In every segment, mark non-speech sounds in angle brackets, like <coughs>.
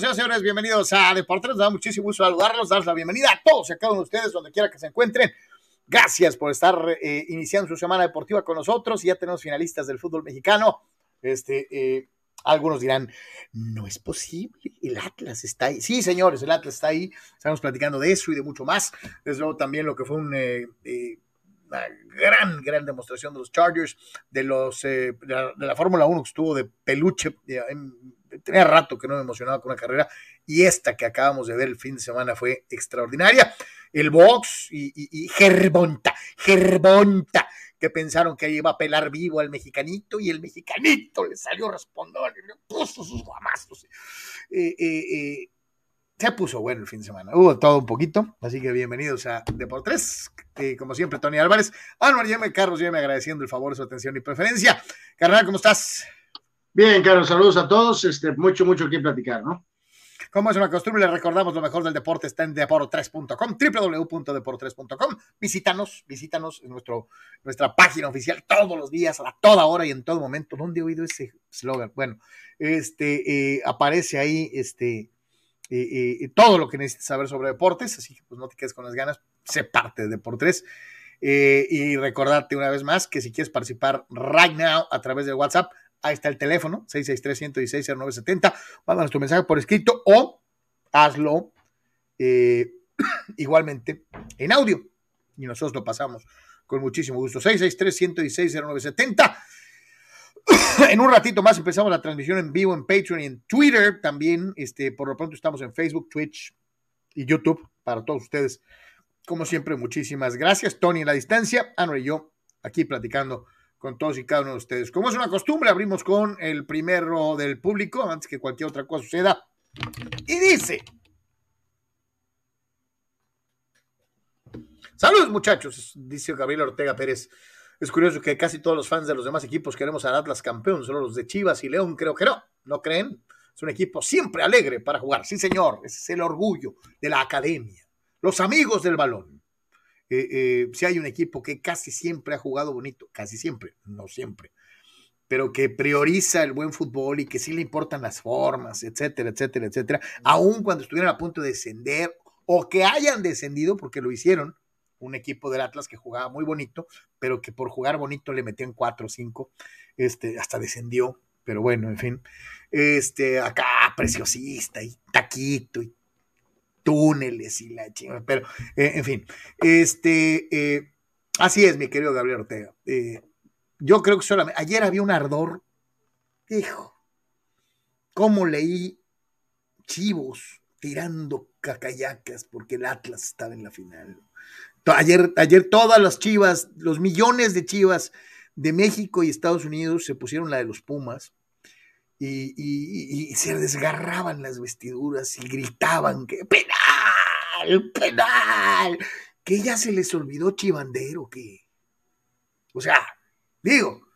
señores. Bienvenidos a Deportes. Nos da muchísimo gusto saludarlos, darles la bienvenida a todos y a cada uno de ustedes, donde quiera que se encuentren. Gracias por estar eh, iniciando su semana deportiva con nosotros. Ya tenemos finalistas del fútbol mexicano. Este, eh, algunos dirán, no es posible, el Atlas está ahí. Sí, señores, el Atlas está ahí. Estamos platicando de eso y de mucho más. Desde luego también lo que fue eh, una gran, gran demostración de los Chargers, de, los, de la, la Fórmula 1 que estuvo de peluche. En- tenía rato que no me emocionaba con una carrera y esta que acabamos de ver el fin de semana fue extraordinaria. El box y, y, y Gerbonta, Gerbonta, que pensaron que iba a pelar vivo al mexicanito y el mexicanito le salió respondón y le puso sus guamazos. Eh, eh, eh, se puso bueno el fin de semana. Hubo todo un poquito, así que bienvenidos a Deportes. Eh, como siempre, Tony Álvarez, Anuar Yeme, Carlos Yeme, agradeciendo el favor, su atención y preferencia. Carnal, ¿cómo estás? Bien, Carlos, saludos a todos. Este, mucho, mucho que platicar, ¿no? Como es una costumbre, les recordamos lo mejor del deporte está en deporo3.com, www.deporo3.com. Visítanos, visítanos en nuestro, nuestra página oficial todos los días, a toda hora y en todo momento. ¿Dónde he oído ese slogan? Bueno, este eh, aparece ahí este, eh, eh, todo lo que necesites saber sobre deportes, así que pues no te quedes con las ganas, sé parte de Deportes. Eh, y recordarte una vez más que si quieres participar right now a través de WhatsApp, ahí está el teléfono, 663-116-0970. Mándanos tu mensaje por escrito o hazlo eh, <clears throat> igualmente en audio. Y nosotros lo pasamos con muchísimo gusto. 663-116-0970. <clears throat> En un ratito más empezamos la transmisión en vivo en Patreon y en Twitter también. Este, por lo pronto estamos en Facebook, Twitch y YouTube para todos ustedes. Como siempre, muchísimas gracias. Tony en la distancia, Anor y yo aquí platicando con todos y cada uno de ustedes. Como es una costumbre, abrimos con el primero del público, antes que cualquier otra cosa suceda. Y dice: Saludos, muchachos, dice Gabriel Ortega Pérez. Es curioso que casi todos los fans de los demás equipos queremos al Atlas campeón, solo los de Chivas y León creo que no. ¿No creen? Es un equipo siempre alegre para jugar. Sí, señor, ese es el orgullo de la academia. Los amigos del balón. Eh, eh, si hay un equipo que casi siempre ha jugado bonito, casi siempre, no siempre, pero que prioriza el buen fútbol y que sí le importan las formas, etcétera, etcétera, etcétera, aun cuando estuvieran a punto de descender o que hayan descendido, porque lo hicieron, un equipo del Atlas que jugaba muy bonito, pero que por jugar bonito le metían cuatro o cinco, este, hasta descendió, pero bueno, en fin, este, acá preciosista y taquito y túneles y la chingada, pero eh, en fin, este, eh, así es, mi querido Gabriel Ortega. Eh, yo creo que solamente, ayer había un ardor, hijo, cómo leí chivos tirando cacayacas porque el Atlas estaba en la final. Ayer, ayer todas las chivas, los millones de chivas de México y Estados Unidos se pusieron la de los Pumas y, y, y se desgarraban las vestiduras y gritaban que penal, penal, que ya se les olvidó chivandero, que, o sea, digo,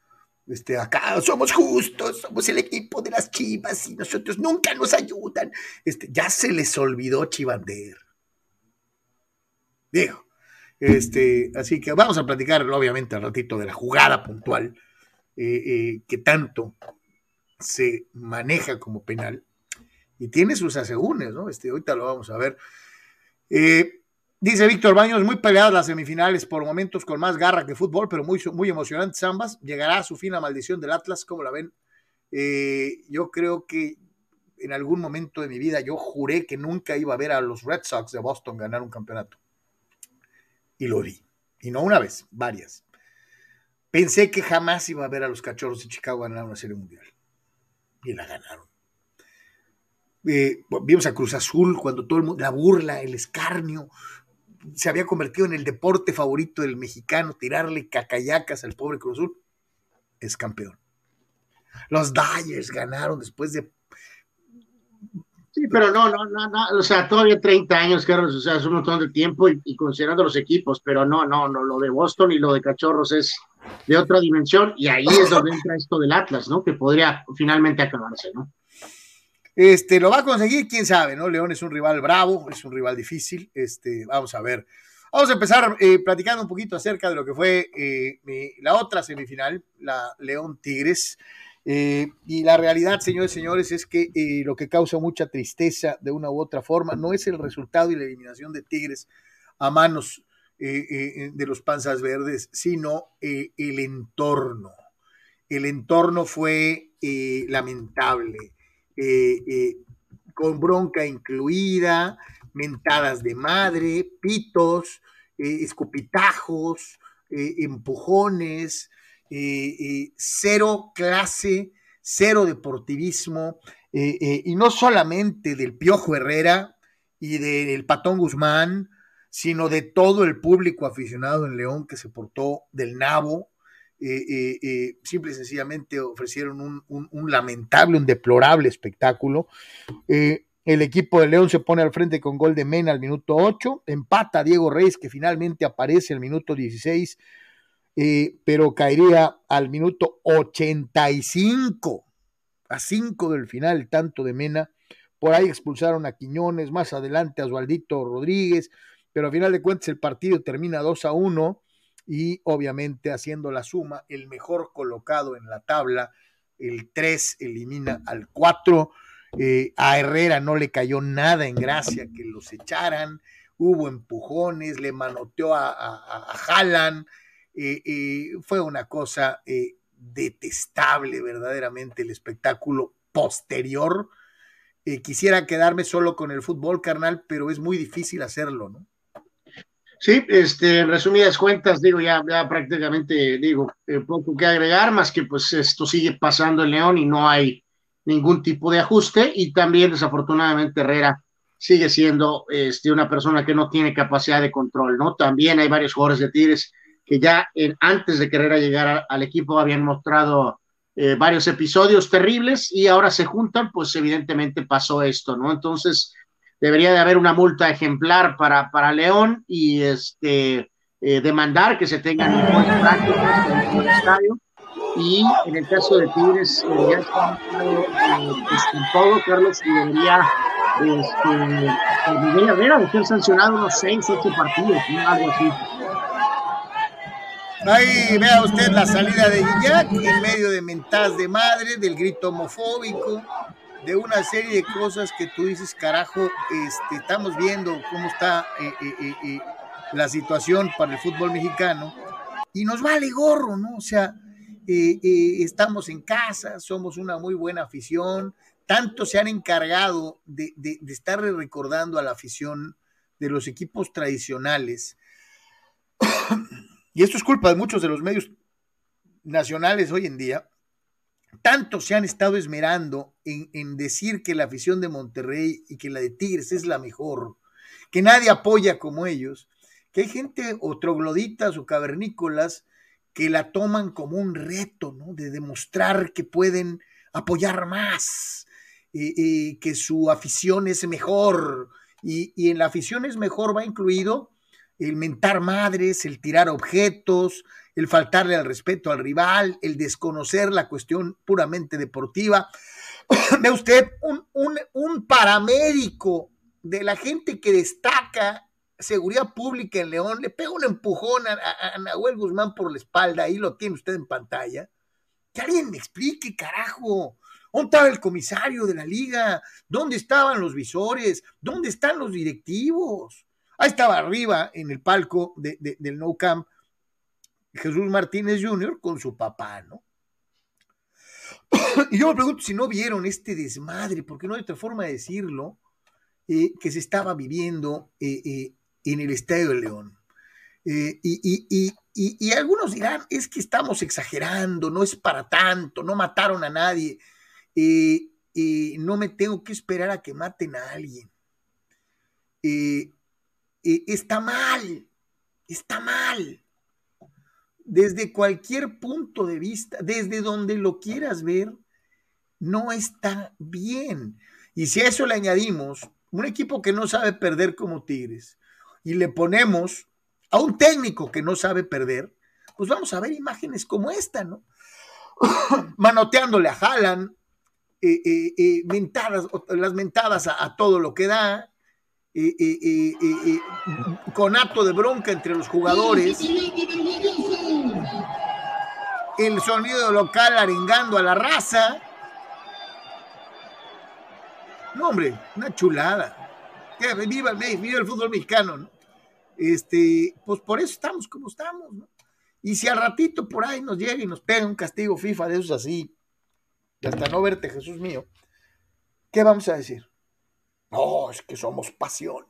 este, acá somos justos, somos el equipo de las chivas y nosotros nunca nos ayudan, este, ya se les olvidó chivander, digo, este, así que vamos a platicar obviamente al ratito de la jugada puntual eh, eh, que tanto se maneja como penal y tiene sus asegúnes, ¿no? Este, ahorita lo vamos a ver. Eh, dice Víctor Baños, muy peleadas las semifinales, por momentos con más garra que fútbol, pero muy, muy emocionantes ambas. Llegará a su fin la maldición del Atlas, ¿cómo la ven? Eh, yo creo que en algún momento de mi vida yo juré que nunca iba a ver a los Red Sox de Boston ganar un campeonato. Y lo vi. Y no una vez, varias. Pensé que jamás iba a ver a los cachorros de Chicago ganar una serie mundial y la ganaron. Eh, vimos a Cruz Azul cuando todo el mundo, la burla, el escarnio, se había convertido en el deporte favorito del mexicano, tirarle cacayacas al pobre Cruz Azul, es campeón. Los Dyers ganaron después de... Sí, pero no, no, no, no, o sea, todavía 30 años, Carlos, o sea, es un montón de tiempo y, y considerando los equipos, pero no, no, no, lo de Boston y lo de Cachorros es de otra dimensión y ahí es donde entra esto del Atlas, ¿no? Que podría finalmente acabarse, ¿no? Este, lo va a conseguir, quién sabe, ¿no? León es un rival bravo, es un rival difícil. Este, vamos a ver. Vamos a empezar eh, platicando un poquito acerca de lo que fue eh, la otra semifinal, la León Tigres. Eh, y la realidad, señores y señores, es que eh, lo que causa mucha tristeza de una u otra forma no es el resultado y la eliminación de Tigres a manos de los panzas verdes, sino el entorno. El entorno fue lamentable, con bronca incluida, mentadas de madre, pitos, escupitajos, empujones, cero clase, cero deportivismo, y no solamente del Piojo Herrera y del Patón Guzmán, sino de todo el público aficionado en León que se portó del nabo. Simple y sencillamente ofrecieron un, lamentable, un deplorable espectáculo. el equipo de León se pone al frente con gol de Mena al minuto 8, empata Diego Reyes que finalmente aparece al minuto 16 eh, pero caería al minuto 85, a 5 del final, tanto de Mena. Por ahí expulsaron a Quiñones, más adelante a Osvaldito Rodríguez, pero a final de cuentas el partido termina 2 a 1 y obviamente haciendo la suma, el mejor colocado en la tabla, el 3 elimina al 4. Eh, a Herrera no le cayó nada en gracia que los echaran, hubo empujones, le manoteó a, a, a eh, eh, fue una cosa detestable verdaderamente el espectáculo posterior. quisiera quedarme solo con el fútbol, carnal, pero es muy difícil hacerlo, ¿no? Sí, este, en resumidas cuentas, digo, ya, ya prácticamente, digo, poco que agregar, más que pues esto sigue pasando en León y no hay ningún tipo de ajuste, y también desafortunadamente Herrera sigue siendo este, una persona que no tiene capacidad de control, ¿no? También hay varios jugadores de Tigres que ya antes de querer llegar al equipo habían mostrado eh, varios episodios terribles y ahora se juntan, pues evidentemente pasó esto, ¿no? Entonces debería de haber una multa ejemplar para, para León y este eh, demandar que se tengan buenas prácticas en el estadio. Y en el caso de Tigres, eh, ya está pues, con todo, Carlos, y debería, este, Miguel Herrera de ser sancionado unos 6, 8 partidos, algo así. Ahí vea usted la salida de Guiñac en medio de mentadas de madre, del grito homofóbico, de una serie de cosas que tú dices, carajo, este, estamos viendo cómo está eh, eh, eh, la situación para el fútbol mexicano y nos vale gorro, ¿no? O sea, estamos en casa, somos una muy buena afición, tanto se han encargado de, de, de estar recordando a la afición de los equipos tradicionales. <coughs> Y esto es culpa de muchos de los medios nacionales hoy en día, tanto se han estado esmerando en, decir que la afición de Monterrey y que la de Tigres es la mejor, que nadie apoya como ellos, que hay gente o trogloditas o cavernícolas que la toman como un reto, ¿no? De demostrar que pueden apoyar más, eh, eh, que su afición es mejor, y, y en la afición es mejor va incluido el mentar madres, el tirar objetos, el faltarle al respeto al rival, el desconocer la cuestión puramente deportiva. <coughs> Ve usted, un, un, paramédico de la gente que destaca seguridad pública en León, le pega un empujón a, a, Nahuel Guzmán por la espalda, ahí lo tiene usted en pantalla. Que alguien me explique, carajo. ¿Dónde estaba el comisario de la liga? ¿Dónde estaban los visores? ¿Dónde están los directivos? Ahí estaba arriba en el palco del No Camp Jesús Martínez Jr. con su papá, ¿no? <coughs> Y yo me pregunto si no vieron este desmadre, porque no hay otra forma de decirlo, eh, que se estaba viviendo eh, eh, en el Estadio de León. y, algunos dirán, es que estamos exagerando, no es para tanto, no mataron a nadie, no me tengo que esperar a que maten a alguien. Eh, está mal, está mal. Desde cualquier punto de vista, desde donde lo quieras ver, no está bien. Y si a eso le añadimos un equipo que no sabe perder como Tigres y le ponemos a un técnico que no sabe perder, pues vamos a ver imágenes como esta, ¿no? <coughs> Manoteándole a Haaland, eh, eh, mentadas, las mentadas a, todo lo que da, con acto de bronca entre los jugadores. el sonido local arengando a la raza. No, hombre, una chulada. Viva, viva el fútbol mexicano, ¿no? Este, pues por eso estamos como estamos, ¿no? Y si al ratito por ahí nos llega y nos pega un castigo FIFA de esos así, hasta no verte, Jesús mío, ¿qué vamos a decir? No, es que somos pasión.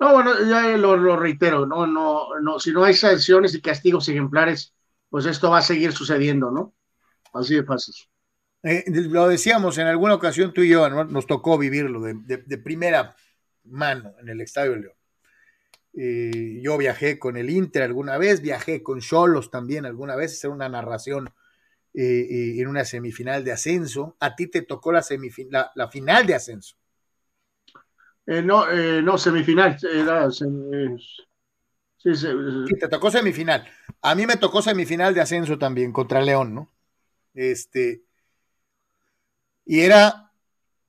No, bueno, ya lo, reitero, no, no, no, si no hay sanciones y castigos ejemplares, pues esto va a seguir sucediendo, ¿no? Así de fácil. Eh, lo decíamos en alguna ocasión tú y yo, nos tocó vivirlo de, primera mano en el Estadio León. Eh, yo viajé con el Inter alguna vez, viajé con Cholos también alguna vez, hacer una narración eh, en una semifinal de ascenso. A ti te tocó la, la final de ascenso. Eh, no, eh, no, semifinal. Era, sí, te tocó semifinal. A mí me tocó semifinal de ascenso también contra León, ¿no? Este. Y era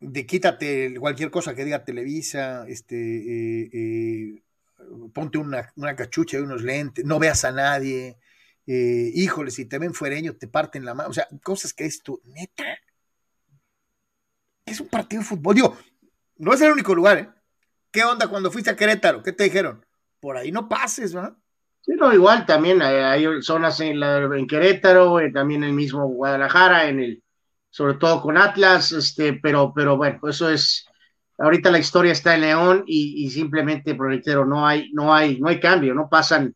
de quítate cualquier cosa que diga Televisa, este, eh, ponte una, cachucha y unos lentes, no veas a nadie, híjole, si te ven fuereño, te parten la mano, o sea, cosas que es tu neta. Es un partido de fútbol. Digo, no es el único lugar, ¿eh? ¿Qué onda cuando fuiste a Querétaro? ¿Qué te dijeron? Por ahí no pases, ¿verdad? Sí, no, igual también hay, zonas en, en Querétaro, eh, también en el mismo Guadalajara, en el, sobre todo con Atlas, este, pero, pero bueno, eso es, ahorita la historia está en León y, simplemente, reitero, no hay, no hay, no hay cambio, no pasan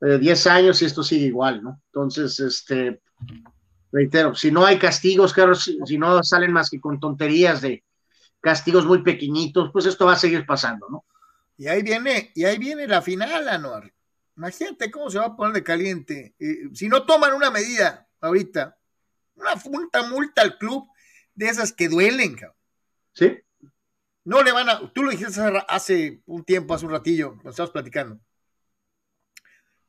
10 eh, años y esto sigue igual, ¿no? Entonces, este, reitero, si no hay castigos, claro, si no salen más que con tonterías de, castigos muy pequeñitos, pues esto va a seguir pasando, ¿no? Y ahí viene, y ahí viene la final, Anuar. Imagínate cómo se va a poner de caliente. Eh, si no toman una medida ahorita, una multa, multa al club de esas que duelen, cabrón. Sí. No le van a, tú lo dijiste hace un tiempo, hace un ratillo, cuando estábamos platicando.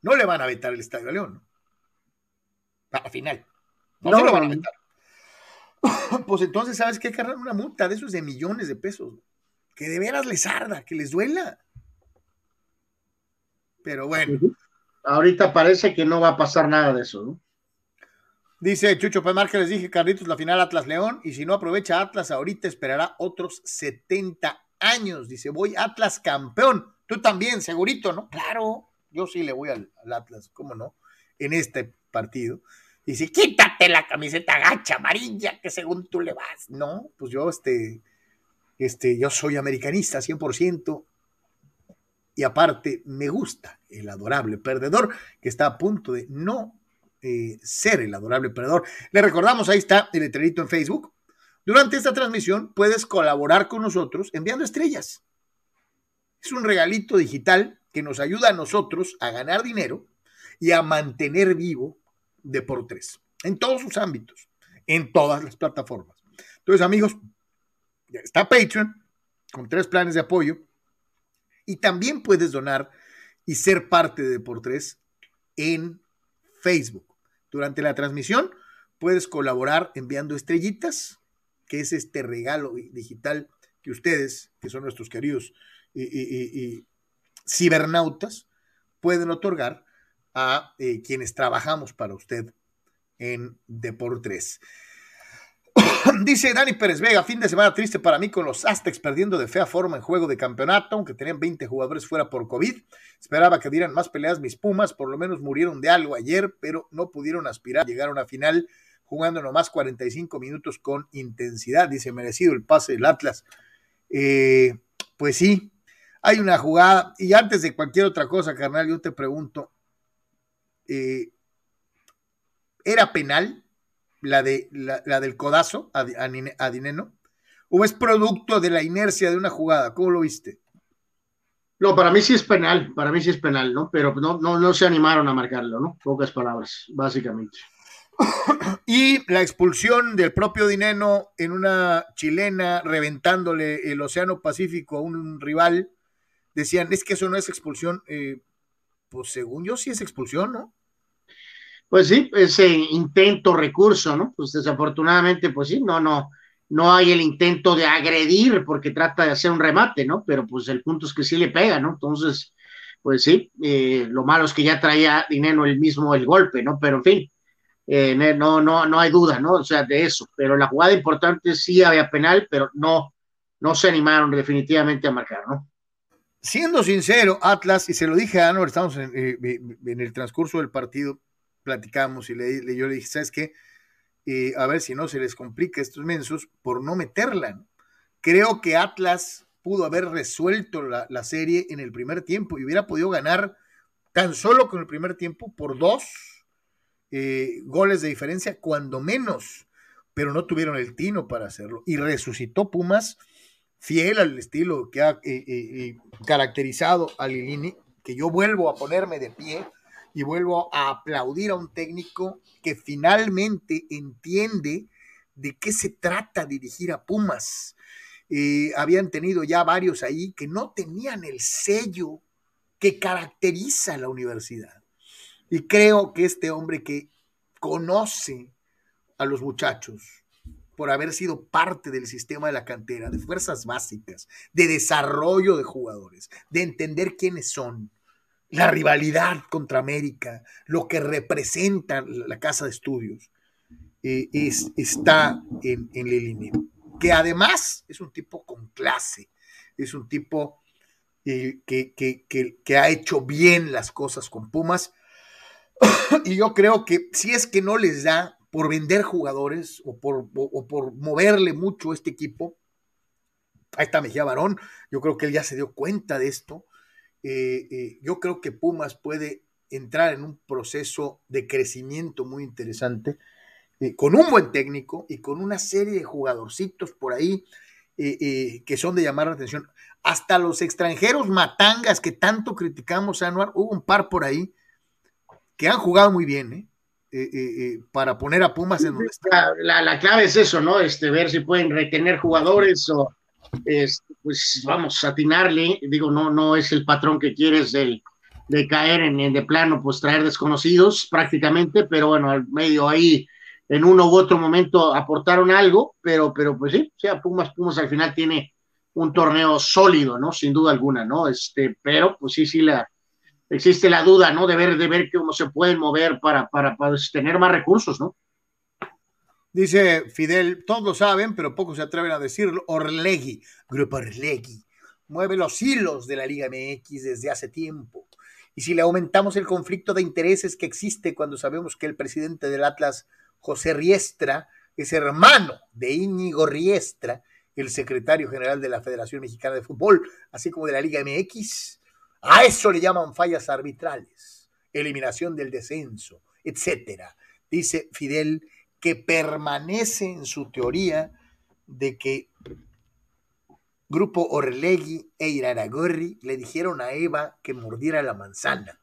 No le van a vetar el Estadio a León, ¿no? A la final. No, no se lo van a vetar. <coughs> pues entonces, ¿sabes qué? Cargar una multa de esos de millones de pesos. Que de veras les arda, que les duela. Pero bueno. Ahorita parece que no va a pasar nada de eso, ¿no? Dice Chucho Pemar que les dije, Carlitos, la final Atlas León, y si no aprovecha Atlas ahorita esperará otros 70 años. Dice, voy Atlas campeón. Tú también, segurito, ¿no? Claro, yo sí le voy al, Atlas, ¿cómo no? En este partido. Dice, quítate la camiseta gacha amarilla, que según tú le vas. No, pues yo, este, este, yo soy americanista 100%. Y aparte, me gusta el adorable perdedor que está a punto de no eh, ser el adorable perdedor. Le recordamos, ahí está el letrerito en Facebook. Durante esta transmisión puedes colaborar con nosotros enviando estrellas. Es un regalito digital que nos ayuda a nosotros a ganar dinero y a mantener vivo de por tres, en todos sus ámbitos, en todas las plataformas. Entonces, amigos, está Patreon con tres planes de apoyo y también puedes donar y ser parte de por tres en Facebook. Durante la transmisión puedes colaborar enviando estrellitas, que es este regalo digital que ustedes, que son nuestros queridos y, cibernautas, pueden otorgar a eh, quienes trabajamos para usted en Deportes. <coughs> Dice Dani Pérez Vega, fin de semana triste para mí con los Aztecs perdiendo de fea forma en juego de campeonato, aunque tenían 20 jugadores fuera por COVID. Esperaba que dieran más peleas mis Pumas, por lo menos murieron de algo ayer, pero no pudieron aspirar a llegar a final jugando nomás 45 minutos con intensidad. Dice, merecido el pase del Atlas. Eh, pues sí, hay una jugada, y antes de cualquier otra cosa, carnal, yo te pregunto, eh, era penal la, de, la, del codazo a, a, Dineno? ¿O es producto de la inercia de una jugada? ¿Cómo lo viste? No, para mí sí es penal, para mí sí es penal, ¿no? Pero no, no, no se animaron a marcarlo, ¿no? Pocas palabras, básicamente. y la expulsión del propio Dineno en una chilena reventándole el Océano Pacífico a un rival, decían, es que eso no es expulsión. Eh, pues según yo sí es expulsión, ¿no? Pues sí, ese intento, recurso, ¿no? Pues desafortunadamente, pues sí, no, no, no hay el intento de agredir porque trata de hacer un remate, ¿no? Pero pues el punto es que sí le pega, ¿no? Entonces, pues sí, eh, lo malo es que ya traía dinero el mismo el golpe, ¿no? Pero en fin, eh, no, no, no hay duda, ¿no? O sea, de eso. Pero la jugada importante sí había penal, pero no, no se animaron definitivamente a marcar, ¿no? Siendo sincero, Atlas, y se lo dije a Anwar, estamos en, eh, en el transcurso del partido, platicamos y yo le dije, ¿sabes qué? a ver si no se les complica estos mensos por no meterla. Creo que Atlas pudo haber resuelto la, serie en el primer tiempo y hubiera podido ganar tan solo con el primer tiempo por dos eh, goles de diferencia, cuando menos, pero no tuvieron el tino para hacerlo. Y resucitó Pumas fiel al estilo que ha eh, eh, caracterizado a Lilini, que yo vuelvo a ponerme de pie y vuelvo a aplaudir a un técnico que finalmente entiende de qué se trata dirigir a Pumas eh, habían tenido ya varios ahí que no tenían el sello que caracteriza a la universidad. Y creo que este hombre que conoce a los muchachos por haber sido parte del sistema de la cantera, de fuerzas básicas, de desarrollo de jugadores, de entender quiénes son, la rivalidad contra América, lo que representa la casa de estudios, eh, es, está en, en que además es un tipo con clase, es un tipo eh, que, que, ha hecho bien las cosas con Pumas. <coughs> y yo creo que si es que no les da por vender jugadores o por, por moverle mucho este equipo, ahí está Mejía Barón, yo creo que él ya se dio cuenta de esto. Eh, eh, yo creo que Pumas puede entrar en un proceso de crecimiento muy interesante eh, con un buen técnico y con una serie de jugadorcitos por ahí eh, eh, que son de llamar la atención. Hasta los extranjeros matangas que tanto criticamos a Anuar, hubo un par por ahí que han jugado muy bien, para poner a Pumas en donde está. La, clave es eso, ¿no? Este, ver si pueden retener jugadores o, este, pues vamos, atinarle. Digo, no, no es el patrón que quieres de caer en, en, de plano, pues traer desconocidos prácticamente, pero bueno, al medio ahí en uno u otro momento aportaron algo, pero, pero pues sí, sea, Pumas, Pumas al final tiene un torneo sólido, ¿no? Sin duda alguna, ¿no? Este, pero pues sí, sí, la, existe la duda, ¿no? De ver, de ver cómo se pueden mover para, para, para tener más recursos, ¿no? Dice Fidel, todos lo saben, pero pocos se atreven a decirlo. Orlegui, Grupo Orlegui, mueve los hilos de la Liga MX desde hace tiempo. Y si le aumentamos el conflicto de intereses que existe cuando sabemos que el presidente del Atlas José Riestra es hermano de Íñigo Riestra, el secretario general de la Federación Mexicana de Fútbol, así como de la Liga MX. A eso le llaman fallas arbitrales, eliminación del descenso, etcétera. Dice Fidel que permanece en su teoría de que Grupo Orlegui e Iraragorri le dijeron a Eva que mordiera la manzana.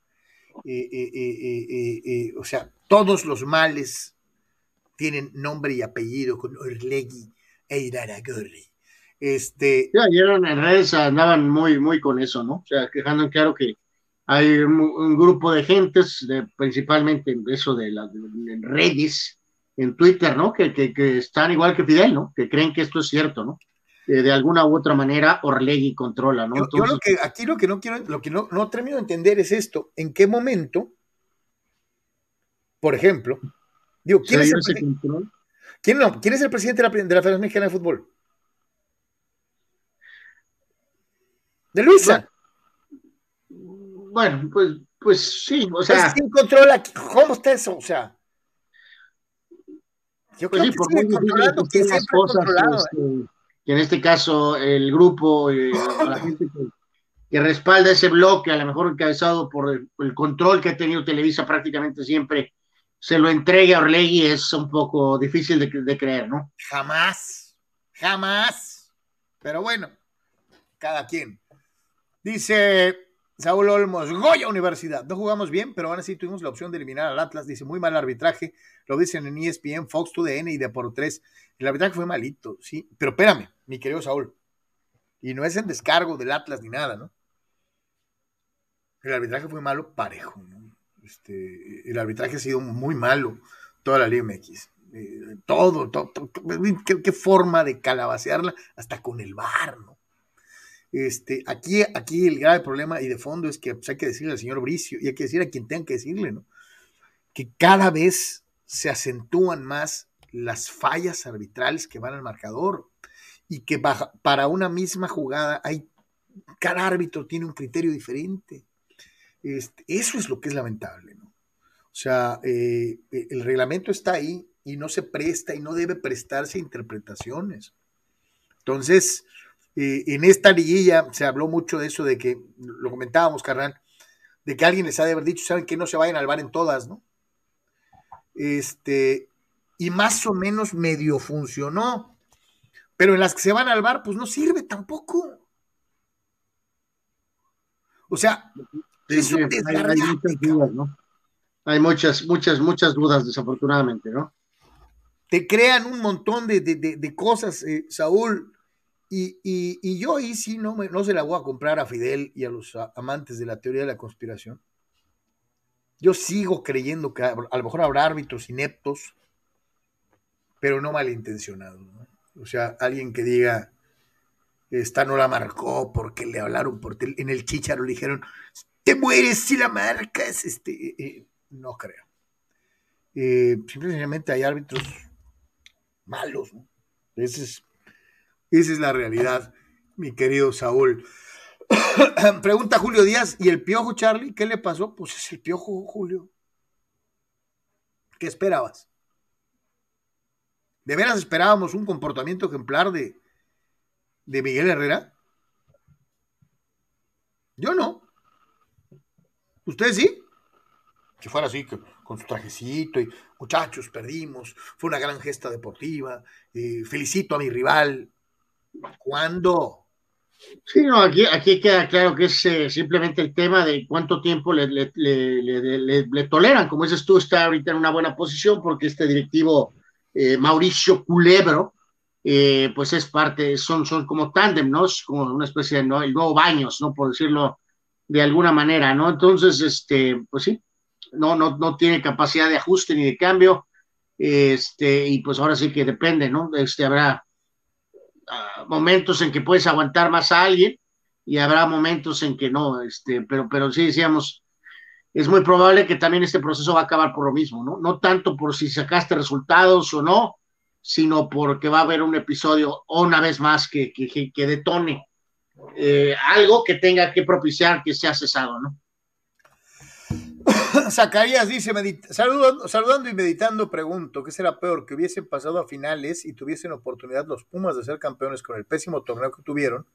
Eh, eh, eh, o sea, todos los males tienen nombre y apellido con Orlegui e Iraragorri. Este... Ya, ayer en redes andaban muy, muy con eso, ¿no? O sea, quejando en claro que hay un, grupo de gentes, de, principalmente eso de, las redes, en Twitter, ¿no? Que, que, están igual que Fidel, ¿no? Que creen que esto es cierto, ¿no? de alguna u otra manera Orlegui controla, ¿no? yo, lo que aquí lo que no quiero, lo que no, no termino de entender es esto, ¿en qué momento, por ejemplo, ¿quién, es el, ¿quién, no? ¿quién es el presidente de la, Federación Mexicana de Fútbol? De Luisa. Bueno, pues, pues sí, o sea. ¿Quién controla? ¿Cómo está eso? O sea. Yo pues creo que sigue controlando que las cosas, este, ¿eh? que en este caso el grupo, eh, la gente que, respalda ese bloque, a lo mejor encabezado por el, control que ha tenido Televisa prácticamente siempre se lo entregue a Orlegui es un poco difícil de, creer, ¿no? Jamás, jamás. Pero bueno, cada quien. Dice Saúl Olmos, Goya Universidad. No jugamos bien, pero aún así tuvimos la opción de eliminar al Atlas. Dice, muy mal arbitraje. Lo dicen en ESPN, Fox 2DN y de por 3. El arbitraje fue malito, sí. Pero espérame, mi querido Saúl. Y no es en descargo del Atlas ni nada, ¿no? El arbitraje fue malo parejo, ¿no? Este, el arbitraje ha sido muy malo toda la Liga MX. Eh, todo, todo, qué, forma de calabacearla, hasta con el bar, ¿no? Este, aquí, aquí el grave problema y de fondo es que pues, hay que decirle al señor Bricio y hay que decir a quien tenga que decirle, ¿no? Que cada vez se acentúan más las fallas arbitrales que van al marcador y que para una misma jugada hay cada árbitro tiene un criterio diferente. Este, eso es lo que es lamentable, ¿no? O sea, eh, el reglamento está ahí y no se presta y no debe prestarse a interpretaciones. Entonces, eh, en esta liguilla se habló mucho de eso, de que, lo comentábamos, carnal, de que alguien les ha de haber dicho, saben que no se vayan al bar en todas, ¿no? Este, y más o menos medio funcionó, pero en las que se van al bar, pues no sirve tampoco. O sea, es hay, muchas dudas, ¿no? Hay muchas, muchas, muchas dudas, desafortunadamente, ¿no? Te crean un montón de, cosas, eh, Saúl, y, yo ahí sí no, me, no se la voy a comprar a Fidel y a los amantes de la teoría de la conspiración. Yo sigo creyendo que a, lo mejor habrá árbitros ineptos, pero no malintencionados. O sea, alguien que diga, esta no la marcó porque le hablaron por en el chicharo le dijeron, te mueres si la marcas. Este, eh, eh, no creo. Eh, simplemente hay árbitros malos. Esa, es, esa es la realidad, mi querido Saúl. <coughs> Pregunta Julio Díaz, ¿y el piojo, Charlie? ¿Qué le pasó? Pues es el piojo, Julio. ¿Qué esperabas? ¿De veras esperábamos un comportamiento ejemplar de, de Miguel Herrera? Yo no. ¿Ustedes sí? Que fuera así, con su trajecito y muchachos, perdimos, fue una gran gesta deportiva, eh, felicito a mi rival. ¿Cuándo? Sí, no, aquí, aquí queda claro que es eh, simplemente el tema de cuánto tiempo le, le, le, toleran. Como dices tú, está ahorita en una buena posición porque este directivo eh, Mauricio Culebro eh, pues es parte, son, son como tándem, ¿no? Como una especie de nuevo Baños, ¿no? Por decirlo de alguna manera, ¿no? Entonces, este, pues sí, no, no, no tiene capacidad de ajuste ni de cambio, este, y pues ahora sí que depende, ¿no? Este, habrá momentos en que puedes aguantar más a alguien y habrá momentos en que no, este, pero, pero sí decíamos, es muy probable que también este proceso va a acabar por lo mismo, ¿no? No tanto por si sacaste resultados o no, sino porque va a haber un episodio o una vez más que, que, detone eh, algo que tenga que propiciar que sea cesado, ¿no? <coughs> Zacarías dice, saludando, y meditando, pregunto, ¿qué será peor? ¿Que hubiesen pasado a finales y tuviesen oportunidad los Pumas de ser campeones con el pésimo torneo que tuvieron?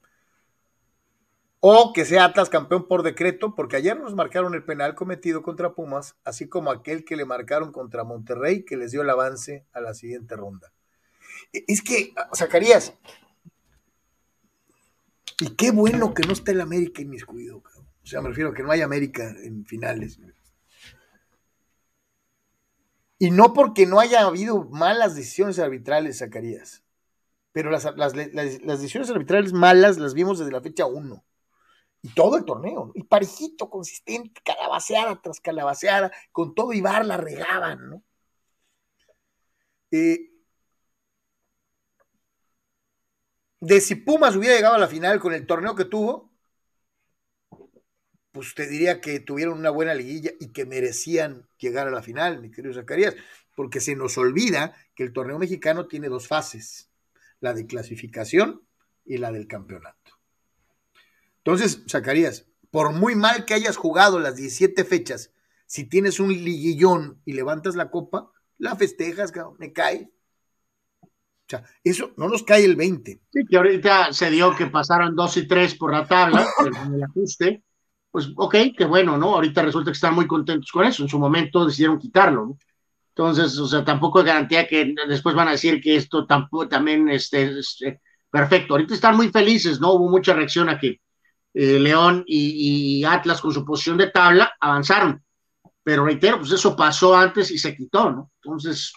¿O que sea Atlas campeón por decreto? Porque ayer nos marcaron el penal cometido contra Pumas, así como aquel que le marcaron contra Monterrey, que les dio el avance a la siguiente ronda. Es que, Zacarías, y qué bueno que no esté el América inmiscuido, cabrón. O sea, me refiero a que no haya América en finales. Y no porque no haya habido malas decisiones arbitrales, Zacarías. Pero las, decisiones arbitrales malas las vimos desde la fecha 1. Y todo el torneo. Y parejito, consistente, calabaceada tras calabaceada, con todo Ibar la regaban, ¿no? Eh, de si Pumas hubiera llegado a la final con el torneo que tuvo, pues te diría que tuvieron una buena liguilla y que merecían llegar a la final, mi querido Zacarías, porque se nos olvida que el torneo mexicano tiene dos fases, la de clasificación y la del campeonato. Entonces, Zacarías, por muy mal que hayas jugado las 17 fechas, si tienes un liguillón y levantas la copa, la festejas, me cae, o sea, eso no nos cae el 20. Sí, que ahorita se dio que pasaron 2 y 3 por la tabla, <laughs> en el ajuste. Pues, ok, qué bueno, ¿no? Ahorita resulta que están muy contentos con eso. En su momento decidieron quitarlo, ¿no? Entonces, o sea, tampoco hay garantía que después van a decir que esto tampoco también esté este, perfecto. Ahorita están muy felices, ¿no? Hubo mucha reacción a que eh, León y, Atlas con su posición de tabla avanzaron. Pero reitero, pues eso pasó antes y se quitó, ¿no? Entonces,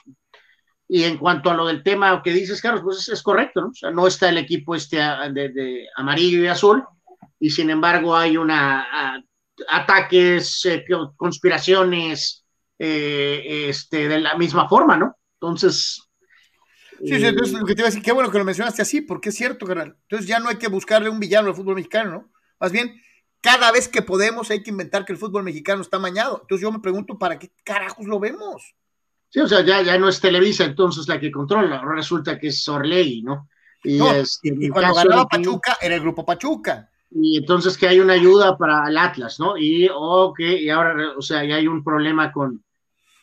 y en cuanto a lo del tema que dices, Carlos, pues es, correcto, ¿no? O sea, no está el equipo este ah, de, amarillo y azul, y sin embargo hay una ataques, eh, conspiraciones, eh, este, de la misma forma, ¿no? Entonces, Sí, sí, entonces lo que te iba a decir, qué bueno que lo mencionaste así, porque es cierto, carnal. Entonces ya no hay que buscarle un villano al fútbol mexicano, ¿no? Más bien, cada vez que podemos hay que inventar que el fútbol mexicano está mañado. Entonces yo me pregunto, ¿para qué carajos lo vemos? Sí, o sea, ya, ya no es Televisa entonces la que controla, resulta que es Orley, ¿no? Y, este, y cuando ganaba Pachuca, era el grupo Pachuca. Y entonces que hay una ayuda para el Atlas, ¿no? Y, okay, y ahora, o sea, ya hay un problema con,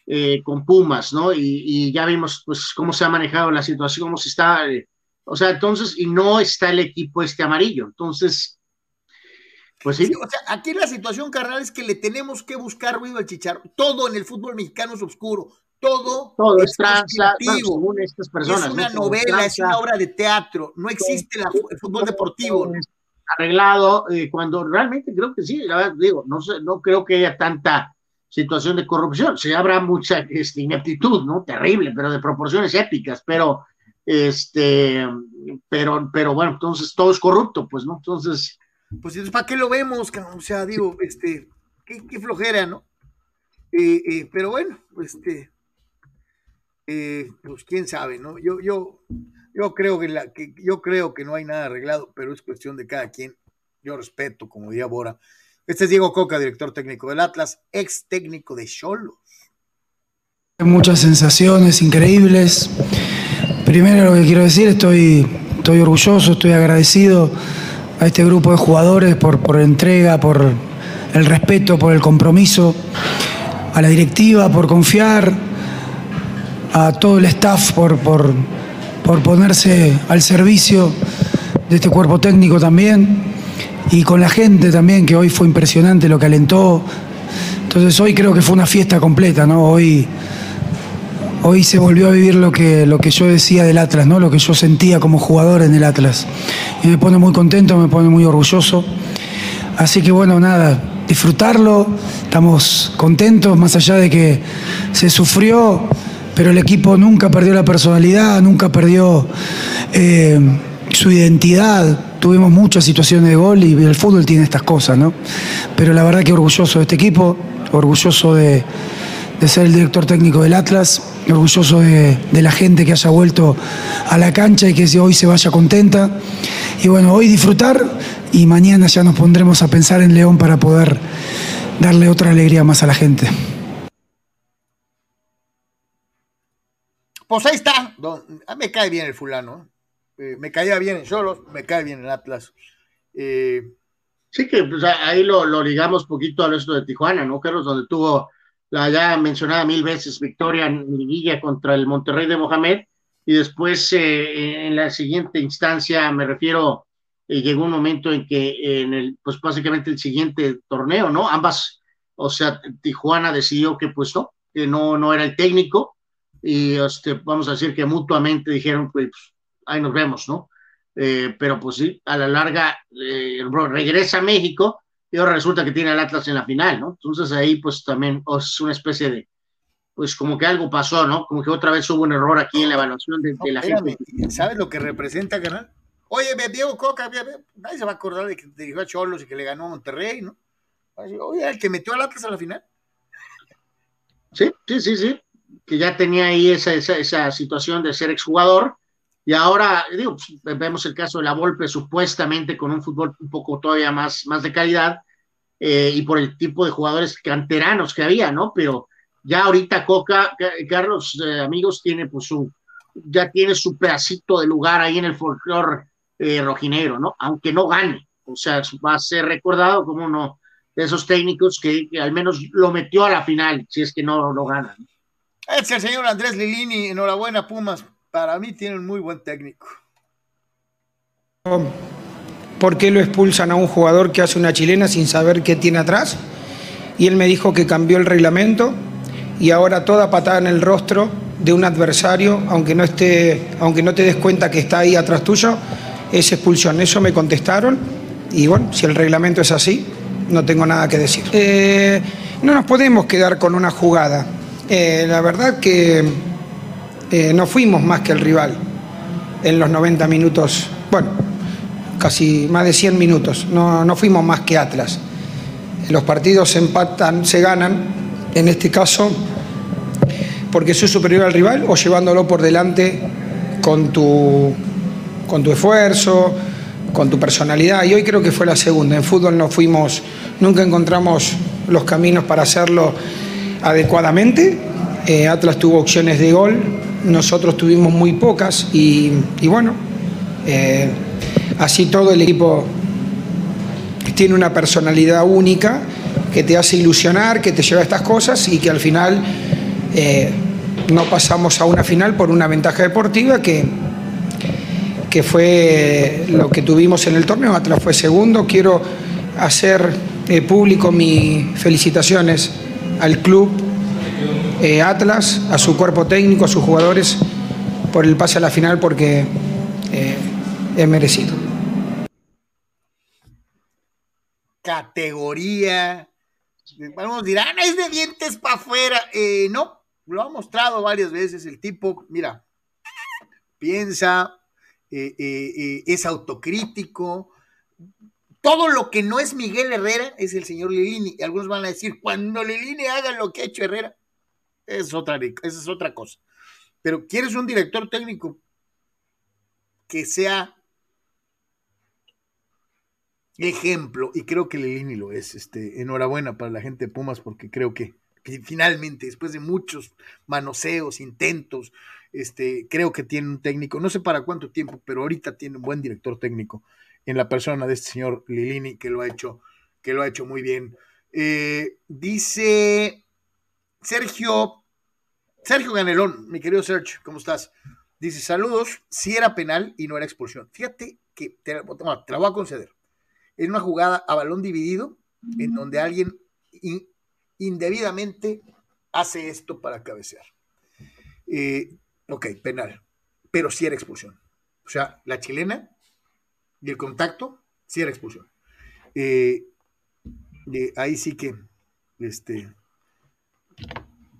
eh, con Pumas, ¿no? Y, ya vimos, pues, cómo se ha manejado la situación, cómo se está, eh, o sea, entonces, y no está el equipo este amarillo. Entonces, pues sí. o sea, aquí la situación, carnal, es que le tenemos que buscar ruido al chicharro. Todo en el fútbol mexicano es oscuro. Todo, todo es, según estas personas. Es una novela, es una obra de teatro. No existe el fútbol deportivo. Arreglado, eh, cuando realmente creo que sí, la verdad, digo, no, sé, no creo que haya tanta situación de corrupción. Sí habrá mucha este, ineptitud, ¿no? Terrible, pero de proporciones épicas, pero este, pero, pero bueno, entonces todo es corrupto, pues, ¿no? Entonces, pues ¿para qué lo vemos? O sea, digo, este, qué, flojera, ¿no? Eh, eh, pero bueno, este, eh, pues quién sabe, ¿no? Yo, yo, yo creo que, yo creo que no hay nada arreglado, pero es cuestión de cada quien. Yo respeto, como diría Bora. Este es Diego Coca, director técnico del Atlas, ex técnico de Cholos. Muchas sensaciones increíbles. Primero lo que quiero decir, estoy, estoy orgulloso, estoy agradecido a este grupo de jugadores por, por entrega, por el respeto, por el compromiso, a la directiva por confiar, a todo el staff por, por, por ponerse al servicio de este cuerpo técnico también y con la gente también, que hoy fue impresionante lo que alentó. Entonces hoy creo que fue una fiesta completa, ¿no? Hoy hoy se volvió a vivir lo que, lo que yo decía del Atlas, ¿no? lo que yo sentía como jugador en el Atlas. Y me pone muy contento, me pone muy orgulloso. Así que bueno, nada, disfrutarlo, estamos contentos, más allá de que se sufrió, pero el equipo nunca perdió la personalidad, nunca perdió eh, su identidad. Tuvimos muchas situaciones de gol y el fútbol tiene estas cosas, ¿no? Pero la verdad que orgulloso de este equipo, orgulloso de, de ser el director técnico del Atlas orgulloso de, la gente que haya vuelto a la cancha y que hoy se vaya contenta. Y bueno, hoy disfrutar y mañana ya nos pondremos a pensar en León para poder darle otra alegría más a la gente. Pues ahí está. me cae bien el fulano. Eh, me caía bien en Cholos, me cae bien en Atlas. Eh, sí que pues, ahí lo, lo ligamos poquito al resto de Tijuana, ¿no, Carlos? Donde tuvo la ya mencionada mil veces victoria en liguilla contra el Monterrey de Mohamed, y después eh, en la siguiente instancia, me refiero, eh, llegó un momento en que en el, pues básicamente el siguiente torneo, ¿no? Ambas, o sea, Tijuana decidió que pues no, que no, no era el técnico, y este, vamos a decir que mutuamente dijeron, pues ahí nos vemos, ¿no? Eh, pero pues sí, a la larga regresa a México y ahora resulta que tiene al Atlas en la final, ¿no? Entonces ahí pues también es una especie de, pues como que algo pasó, ¿no? Como que otra vez hubo un error aquí en la evaluación de, la gente. ¿Sabes lo que representa, canal? Oye, Diego Coca, nadie se va a acordar de que dirigió a Cholos y que le ganó a Monterrey, ¿no? Oye, el que metió al Atlas a la final. Sí, sí, sí, sí. Que ya tenía ahí esa, esa, esa situación de ser exjugador y ahora, digo, pues, vemos el caso de la Volpe, supuestamente con un fútbol un poco todavía más, más de calidad, eh, y por el tipo de jugadores canteranos que había, ¿no? Pero ya ahorita Coca, Carlos, eh, amigos, tiene pues su, ya tiene su pedacito de lugar ahí en el folclore eh, rojinegro, ¿no? Aunque no gane, o sea, va a ser recordado como uno de esos técnicos que, al menos lo metió a la final, si es que no lo gana. Es el señor Andrés Lilini, enhorabuena Pumas para mí tiene un muy buen técnico. ¿Por qué lo expulsan a un jugador que hace una chilena sin saber qué tiene atrás? Y él me dijo que cambió el reglamento y ahora toda patada en el rostro de un adversario, aunque no, esté, aunque no te des cuenta que está ahí atrás tuyo, es expulsión. Eso me contestaron y bueno, si el reglamento es así, no tengo nada que decir. Eh, no nos podemos quedar con una jugada. Eh, la verdad que eh, no fuimos más que el rival en los 90 minutos, bueno, casi más de 100 minutos, no, no fuimos más que Atlas. Los partidos se empatan, se ganan, en este caso, porque soy superior al rival o llevándolo por delante con tu, con tu esfuerzo, con tu personalidad. Y hoy creo que fue la segunda. En fútbol no fuimos, nunca encontramos los caminos para hacerlo adecuadamente. Eh, Atlas tuvo opciones de gol, nosotros tuvimos muy pocas y, bueno, eh, así todo el equipo tiene una personalidad única que te hace ilusionar, que te lleva a estas cosas y que al final eh, no pasamos a una final por una ventaja deportiva que, que fue lo que tuvimos en el torneo. Atlas fue segundo. Quiero hacer público mis felicitaciones al club eh, Atlas, a su cuerpo técnico, a sus jugadores por el pase a la final porque es merecido. Categoría Vamos dirán, es de dientes para afuera. Eh, no, lo ha mostrado varias veces. El tipo, mira, piensa, eh, eh, es autocrítico. Todo lo que no es Miguel Herrera es el señor Lilini. Y algunos van a decir, cuando Lilini haga lo que ha hecho Herrera, es otra, esa es otra cosa. Pero quieres un director técnico que sea ejemplo, y creo que Lelini lo es. Este, enhorabuena para la gente de Pumas, porque creo que, finalmente, después de muchos manoseos, intentos, este, creo que tiene un técnico, no sé para cuánto tiempo, pero ahorita tiene un buen director técnico en la persona de este señor Lilini, que lo ha hecho, que lo ha hecho muy bien. Eh, dice Sergio, Sergio Ganelón, mi querido Sergio, ¿cómo estás? Dice, saludos, si era penal y no era expulsión. Fíjate que te, te la voy a conceder en una jugada a balón dividido, en donde alguien indebidamente hace esto para cabecear. Eh, ok, penal, pero sí era expulsión. O sea, la chilena y el contacto, sí era expulsión. Eh, ahí sí que, este,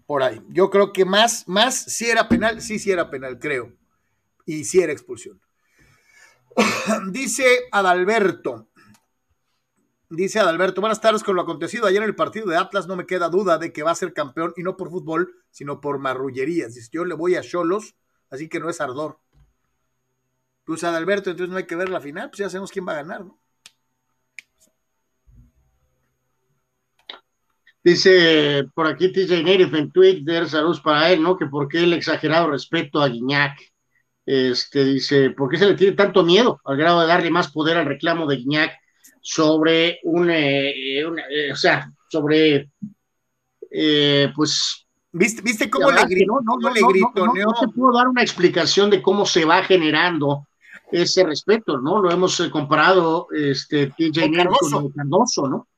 por ahí. Yo creo que más, más, si era penal, sí, sí era penal, creo. Y sí era expulsión. <coughs> Dice Adalberto, Dice Adalberto, buenas tardes con lo acontecido ayer en el partido de Atlas, no me queda duda de que va a ser campeón y no por fútbol, sino por marrullerías. Yo le voy a Cholos, así que no es ardor. Pues Adalberto, entonces no hay que ver la final, pues ya sabemos quién va a ganar, ¿no? Dice por aquí TJ Nerif en Twitter, saludos para él, ¿no? Que por qué el exagerado respeto a Guiñac. Este dice, ¿por qué se le tiene tanto miedo al grado de darle más poder al reclamo de Guiñac? sobre un, eh, eh, o sea, sobre, eh, pues... ¿Viste, ¿Viste cómo le gritó? No, no, le gritó, no, se pudo dar una explicación de cómo se va generando ese respeto, ¿no? Lo hemos comparado, este, TJ con Cardoso, ¿no?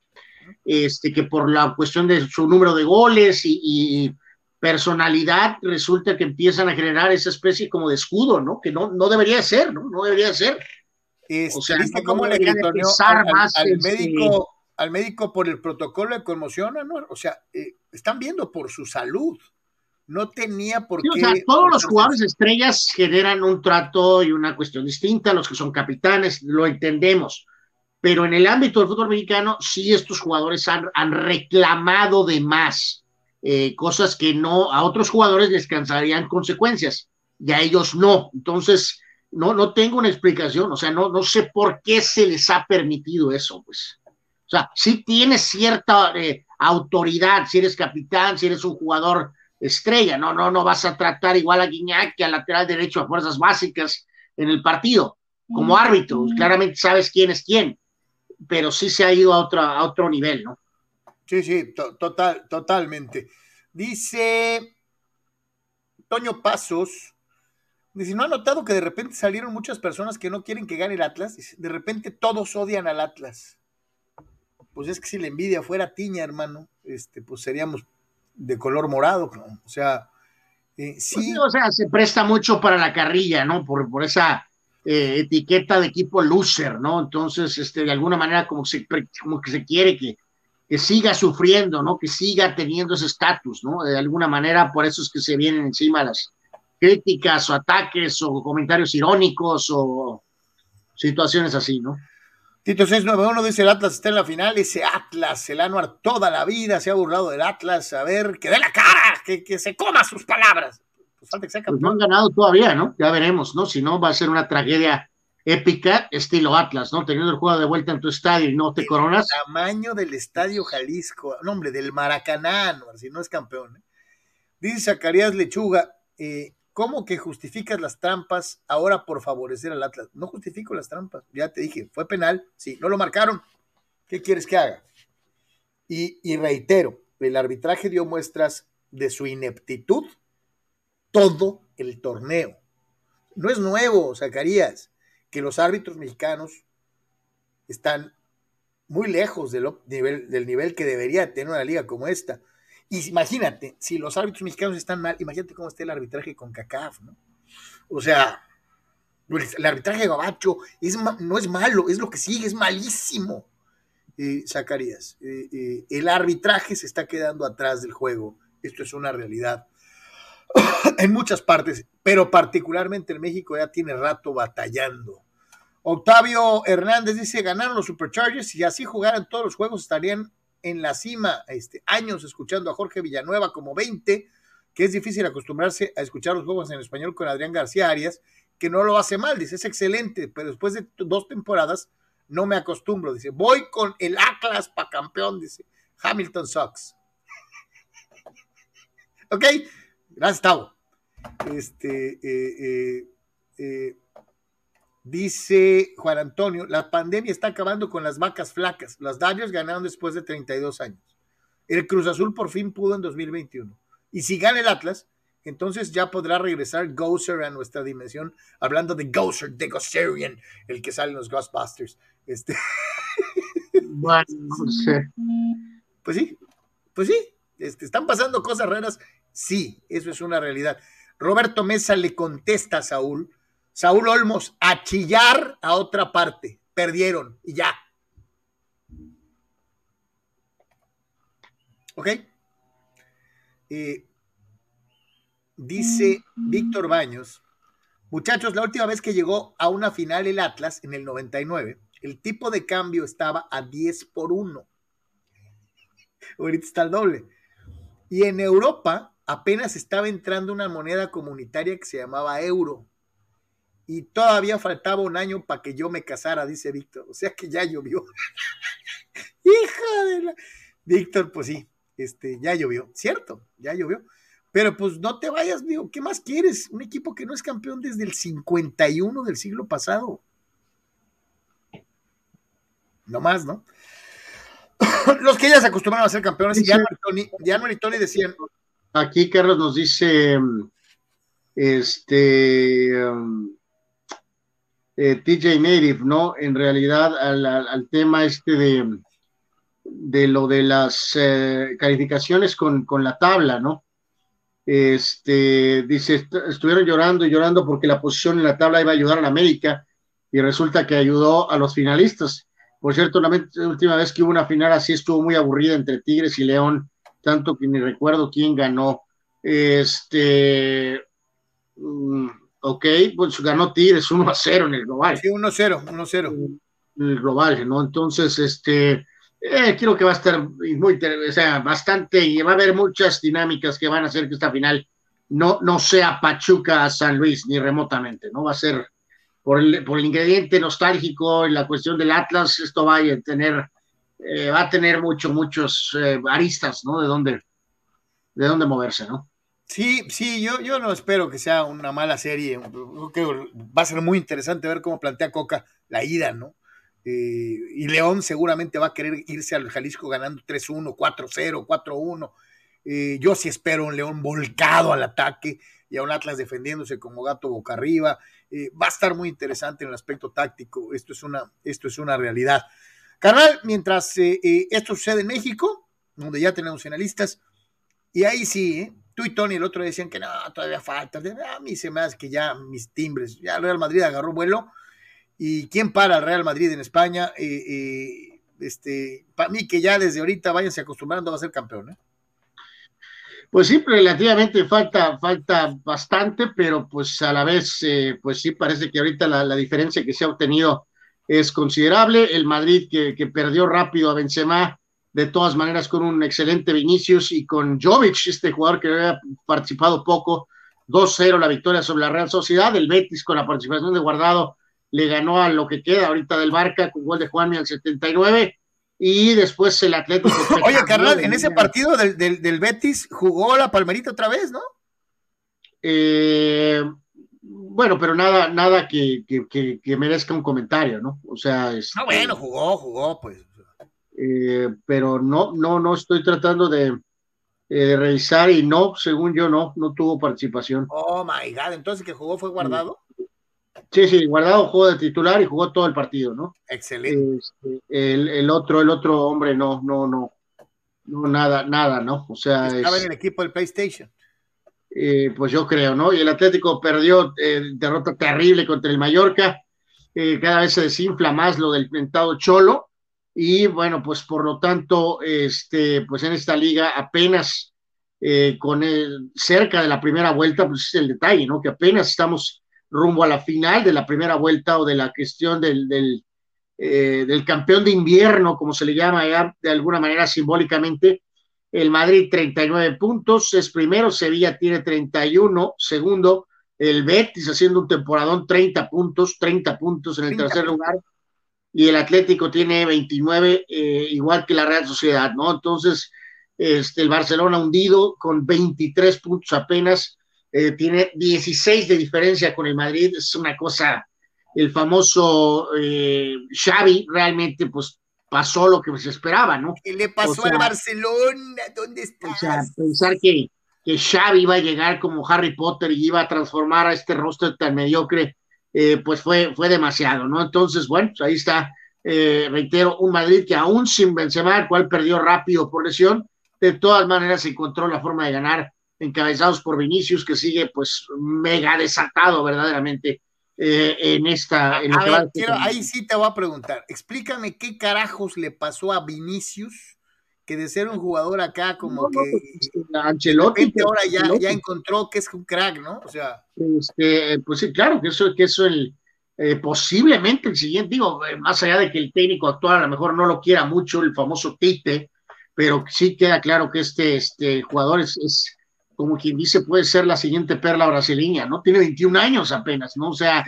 Este, que por la cuestión de su número de goles y, y, personalidad resulta que empiezan a generar esa especie como de escudo, ¿no? Que no, no debería ser, ¿no? No debería ser. Este, o sea, ¿Viste cómo le gritoneó al, al, este médico, al médico por el protocolo de conmoción? ¿no? O sea, eh, están viendo por su salud. No tenía por qué. O sea, todos los jugadores estrellas generan un trato y una cuestión distinta, los que son capitanes, lo entendemos. Pero en el ámbito del fútbol mexicano, sí estos jugadores han, han reclamado de más, eh, cosas que no, a otros jugadores les cansarían consecuencias, y a ellos no. Entonces, no, no tengo una explicación, o sea, no, no sé por qué se les ha permitido eso, pues. O sea, sí tienes cierta eh, autoridad, si eres capitán, si eres un jugador estrella, no, no, no vas a tratar igual a Guiñac que al lateral derecho a fuerzas básicas en el partido, como árbitro, claramente sabes quién es quién, pero sí se ha ido a, otra, a otro nivel, ¿no? Sí, sí, total, totalmente. Dice Toño Pasos, Dice, ¿no ha notado que de repente salieron muchas personas que no quieren que gane el Atlas? de repente todos odian al Atlas. Pues es que si la envidia fuera tiña, hermano, este, pues seríamos de color morado, O sea, eh, pues sí. o sea, se presta mucho para la carrilla, ¿no? Por, por esa eh, etiqueta de equipo loser, ¿no? Entonces, este, de alguna manera, como, se, como que se quiere que, que siga sufriendo, ¿no? Que siga teniendo ese estatus, ¿no? De alguna manera, por eso es que se vienen encima las, críticas o ataques o comentarios irónicos o situaciones así, ¿no? Tito 691 dice el Atlas está en la final, ese Atlas, el Anuar toda la vida se ha burlado del Atlas, a ver, que dé la cara, que, que se coma sus palabras. Pues falta que Pues no han ganado todavía, ¿no? Ya veremos, ¿no? Si no, va a ser una tragedia épica, estilo Atlas, ¿no? Teniendo el juego de vuelta en tu estadio y no te coronas. tamaño del estadio Jalisco, no hombre, del Maracaná, no, si no es campeón. ¿eh? Dice Zacarías Lechuga, eh, ¿cómo que justificas las trampas ahora por favorecer al Atlas? No justifico las trampas, ya te dije, fue penal, sí, no lo marcaron. ¿Qué quieres que haga? Y, reitero, el arbitraje dio muestras de su ineptitud todo el torneo. No es nuevo, Zacarías, que los árbitros mexicanos están muy lejos del, nivel, del nivel que debería tener una liga como esta. Y imagínate, si los árbitros mexicanos están mal, imagínate cómo está el arbitraje con CACAF, ¿no? O sea, el arbitraje gabacho es, no es malo, es lo que sigue, es malísimo. Eh, Zacarías, eh, eh, el arbitraje se está quedando atrás del juego. Esto es una realidad <clears throat> en muchas partes, pero particularmente en México ya tiene rato batallando. Octavio Hernández dice, ganaron los Superchargers y así jugaran todos los juegos estarían en la cima, este, años escuchando a Jorge Villanueva como 20, que es difícil acostumbrarse a escuchar los juegos en español con Adrián García Arias, que no lo hace mal, dice, es excelente, pero después de dos temporadas no me acostumbro, dice, voy con el Atlas para campeón, dice, Hamilton sucks. <laughs> ok, gracias, Tavo. Este, eh, eh, eh, Dice Juan Antonio, la pandemia está acabando con las vacas flacas. Las Dodgers ganaron después de 32 años. El Cruz Azul por fin pudo en 2021. Y si gana el Atlas, entonces ya podrá regresar Gozer a nuestra dimensión, hablando de Gozer, de Gozerian, el que sale en los Ghostbusters. Este, <laughs> Bueno, pues sí, pues sí, este, están pasando cosas raras. Sí, eso es una realidad. Roberto Mesa le contesta a Saúl, Saúl Olmos, a chillar a otra parte. Perdieron y ya. ¿Ok? Eh, dice Víctor Baños, muchachos, la última vez que llegó a una final el Atlas, en el 99, el tipo de cambio estaba a 10 por 1. Ahorita está el doble. Y en Europa apenas estaba entrando una moneda comunitaria que se llamaba euro. Y todavía faltaba un año para que yo me casara, dice Víctor. O sea que ya llovió. <laughs> Hija de la. Víctor, pues sí, este, ya llovió. Cierto, ya llovió. Pero pues no te vayas, digo, ¿qué más quieres? Un equipo que no es campeón desde el 51 del siglo pasado. No más, ¿no? <coughs> Los que ya se acostumbraron a ser campeones, y ya, Tony, ya no y Tony decían. Aquí Carlos nos dice, este, um, eh, TJ Native, ¿no? En realidad al, tema este de, de, lo de las eh, calificaciones con, con, la tabla, ¿no? Este, dice, est estuvieron llorando y llorando porque la posición en la tabla iba a ayudar a la América y resulta que ayudó a los finalistas. Por cierto, la última vez que hubo una final así estuvo muy aburrida entre Tigres y León, tanto que ni recuerdo quién ganó. Este, um, ok, pues ganó Tigres 1 a 0 en el global. Sí, 1 a 0, 1 a 0. En el global, ¿no? Entonces, este, eh, creo que va a estar muy, o sea, bastante, y va a haber muchas dinámicas que van a hacer que esta final no, no sea Pachuca a San Luis, ni remotamente, ¿no? Va a ser por el, por el ingrediente nostálgico y la cuestión del Atlas, esto va a tener, eh, va a tener mucho, muchos eh, aristas, ¿no? De dónde, de dónde moverse, ¿no? Sí, sí, yo, yo no espero que sea una mala serie. Creo que va a ser muy interesante ver cómo plantea Coca la ida, ¿no? Eh, y León seguramente va a querer irse al Jalisco ganando 3-1, 4-0, 4-1. Eh, yo sí espero un León volcado al ataque y a un Atlas defendiéndose como gato boca arriba. Eh, va a estar muy interesante en el aspecto táctico. Esto es una, esto es una realidad. Carnal, mientras eh, esto sucede en México, donde ya tenemos finalistas, y ahí sí, ¿eh? Tú y Tony el otro decían que no, todavía falta. A mí se me hace que ya mis timbres, ya el Real Madrid agarró vuelo. ¿Y quién para al Real Madrid en España? Eh, eh, este, para mí que ya desde ahorita váyanse acostumbrando a ser campeón. ¿eh? Pues sí, relativamente falta, falta bastante, pero pues a la vez, eh, pues sí parece que ahorita la, la, diferencia que se ha obtenido es considerable. El Madrid que, que, perdió rápido a Benzema, de todas maneras con un excelente Vinicius y con Jovic, este jugador que había participado poco, 2-0 la victoria sobre la Real Sociedad. El Betis con la participación de Guardado le ganó a lo que queda ahorita del Barca con gol de Juanmi al 79 y después el Atlético. <laughs> Oye, carnal, en ese partido del, del, Betis jugó la Palmerita otra vez, ¿no? Eh, bueno, pero nada, nada que, que, que, merezca un comentario, ¿no? O sea, es, ah, bueno, jugó, jugó, pues. Eh, pero no, no, no estoy tratando de, eh, revisar y no, según yo, no, no tuvo participación. Oh my God, entonces que jugó fue guardado. Sí, sí, guardado jugó de titular y jugó todo el partido, ¿no? Excelente. Este, el, el, otro, el otro hombre, no, no, no, no, nada, nada, ¿no? O sea. Estaba en el equipo del PlayStation. Eh, pues yo creo, ¿no? Y el Atlético perdió eh, derrota terrible contra el Mallorca. Eh, cada vez se desinfla más lo del mentado Cholo. Y bueno, pues por lo tanto, este, pues en esta liga apenas con el, cerca de la primera vuelta, pues es el detalle, ¿no? Que apenas estamos rumbo a la final de la primera vuelta o de la cuestión del, del, del campeón de invierno, como se le llama ya de alguna manera simbólicamente, el Madrid 39 puntos, es primero, Sevilla tiene 31, segundo, el Betis haciendo un temporadón 30 puntos, 30 puntos en el tercer lugar, y el Atlético tiene 29, eh, igual que la Real Sociedad, ¿no? Entonces, este, el Barcelona hundido con 23 puntos apenas, eh, tiene 16 de diferencia con el Madrid, es una cosa, el famoso eh, Xavi realmente pues pasó lo que se esperaba, ¿no? ¿Qué le pasó al Barcelona? ¿Dónde está? O sea, pensar que, que Xavi iba a llegar como Harry Potter y iba a transformar a este rostro tan mediocre, eh, pues fue, fue demasiado, ¿no? Entonces, bueno, pues ahí está, eh, reitero, un Madrid que aún sin Benzema, el cual perdió rápido por lesión, de todas maneras encontró la forma de ganar encabezados por Vinicius, que sigue pues mega desatado verdaderamente eh, en esta. En ahí sí te voy a preguntar. Explícame qué carajos le pasó a Vinicius, que de ser un jugador acá como que. Pues, este, Ancelotti. ahora ya, ya, encontró que es un crack, ¿no? O sea. Este, pues sí, claro, que eso, que eso el. Eh, posiblemente el siguiente, digo, eh, más allá de que el técnico actual a lo mejor no lo quiera mucho, el famoso Tite, pero sí queda claro que este, este jugador es como quien dice, puede ser la siguiente perla brasileña, ¿no? Tiene 21 años apenas, ¿no? O sea,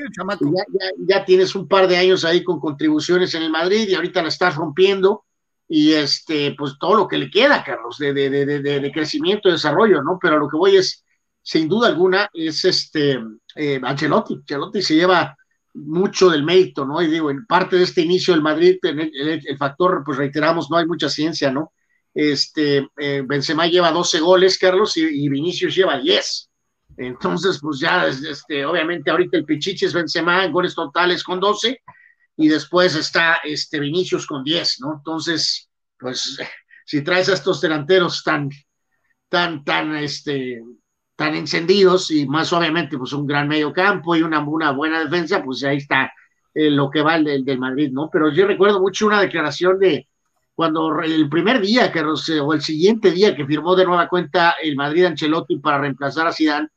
ya, tienes un par de años ahí con contribuciones en el Madrid y ahorita la estás rompiendo y este, pues todo lo que le queda, Carlos, de, de, de, de crecimiento, desarrollo, ¿no? Pero lo que voy es, sin duda alguna, es este, eh, Ancelotti. Ancelotti se lleva mucho del mérito, ¿no? Y digo, en parte de este inicio del Madrid, el factor, pues reiteramos, no hay mucha ciencia, ¿no? Este, eh, Benzema lleva 12 goles, Carlos, y, Vinicius lleva 10. Entonces, pues ya, este, obviamente ahorita el Pichichi es Benzema en goles totales con 12, y después está este Vinicius con 10, ¿no? Entonces, pues, <laughs> si traes a estos delanteros tan, tan, tan, este, tan encendidos, y más obviamente, pues un gran medio campo y una, una buena defensa, pues ahí está eh, lo que va el del Madrid, ¿no? Pero yo recuerdo mucho una declaración de, cuando el primer día que, o el siguiente día que firmó de nueva cuenta el Madrid Ancelotti para reemplazar a Zidane,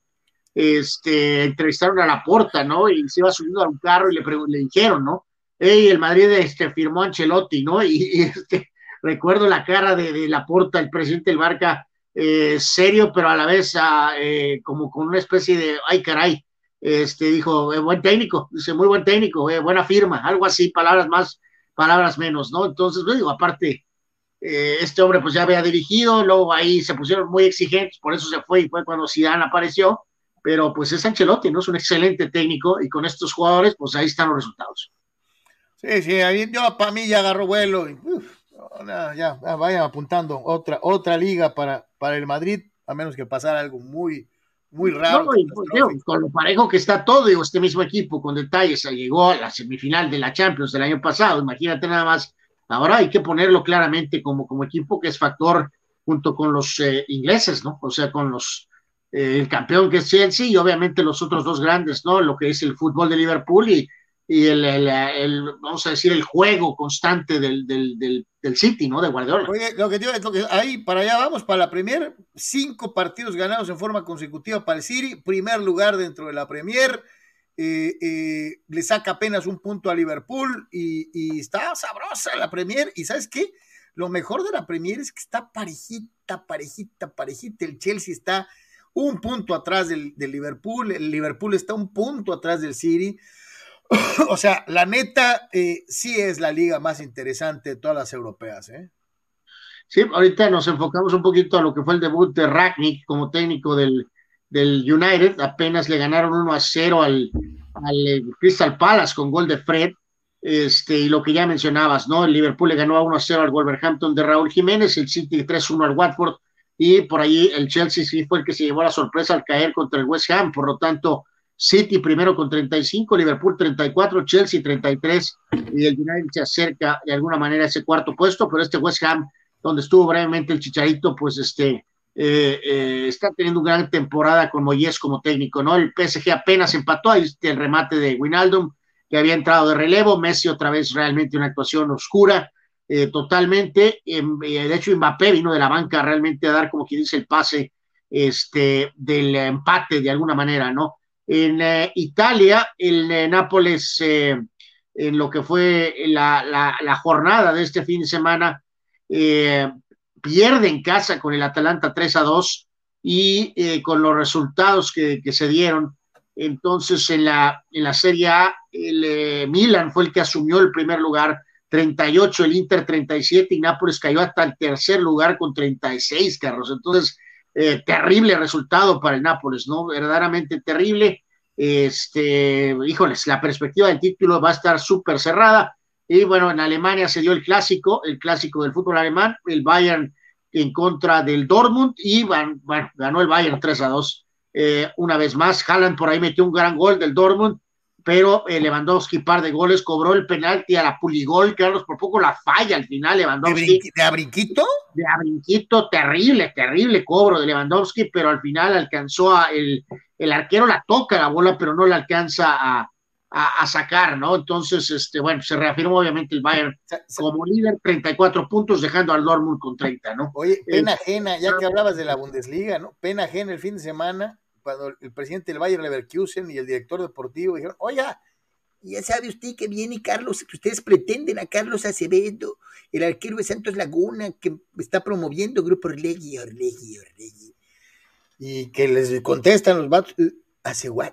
este, entrevistaron a la porta, ¿no? Y se iba subiendo a un carro y le, le dijeron, ¿no? El Madrid este, firmó a Ancelotti, ¿no? Y, este, recuerdo la cara de, de la porta, el presidente del Barca, eh, serio, pero a la vez ah, eh, como con una especie de, ay caray, este, dijo, eh, buen técnico, dice, muy buen técnico, buena firma, algo así, palabras más palabras menos, ¿no? Entonces, digo, aparte, eh, este hombre pues ya había dirigido, luego ahí se pusieron muy exigentes, por eso se fue y fue cuando Zidane apareció, pero pues es Ancelotti, ¿no? Es un excelente técnico y con estos jugadores, pues ahí están los resultados. Sí, sí, ahí yo para mí ya agarró vuelo y ya, vayan apuntando otra, otra liga para, para el Madrid, a menos que pasara algo muy, muy raro. con lo parejo que está todo, digo, este mismo equipo con detalles, llegó a la semifinal de la Champions del año pasado, imagínate nada más, ahora hay que ponerlo claramente como, como equipo que es factor junto con los eh, ingleses, ¿no? O sea, con los, eh, el campeón que es Chelsea y obviamente los otros dos grandes, ¿no? Lo que es el fútbol de Liverpool y, y el, el, vamos a decir, el juego constante del, del, del, City, ¿no? De Guardiola. Lo que digo que ahí para allá vamos, para la Premier, cinco partidos ganados en forma consecutiva para el City, primer lugar dentro de la Premier, eh, eh, le saca apenas un punto a Liverpool y, y, está sabrosa la Premier. ¿Y sabes qué? Lo mejor de la Premier es que está parejita, parejita, parejita. El Chelsea está un punto atrás del, Liverpool, el Liverpool está un punto atrás del City. <laughs> o sea, la neta, eh, sí es la liga más interesante de todas las europeas. ¿eh? Sí, ahorita nos enfocamos un poquito a lo que fue el debut de Ragnick como técnico del, del United. Apenas le ganaron 1 a 0 al, al eh, Crystal Palace con gol de Fred. Este, y lo que ya mencionabas, ¿no? El Liverpool le ganó a 1 a 0 al Wolverhampton de Raúl Jiménez, el City 3-1 al Watford, y por ahí el Chelsea sí fue el que se llevó la sorpresa al caer contra el West Ham, por lo tanto, City primero con 35, Liverpool 34, Chelsea 33, y el United se acerca de alguna manera a ese cuarto puesto, pero este West Ham, donde estuvo brevemente el Chicharito, pues este, eh, eh, está teniendo una gran temporada con Moyes como técnico, ¿no? El PSG apenas empató, ahí el remate de Winaldum, que había entrado de relevo, Messi otra vez realmente una actuación oscura, eh, totalmente, em, de hecho Mbappé vino de la banca realmente a dar, como quien dice, el pase este, del empate de alguna manera, ¿no? En Italia, el Nápoles, en lo que fue la, jornada de este fin de semana, pierde en casa con el Atalanta 3 a 2 y eh, con los resultados que, se dieron. Entonces, en la, en la Serie A, el eh, Milan fue el que asumió el primer lugar, 38, el Inter 37 y Nápoles cayó hasta el tercer lugar con 36 carros. Entonces, eh, terrible resultado para el Nápoles, ¿no? Verdaderamente terrible. Este, híjoles, la perspectiva del título va a estar súper cerrada. Y bueno, en Alemania se dio el clásico, el clásico del fútbol alemán, el Bayern en contra del Dortmund y bueno, ganó el Bayern 3 a 2. Eh, una vez más, Haaland por ahí metió un gran gol del Dortmund, pero eh, Lewandowski, par de goles, cobró el penalti a la Puligol, Carlos, por poco la falla al final, Lewandowski. ¿De, abrinquito? De abrinquito, terrible, terrible cobro de Lewandowski, pero al final alcanzó a el, el arquero la toca la bola, pero no la alcanza a, a, sacar, ¿no? Entonces, este, bueno, se reafirmó obviamente el Bayern como líder, 34 puntos, dejando al Dortmund con 30, ¿no? Oye, pena ajena, ya que hablabas de la Bundesliga, ¿no? Pena ajena el fin de semana, cuando el presidente del Bayern Leverkusen y el director deportivo dijeron, oiga, ya sabe usted que viene Carlos, que ustedes pretenden a Carlos Acevedo, el arquero de Santos Laguna, que está promoviendo Grupo Orlegui, Orlegui, Orlegui. Y que les contestan los vatos, ¿hace what?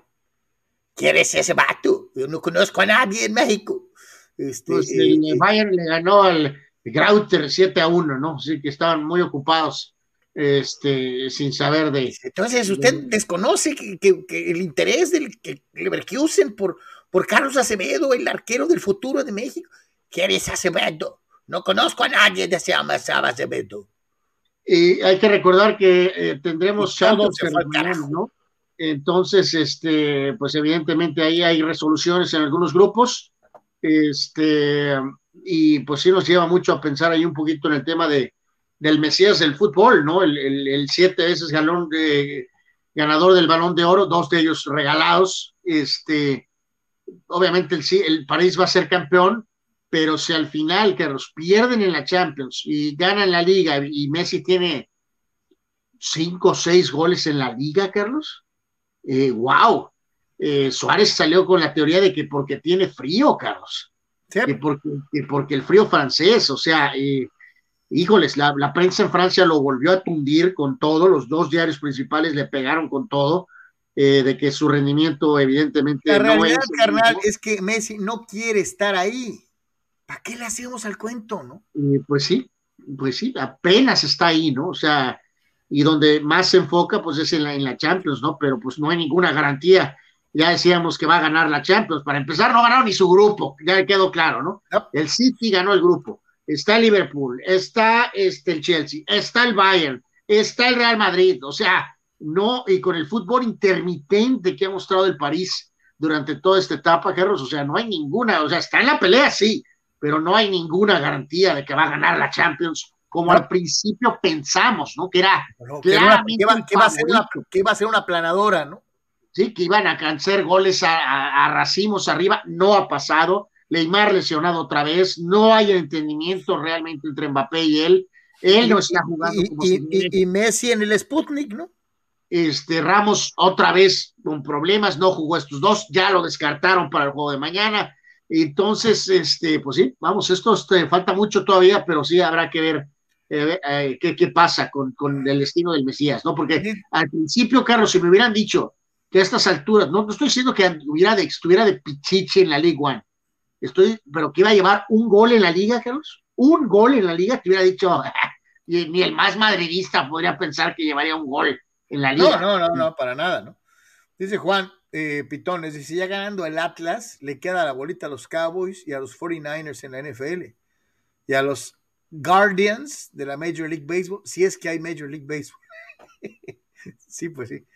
¿Quién es ese vato? Yo no conozco a nadie en México. Este, pues el eh, Bayern le ganó al Grauter 7 a 1, ¿no? Así que estaban muy ocupados este, sin saber de. Entonces, usted desconoce que, el interés del que Leverkusen por, por Carlos Acevedo, el arquero del futuro de México. ¿Quién es Acevedo? No conozco a nadie de se llama Acevedo. Y hay que recordar que eh, tendremos Champions ¿no? Entonces, este, pues evidentemente ahí hay resoluciones en algunos grupos, este, y pues sí nos lleva mucho a pensar ahí un poquito en el tema de, del Mesías del fútbol, ¿no? El, el, siete veces galón de, ganador del balón de oro, dos de ellos regalados, este, obviamente el, el París va a ser campeón, pero si al final, que los pierden en la Champions y ganan la liga y Messi tiene cinco o seis goles en la liga, Carlos, wow, eh, eh, Suárez salió con la teoría de que porque tiene frío, Carlos, que, porque, porque, el frío francés, o sea, eh, híjoles, la, prensa en Francia lo volvió a tundir con todo, los dos diarios principales le pegaron con todo, de que su rendimiento evidentemente... La realidad, carnal, es que Messi no quiere estar ahí. ¿Para qué le hacemos al cuento, no? pues sí, pues sí, apenas está ahí, ¿no? O sea, y donde más se enfoca pues es en la, en la Champions, ¿no? Pero pues no hay ninguna garantía. Ya decíamos que va a ganar la Champions. Para empezar, no ganaron ni su grupo, ya quedó claro, ¿no? El City ganó el grupo. Está Liverpool, está este, el Chelsea, está el Bayern, está el Real Madrid. O sea, no, y con el fútbol intermitente que ha mostrado el París durante toda esta etapa, Carlos, o sea, no hay ninguna, o sea, está en la pelea, sí, pero no hay ninguna garantía de que va a ganar la Champions como al principio pensamos, ¿no? Que era que, va, a ser una, que a ser una planadora, ¿no? Sí, que iban a hacer goles a, racimos arriba, no ha pasado. Neymar lesionado otra vez, no hay entendimiento realmente entre Mbappé y él. Él no está jugando como y, y, Messi en el Sputnik, ¿no? Este Ramos otra vez con problemas, no jugó estos dos, ya lo descartaron para el juego de mañana. Entonces, este, pues sí, vamos, esto este, falta mucho todavía, pero sí habrá que ver eh, qué, qué, pasa con, con, el destino del Mesías, ¿no? Porque al principio, Carlos, si me hubieran dicho que a estas alturas, no, no estoy diciendo que hubiera de, estuviera de pichiche en la League One, estoy, pero que iba a llevar un gol en la liga, Carlos, un gol en la liga, te hubiera dicho, <laughs> ni el más madridista podría pensar que llevaría un gol en la liga. No, no, no, no, para nada, ¿no? Dice Juan eh, Pitones, dice, ya ganando el Atlas, le queda la bolita a los Cowboys y a los 49ers en la NFL y a los Guardians de la Major League Baseball, si es que hay Major League Baseball. <laughs> sí, pues sí.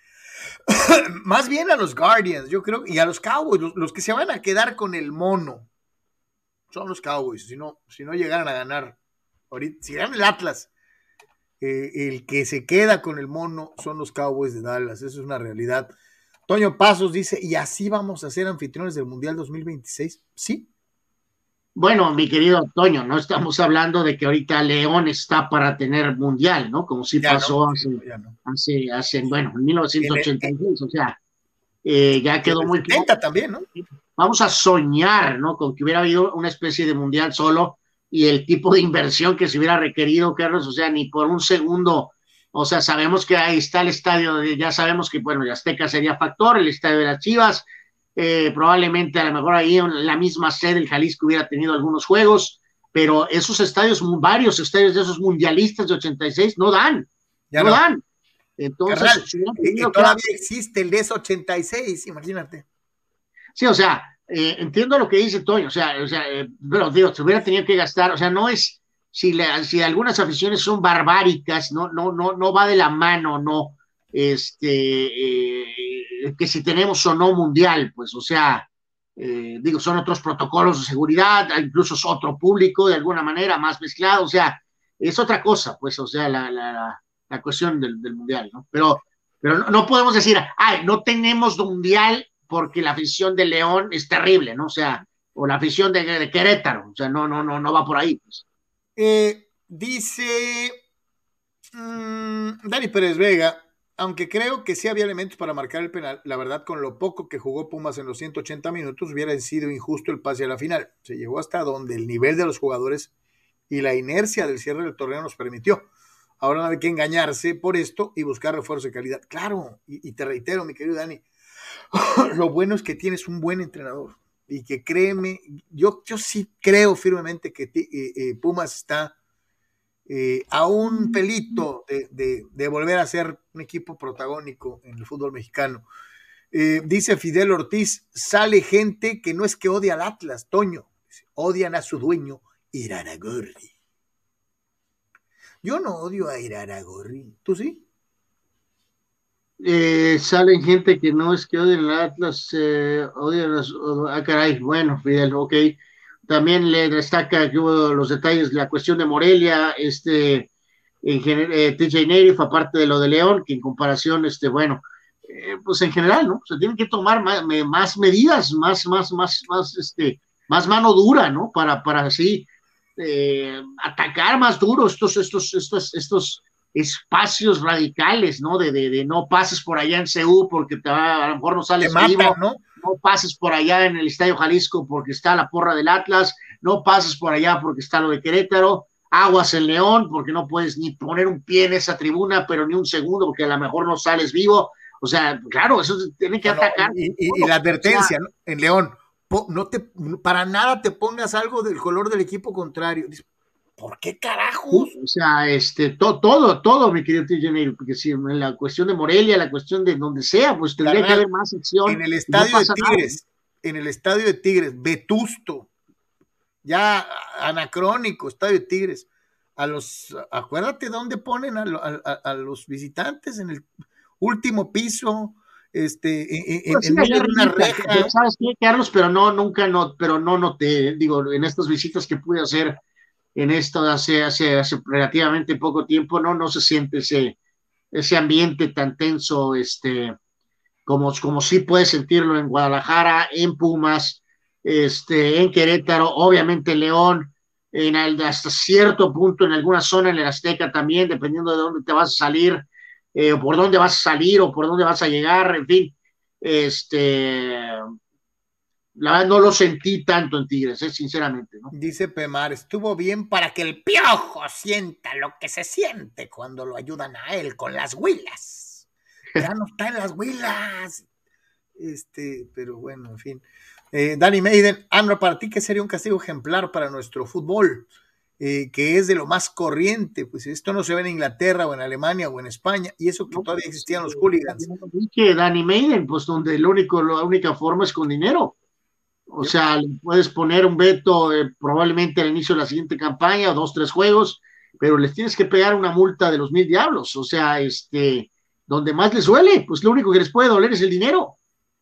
<coughs> Más bien a los Guardians, yo creo, y a los Cowboys, los, que se van a quedar con el mono, son los Cowboys, si no, si no llegaran a ganar, ahorita, si ganan el Atlas, eh, el que se queda con el mono son los Cowboys de Dallas, eso es una realidad. Toño Pasos dice, ¿y así vamos a ser anfitriones del Mundial 2026? Sí, bueno, mi querido Toño, no estamos hablando de que ahorita León está para tener mundial, ¿no? Como si pasó hace, hace, bueno, en 1986, o sea, eh, ya quedó muy claro. también, ¿no? Vamos a soñar, ¿no? Con que hubiera habido una especie de mundial solo y el tipo de inversión que se hubiera requerido, Carlos, o sea, ni por un segundo, o sea, sabemos que ahí está el estadio, ya sabemos que, bueno, el Azteca sería factor, el estadio de las Chivas, eh, probablemente a lo mejor ahí en la misma sede el Jalisco hubiera tenido algunos juegos, pero esos estadios, varios estadios de esos mundialistas de 86 no dan, no, dan. Entonces, todavía existe el de 86, imagínate. Sí, o sea, eh, entiendo lo que dice Toño, o sea, o sea eh, pero digo, se hubiera tenido que gastar, o sea, no es, si, si algunas aficiones son barbáricas, no, no, no, no va de la mano, no, este, que si tenemos o no mundial, pues, o sea, eh, digo, son otros protocolos de seguridad, incluso es otro público de alguna manera más mezclado, o sea, es otra cosa, pues, o sea, la, la, la cuestión del, del, mundial, ¿no? Pero, pero no, podemos decir, ay, no tenemos mundial porque la afición de León es terrible, ¿no? O sea, o la afición de, de Querétaro, o sea, no, no, no, no va por ahí, pues. Eh, dice mmm, Dani Pérez Vega, aunque creo que sí había elementos para marcar el penal, la verdad con lo poco que jugó Pumas en los 180 minutos hubiera sido injusto el pase a la final. Se llegó hasta donde el nivel de los jugadores y la inercia del cierre del torneo nos permitió. Ahora no hay que engañarse por esto y buscar refuerzo de calidad. Claro, y, te reitero, mi querido Dani, <laughs> lo bueno es que tienes un buen entrenador y que créeme, yo, yo sí creo firmemente que eh, eh, Pumas está eh, a un pelito de, volver a ser un equipo protagónico en el fútbol mexicano. Dice Fidel Ortiz, sale gente que no es que odia al Atlas, Toño, odian a su dueño, Iraragorri. Yo no odio a Iraragorri, ¿tú sí? Eh, salen gente que no es que odien al Atlas, odian a su... Ah, caray, bueno, Fidel, ok. También le destaca hubo los detalles, la cuestión de Morelia, este, en eh, TJ Nerif, aparte de lo de León, que en comparación, este, bueno, eh, pues en general, ¿no? Se tienen que tomar más, más, medidas, más, más, más, más, este, más mano dura, ¿no? Para, para así eh, atacar más duro estos, estos, estos, estos espacios radicales, ¿no? De, de, de no pases por allá en CEU porque te va, a lo mejor no sales vivo, ¿no? no pases por allá en el Estadio Jalisco porque está la porra del Atlas, no pases por allá porque está lo de Querétaro, aguas en León porque no puedes ni poner un pie en esa tribuna, pero ni un segundo porque a lo mejor no sales vivo. O sea, claro, eso tiene que atacar. Y, la advertencia en León, no te, para nada te pongas algo del color del equipo contrario. ¿Por qué carajos? O sea, este, todo, todo, mi querido TJ porque si en la cuestión de Morelia, la cuestión de donde sea, pues tendría que haber más acción. En el estadio de Tigres, en el estadio de Tigres, vetusto, ya anacrónico, estadio de Tigres. A los, acuérdate dónde ponen a, a, los visitantes en el último piso, este, en, pues una reja. ¿Sabes qué, Carlos? Pero no, nunca, no, pero no noté, digo, en estas visitas que pude hacer en esto hace, hace, hace relativamente poco tiempo, ¿no? No se siente ese, ese ambiente tan tenso, este, como, como sí puede sentirlo en Guadalajara, en Pumas, este, en Querétaro, obviamente León, en el, hasta cierto punto en alguna zona en el Azteca también, dependiendo de dónde te vas a salir, eh, o por dónde vas a salir, o por dónde vas a llegar, en fin, este, la verdad no lo sentí tanto en Tigres, eh, sinceramente. ¿no? Dice Pemar, estuvo bien para que el piojo sienta lo que se siente cuando lo ayudan a él con las huilas. Ya no está en las huilas. Este, pero bueno, en fin. Eh, Danny Maiden, Andro, para ti, ¿qué sería un castigo ejemplar para nuestro fútbol? Eh, que es de lo más corriente, pues esto no se ve en Inglaterra o en Alemania o en España, y eso que todavía existían los hooligans. Que Danny Maiden, pues donde el único, la única forma es con dinero. O sea, le puedes poner un veto eh, probablemente al inicio de la siguiente campaña, dos, tres juegos, pero les tienes que pegar una multa de los mil diablos. O sea, este, donde más les duele, pues lo único que les puede doler es el dinero.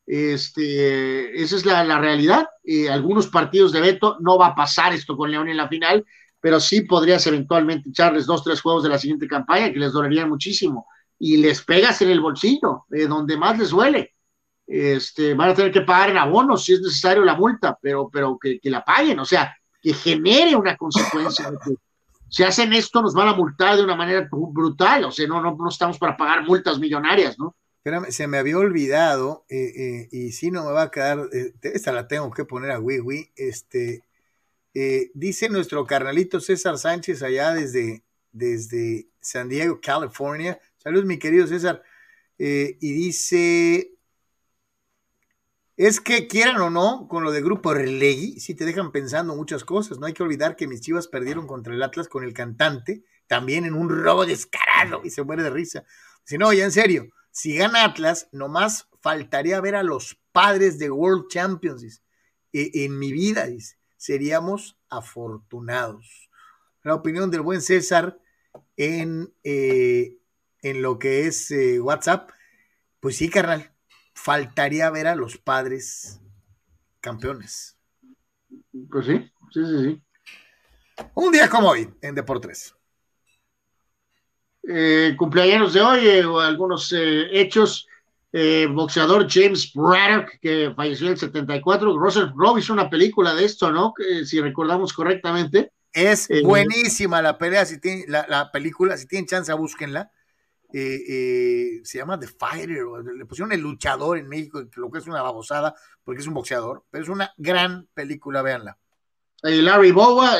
Este, esa es la, la realidad. Eh, algunos partidos de veto, no va a pasar esto con León en la final, pero sí podrías eventualmente echarles dos, tres juegos de la siguiente campaña que les dolerían muchísimo. Y les pegas en el bolsillo, eh, donde más les duele este, van a tener que pagar en abonos si es necesario la multa, pero, pero que, que la paguen, o sea, que genere una consecuencia. si hacen esto, nos van a multar de una manera brutal, o sea, no, no, no estamos para pagar multas millonarias, ¿no? Espérame, se me había olvidado, eh, eh, y si no me va a quedar, eh, esta la tengo que poner a Wii este, dice nuestro carnalito César Sánchez allá desde, desde San Diego, California. Saludos, mi querido César. y dice, es que quieran o no, con lo de Grupo Relegui, sí te dejan pensando muchas cosas. No hay que olvidar que mis chivas perdieron contra el Atlas con el cantante, también en un robo descarado, y se muere de risa. Si no, ya en serio, si gana Atlas, nomás faltaría ver a los padres de World Champions. E, en mi vida, dice, seríamos afortunados. La opinión del buen César en, eh, en lo que es eh, WhatsApp, pues sí, carnal, faltaría ver a los padres campeones. Pues sí, sí, sí, sí. Un día como hoy en Deportes. Eh, cumpleaños de hoy eh, o algunos eh, hechos. Boxeador James Braddock, que falleció en el 74. Russell Crowe hizo una película de esto, ¿no? Que, si recordamos correctamente. Es buenísima la pelea, si tiene, la, la, película, si tienen chance, búsquenla. Eh, eh, se llama The Fighter, le pusieron el luchador en México, lo que es una babosada, porque es un boxeador, pero es una gran película, véanla. Eh, Larry Bowa,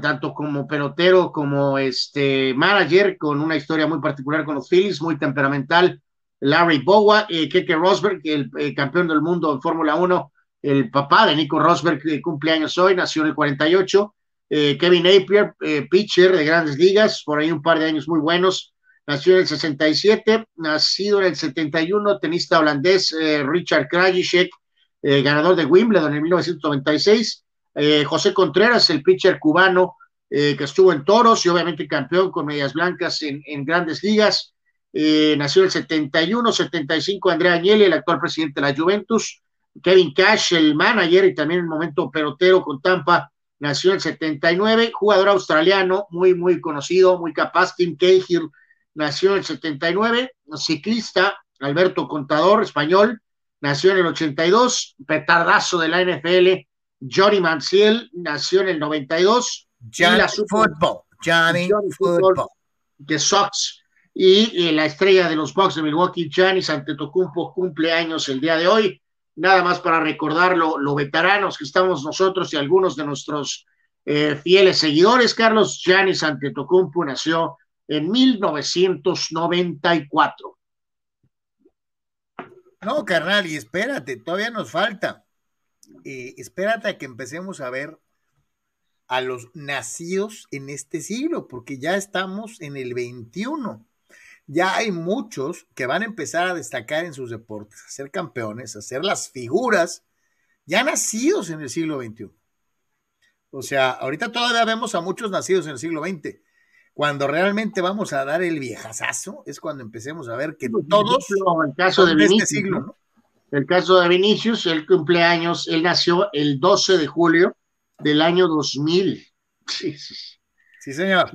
tanto como pelotero como este manager, con una historia muy particular con los Phillies, muy temperamental. Larry Bowa, Keke Rosberg, el, campeón del mundo en Fórmula 1, el papá de Nico Rosberg, que cumple años hoy, nació en el 48. Kevin Napier, pitcher de grandes ligas, por ahí un par de años muy buenos nació en el 67, nacido en el 71, tenista holandés eh, Richard Krajicek, eh, ganador de Wimbledon en 1996, eh, José Contreras, el pitcher cubano eh, que estuvo en Toros y obviamente campeón con medias blancas en, grandes ligas, nació en el 71, 75, Andrea Agnelli, el actual presidente de la Juventus, Kevin Cash, el manager y también en el momento pelotero con Tampa, nació en el 79, jugador australiano muy, muy conocido, muy capaz, Tim Cahill, nació en el 79, ciclista, Alberto Contador, español, nació en el 82, petardazo de la NFL, Johnny Manciel, nació en el 92, Johnny la Football, Johnny, Johnny Football, de Sox, y, y, la estrella de los Bucks de Milwaukee, Giannis Antetokounmpo, cumple años el día de hoy, nada más para recordar lo, lo veteranos que estamos nosotros y algunos de nuestros eh, fieles seguidores, Carlos Giannis Antetokounmpo nació en 1994. No, carnal, y espérate, todavía nos falta. Eh, espérate a que empecemos a ver a los nacidos en este siglo, porque ya estamos en el 21. Ya hay muchos que van a empezar a destacar en sus deportes, a ser campeones, a ser las figuras ya nacidos en el siglo XXI. O sea, ahorita todavía vemos a muchos nacidos en el siglo XX, cuando realmente vamos a dar el viejazazo, es cuando empecemos a ver que todos. el caso de Vinicius, este siglo, ¿no? El caso de Vinicius, el cumpleaños, él nació el 12 de julio del año 2000. Sí, sí. señor.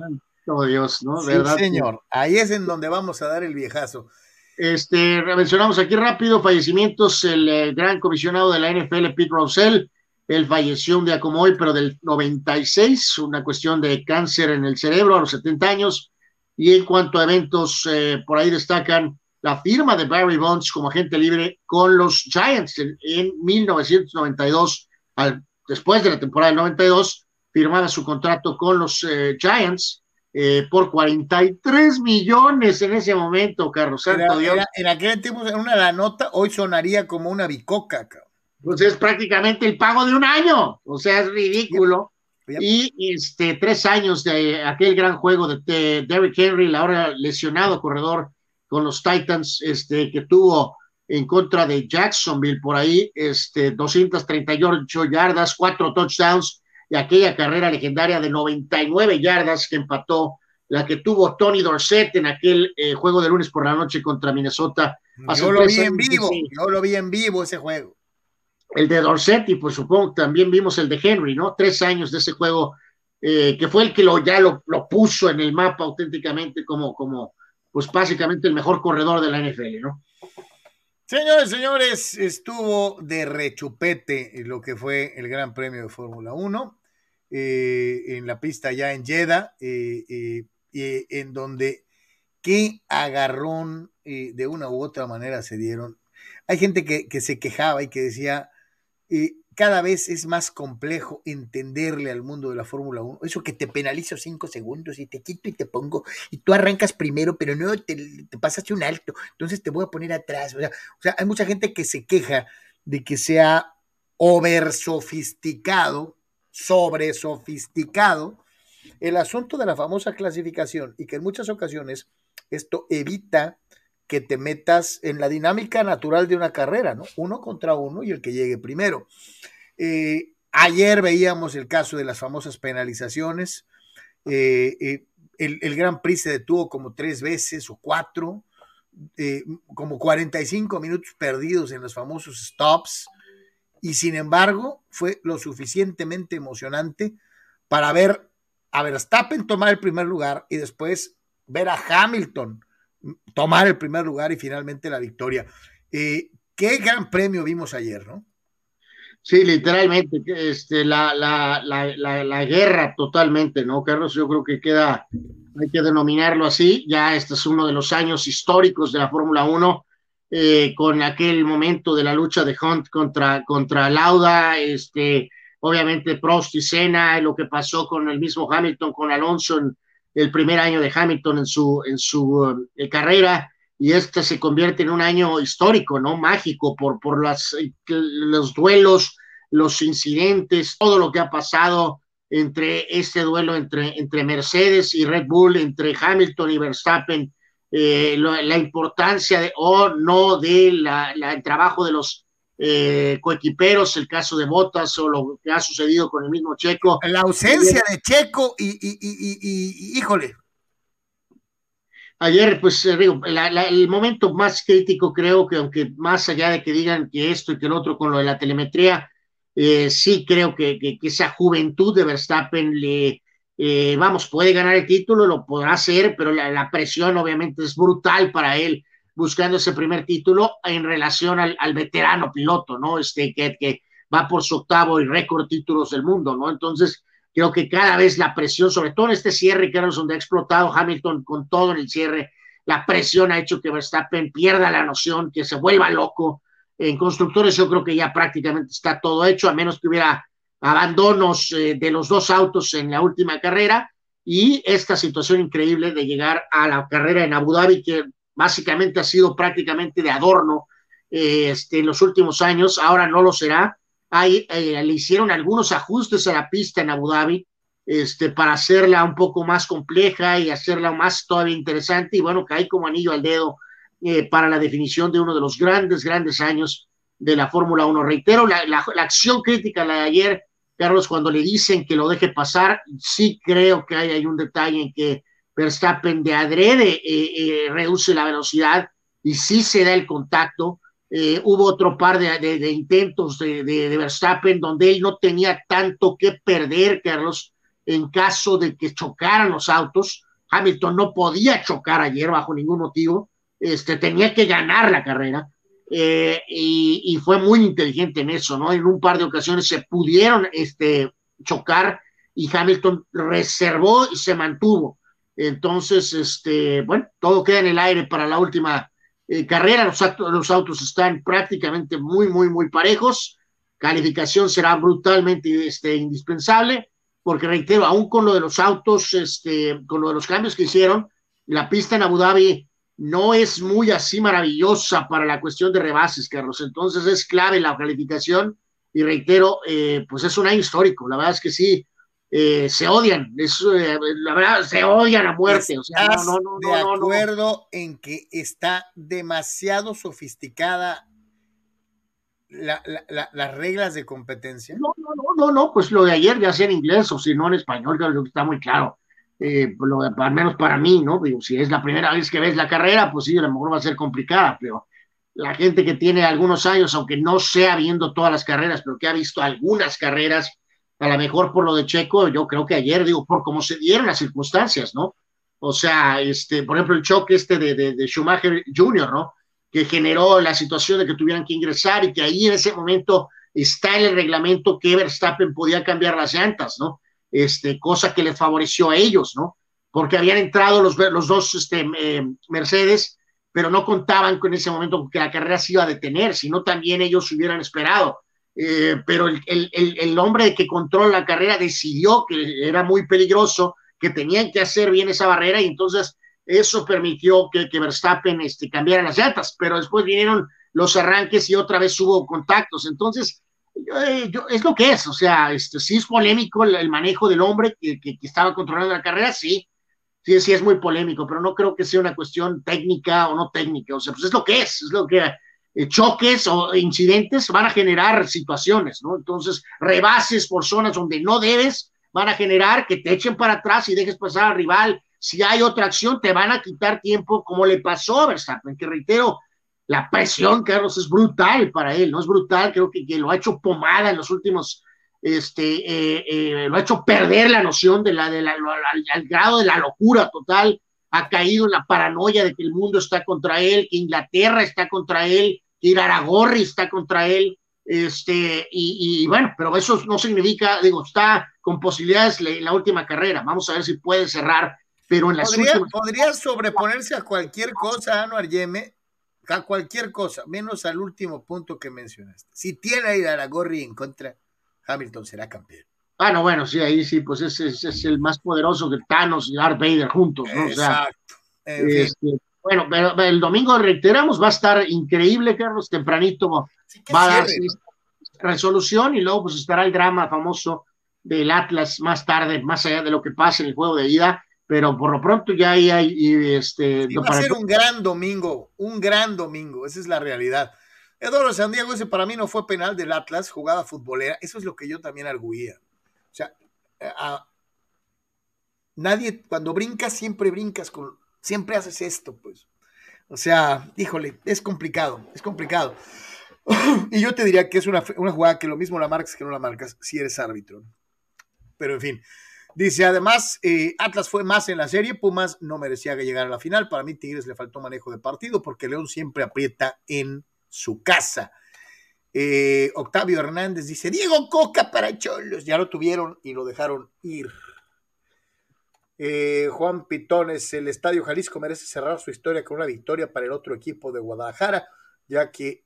Oh, Dios, ¿no? Sí, ¿verdad? señor. Ahí es en donde vamos a dar el viejazo. Este, mencionamos aquí rápido fallecimientos, el, el gran comisionado de la NFL, Pete Rozelle, él falleció un día como hoy, pero del 96, una cuestión de cáncer en el cerebro a los 70 años. Y en cuanto a eventos, eh, por ahí destacan la firma de Barry Bonds como agente libre con los Giants en, 1992, al, después de la temporada del 92, firmaba su contrato con los eh, Giants eh, por 43 millones en ese momento, Carlos Santo en aquel tiempo en una la nota, hoy sonaría como una bicoca, Pues es prácticamente el pago de un año, o sea, es ridículo. Y este, tres años de aquel gran juego de, Derrick Henry, la ahora lesionado corredor con los Titans, este, que tuvo en contra de Jacksonville por ahí, este, 238 yardas, cuatro touchdowns y aquella carrera legendaria de 99 yardas que empató la que tuvo Tony Dorsett en aquel eh, juego de lunes por la noche contra Minnesota. Yo lo vi en vivo, yo lo vi en vivo ese juego el de Dorset y por supongo también vimos el de Henry, ¿no? Tres años de ese juego, eh, que fue el que lo, ya lo, puso en el mapa auténticamente como, como, pues básicamente el mejor corredor de la NFL, ¿no? Señores, señores, estuvo de rechupete lo que fue el Gran Premio de Fórmula 1 eh, en la pista ya en Jeddah, eh, en donde qué agarrón de una u otra manera se dieron. Hay gente que, que se quejaba y que decía, cada vez es más complejo entenderle al mundo de la Fórmula 1. Eso que te penalizo cinco segundos y te quito y te pongo, y tú arrancas primero, pero no te, te pasaste un alto, entonces te voy a poner atrás. O sea, o sea, hay mucha gente que se queja de que sea over sofisticado, sobre sofisticado, el asunto de la famosa clasificación y que en muchas ocasiones esto evita que te metas en la dinámica natural de una carrera, ¿no? Uno contra uno y el que llegue primero. Eh, ayer veíamos el caso de las famosas penalizaciones. Eh, eh, el, el, Gran Prix se detuvo como tres veces o cuatro, como 45 minutos perdidos en los famosos stops. Y sin embargo, fue lo suficientemente emocionante para ver a Verstappen tomar el primer lugar y después ver a Hamilton tomar el primer lugar y finalmente la victoria. Eh, qué gran premio vimos ayer, ¿no? Sí, literalmente, este, la, la, la, la, guerra totalmente, ¿no, Carlos? Yo creo que queda, hay que denominarlo así, ya este es uno de los años históricos de la Fórmula 1, eh, con aquel momento de la lucha de Hunt contra, contra Lauda, este, obviamente Prost y Senna, lo que pasó con el mismo Hamilton, con Alonso en, el primer año de Hamilton en su, en su eh, carrera y este se convierte en un año histórico, ¿no? Mágico por, por las, los duelos, los incidentes, todo lo que ha pasado entre este duelo entre, entre Mercedes y Red Bull, entre Hamilton y Verstappen, eh, la importancia de, o no de la, el trabajo de los eh, coequiperos, el caso de Botas o lo que ha sucedido con el mismo Checo. La ausencia de Checo y, híjole. Ayer, pues eh, digo, el momento más crítico creo que aunque más allá de que digan que esto y que el otro con lo de la telemetría, eh, sí creo que, que, esa juventud de Verstappen le, vamos, puede ganar el título, lo podrá hacer, pero la, presión obviamente es brutal para él buscando ese primer título en relación al, veterano piloto, ¿no? Este que, va por su octavo y récord títulos del mundo, ¿no? Entonces, creo que cada vez la presión, sobre todo en este cierre, que era donde ha explotado Hamilton con todo el cierre, la presión ha hecho que Verstappen pierda la noción, que se vuelva loco. En constructores yo creo que ya prácticamente está todo hecho, a menos que hubiera abandonos eh, de los dos autos en la última carrera y esta situación increíble de llegar a la carrera en Abu Dhabi, que básicamente ha sido prácticamente de adorno eh, este, en los últimos años, ahora no lo será. Ahí, eh, le hicieron algunos ajustes a la pista en Abu Dhabi este, para hacerla un poco más compleja y hacerla más todavía interesante y bueno, cae como anillo al dedo eh, para la definición de uno de los grandes, grandes años de la Fórmula 1. Reitero, la, la, acción crítica la de ayer, Carlos, cuando le dicen que lo deje pasar, sí creo que hay, hay un detalle en que Verstappen de adrede eh, eh, reduce la velocidad y sí se da el contacto. Eh, hubo otro par de, intentos de, Verstappen donde él no tenía tanto que perder, Carlos, en caso de que chocaran los autos. Hamilton no podía chocar ayer bajo ningún motivo, este, tenía que ganar la carrera. y, y, fue muy inteligente en eso, ¿no? En un par de ocasiones se pudieron este, chocar y Hamilton reservó y se mantuvo. Entonces, este, bueno, todo queda en el aire para la última eh, carrera, los, los autos están prácticamente muy, muy, muy parejos. Calificación será brutalmente este, indispensable, porque reitero, aún con lo de los autos, este, con lo de los cambios que hicieron, la pista en Abu Dhabi no es muy así maravillosa para la cuestión de rebases, Carlos. Entonces es clave la calificación y reitero, eh, pues es un año histórico. La verdad es que sí, eh, se odian, es, eh, la verdad, se odian a muerte. O sea, no, no, no, de acuerdo en que está demasiado sofisticada la, la, las reglas de competencia. No, no, no, no, no, pues lo de ayer ya sea en inglés o si no en español, creo que está muy claro. Eh, lo, al menos para mí, ¿no? Digo, si es la primera vez que ves la carrera, pues sí, a lo mejor va a ser complicada, pero la gente que tiene algunos años, aunque no sea viendo todas las carreras, pero que ha visto algunas carreras, a lo mejor por lo de Checo, yo creo que ayer, digo, por cómo se dieron las circunstancias, ¿no? O sea, este, por ejemplo, el choque este de, de, Schumacher Jr., ¿no? Que generó la situación de que tuvieran que ingresar y que ahí en ese momento está en el reglamento que Verstappen podía cambiar las llantas, ¿no? este, cosa que les favoreció a ellos, ¿no? Porque habían entrado los, los dos este, eh, Mercedes, pero no contaban con ese momento que la carrera se iba a detener, sino también ellos hubieran esperado. Eh, pero el, el, el, hombre que controla la carrera decidió que era muy peligroso, que tenían que hacer bien esa barrera y entonces eso permitió que, que Verstappen este, cambiara las llantas, pero después vinieron los arranques y otra vez hubo contactos. Entonces, eh, es lo que es, o sea, este, sí es polémico el, manejo del hombre que, que, estaba controlando la carrera, sí, sí, sí es muy polémico, pero no creo que sea una cuestión técnica o no técnica, o sea, pues es lo que es, es lo que choques o incidentes van a generar situaciones, ¿no? Entonces, rebases por zonas donde no debes van a generar que te echen para atrás y dejes pasar al rival. Si hay otra acción, te van a quitar tiempo, como le pasó a Verstappen, que reitero, la presión, Carlos, es brutal para él, ¿no? Es brutal, creo que, que lo ha hecho pomada en los últimos, este, eh, eh, lo ha hecho perder la noción de la, de al, grado de la locura total, ha caído en la paranoia de que el mundo está contra él, que Inglaterra está contra él, que Iraragorri está contra él, este, y, y, bueno, pero eso no significa, digo, está con posibilidades en la última carrera, vamos a ver si puede cerrar, pero en las ¿Podría, últimas... ¿Podría sobreponerse a cualquier cosa, Anuar Yeme? a cualquier cosa, menos al último punto que mencionaste. Si tiene a la en contra, Hamilton será campeón. Ah, no, bueno, sí, ahí sí, pues ese, es el más poderoso que Thanos y Darth Vader juntos, ¿no? Exacto. este, bueno, pero el domingo reiteramos, va a estar increíble, Carlos, tempranito va a dar resolución y luego pues estará el drama famoso del Atlas más tarde, más allá de lo que pase en el juego de ida pero por lo pronto ya hay, hay este... va a ser un gran domingo, un gran domingo, esa es la realidad. Eduardo San Diego, ese para mí no fue penal del Atlas, jugada futbolera, eso es lo que yo también arguía. Sea, nadie, cuando brincas, siempre brincas con, siempre haces esto, pues. O sea, híjole, es complicado, es complicado. <laughs> y yo te diría que es una, una jugada que lo mismo la marcas que no la marcas si eres árbitro. Pero en fin, Dice, además, eh, Atlas fue más en la serie, Pumas no merecía llegar a la final. Para mí, Tigres le faltó manejo de partido porque León siempre aprieta en su casa. Eh, Octavio Hernández dice, Diego Coca para Cholos. Ya lo tuvieron y lo dejaron ir. Eh, Juan Pitones, el Estadio Jalisco merece cerrar su historia con una victoria para el otro equipo de Guadalajara, ya que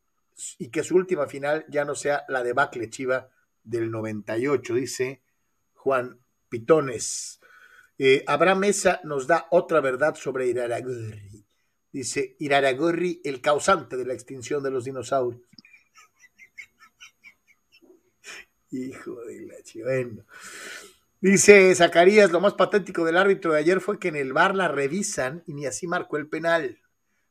y que su última final ya no sea la debacle chiva del 98, dice Juan pitones. Eh, Abraham Mesa nos da otra verdad sobre Iraragorri. Dice Iraragorri, el causante de la extinción de los dinosaurios. Hijo de la chivena. Dice Zacarías, lo más patético del árbitro de ayer fue que en el bar la revisan y ni así marcó el penal.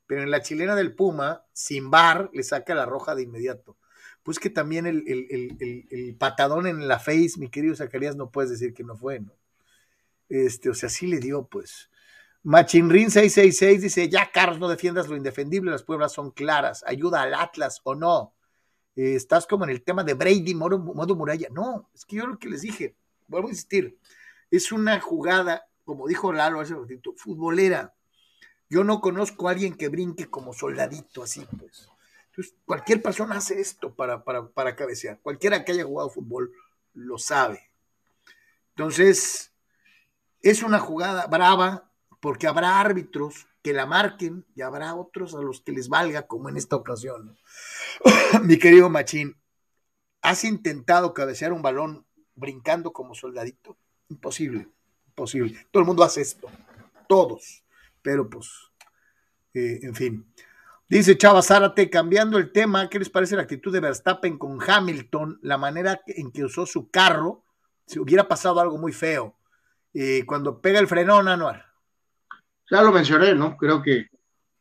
Pero en la chilena del Puma, sin bar, le saca la roja de inmediato pues que también el, patadón en la face, mi querido Zacarías, no puedes decir que no fue, ¿no? Este, o sea, sí le dio, pues. Machinrin 666 dice, ya Carlos, no defiendas lo indefendible, las pruebas son claras, ayuda al Atlas o no. Eh, estás como en el tema de Brady, modo, muralla. No, es que yo lo que les dije, vuelvo a insistir, es una jugada, como dijo Lalo hace un ratito, futbolera. Yo no conozco a alguien que brinque como soldadito así, pues. Entonces, cualquier persona hace esto para, para, cabecear. Cualquiera que haya jugado fútbol lo sabe. Entonces, es una jugada brava porque habrá árbitros que la marquen y habrá otros a los que les valga, como en esta ocasión. <coughs> Mi querido Machín, ¿has intentado cabecear un balón brincando como soldadito? Imposible, imposible. Todo el mundo hace esto, todos, pero pues, eh, en fin. Dice Chava Zárate, cambiando el tema, ¿qué les parece la actitud de Verstappen con Hamilton? La manera en que usó su carro, si hubiera pasado algo muy feo. Eh, cuando pega el frenón, Anuar. Ya lo mencioné, ¿no? Creo que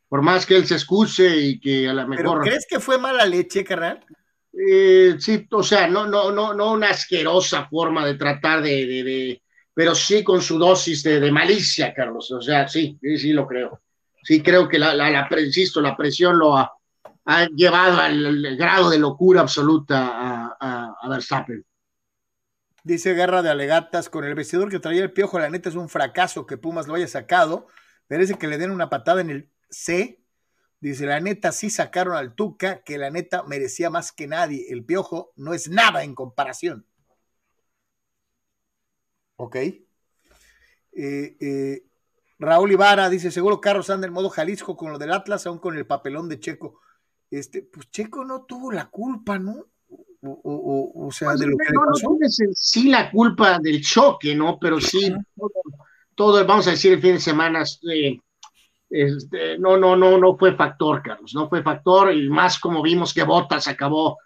por más que él se excuse y que a lo mejor. crees que fue mala leche, carnal? Eh, sí, o sea, no, no, no, no una asquerosa forma de tratar de, de, pero sí con su dosis de, de, malicia, Carlos. O sea, sí, sí, sí lo creo sí creo que la, la, la insisto, la presión lo ha, ha llevado al, grado de locura absoluta a, a, a, Verstappen. Dice Guerra de Alegatas, con el vestidor que traía el piojo, la neta es un fracaso que Pumas lo haya sacado. Merece que le den una patada en el C. Dice, la neta sí sacaron al Tuca, que la neta merecía más que nadie. El piojo no es nada en comparación. Ok. Eh, eh, Raúl Ibarra dice, seguro Carlos anda en modo Jalisco con lo del Atlas, aún con el papelón de Checo. Este, pues Checo no tuvo la culpa, ¿no? O, o, o sea, pues de lo que no, le pasó. No tienes sí la culpa del choque, ¿no? Pero sí, todo, todo vamos a decir, el fin de semana, eh, este, no, no, no, no fue factor, Carlos, no fue factor, y más como vimos que Bottas acabó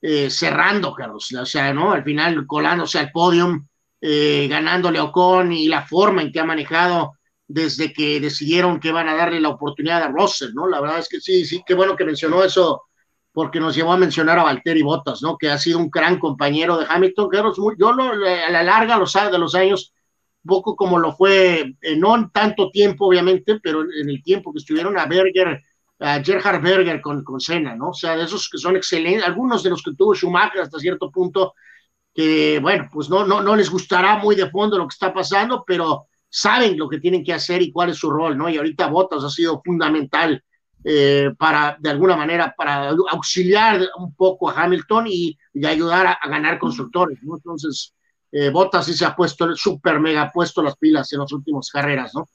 eh, cerrando, Carlos, o sea, ¿no? Al final colándose al podium, eh, ganándole a Ocon y la forma en que ha manejado desde que decidieron que van a darle la oportunidad a Russell, ¿no? La verdad es que sí, sí, qué bueno que mencionó eso, porque nos llevó a mencionar a Valtteri Bottas, ¿no? Que ha sido un gran compañero de Hamilton, que yo lo, a la larga, lo sabe de los años, poco como lo fue, eh, no en tanto tiempo, obviamente, pero en el tiempo que estuvieron a Berger, a Gerhard Berger con, con Senna, ¿no? O sea, de esos que son excelentes, algunos de los que tuvo Schumacher hasta cierto punto, que, bueno, pues no, no, no les gustará muy de fondo lo que está pasando, pero saben lo que tienen que hacer y cuál es su rol, ¿no? Y ahorita Bottas ha sido fundamental eh, para, de alguna manera, para auxiliar un poco a Hamilton y, y ayudar a, a, ganar constructores, ¿no? Entonces, eh, Bottas sí se ha puesto, súper mega puesto las pilas en las últimas carreras, ¿no?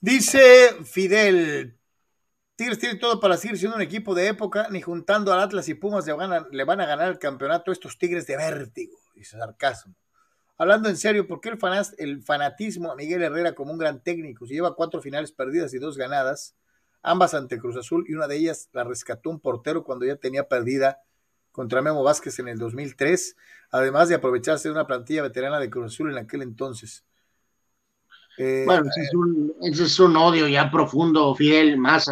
Dice Fidel, Tigres tiene todo para seguir siendo un equipo de época, ni juntando al Atlas y Pumas le van a, le van a ganar el campeonato estos Tigres de vértigo, dice sarcasmo. Hablando en serio, ¿por qué el, el, fanatismo a Miguel Herrera como un gran técnico? Si lleva cuatro finales perdidas y dos ganadas, ambas ante Cruz Azul, y una de ellas la rescató un portero cuando ya tenía perdida contra Memo Vázquez en el 2003, además de aprovecharse de una plantilla veterana de Cruz Azul en aquel entonces. Eh, bueno, ese es, un, ese es, un, odio ya profundo, Fidel, más,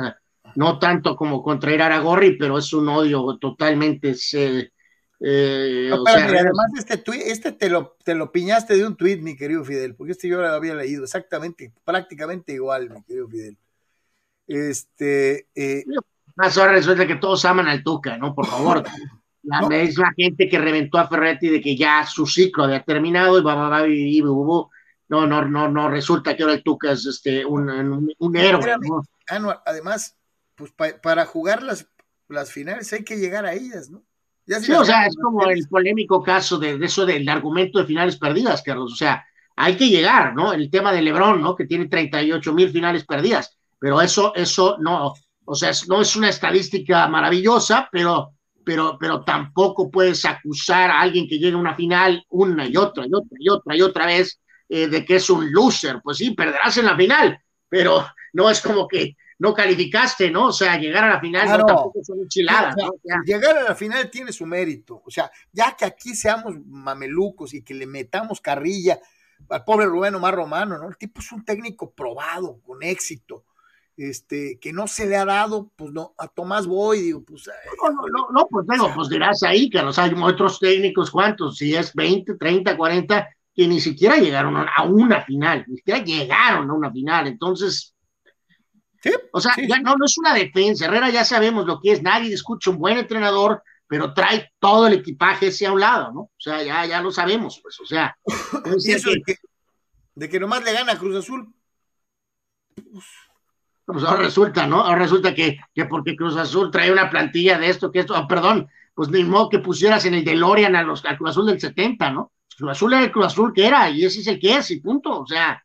no tanto como contra Iraragorri, pero es un odio totalmente... Se, eh, no, o sea, mira, además este tweet, este te lo, te lo piñaste de un tweet, mi querido Fidel, porque este yo lo había leído exactamente, prácticamente igual, mi querido Fidel. Este. Eh, más ahora resulta que todos aman al Tuca, ¿no? Por favor. <laughs> La, no. Es la gente que reventó a Ferretti de que ya su ciclo había terminado y va, va, va, y, y, no, no, no, no, resulta que ahora el Tuca es este, un, un, un héroe. ¿no? Anual, además, pues pa, para jugar las, las finales hay que llegar a ellas, ¿no? Ya sí, o sea, es como el polémico caso de, de, eso del argumento de finales perdidas, Carlos. O sea, hay que llegar, ¿no? El tema de Lebron, ¿no? Que tiene 38 mil finales perdidas. Pero eso, eso no, o sea, no es una estadística maravillosa, pero, pero, pero tampoco puedes acusar a alguien que llega a una final una y otra y otra y otra y otra vez eh, de que es un loser. Pues sí, perderás en la final, pero no es como que no calificaste, ¿no? O sea, llegar a la final claro. no, tampoco son enchiladas. O sea, ¿no? o sea, llegar a la final tiene su mérito. O sea, ya que aquí seamos mamelucos y que le metamos carrilla al pobre Rubén Omar Romano, ¿no? El tipo es un técnico probado, con éxito. Este, que no se le ha dado, pues no, a Tomás Boy, digo, pues. No, no, no, no pues digo, pues dirás ahí que los hay otros técnicos, ¿cuántos? Si es 20, 30, 40, que ni siquiera llegaron a una final, ni siquiera llegaron a una final. Entonces, Sí, o sea, sí. ya no, no es una defensa. Herrera ya sabemos lo que es. Nadie escucha un buen entrenador, pero trae todo el equipaje ese a un lado, ¿no? O sea, ya, ya lo sabemos, pues. O sea, <coughs> y eso que, de, que, de que nomás le gana a Cruz Azul. Pues ahora resulta, ¿no? Ahora resulta que, que porque Cruz Azul trae una plantilla de esto, que esto, oh, perdón, pues ni modo que pusieras en el DeLorean a los, al Cruz Azul del 70, ¿no? Cruz Azul era el Cruz Azul que era, y ese es el que es, y punto. O sea,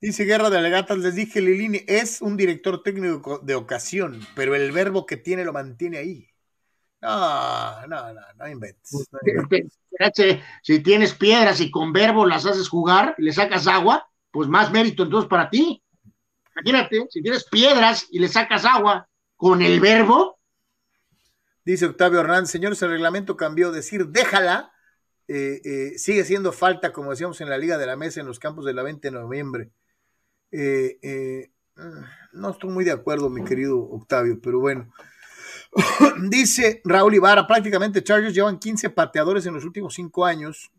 Dice Guerra de Alegatas, les dije, Lilini, es un director técnico de ocasión, pero el verbo que tiene lo mantiene ahí. No, no, no, no inventes. Si tienes piedras y con verbo las haces jugar, le sacas agua, pues más mérito entonces para ti. Imagínate, si tienes piedras y le sacas agua con el verbo. Dice Octavio Hernández, señores, el reglamento cambió, decir déjala, eh, eh, sigue siendo falta, como decíamos en la Liga de la Mesa en los campos de la 20 de noviembre. Eh, no estoy muy de acuerdo, mi querido Octavio, pero bueno. <clears throat> Dice Raúl Ibarra, prácticamente Chargers llevan 15 pateadores en los últimos 5 años.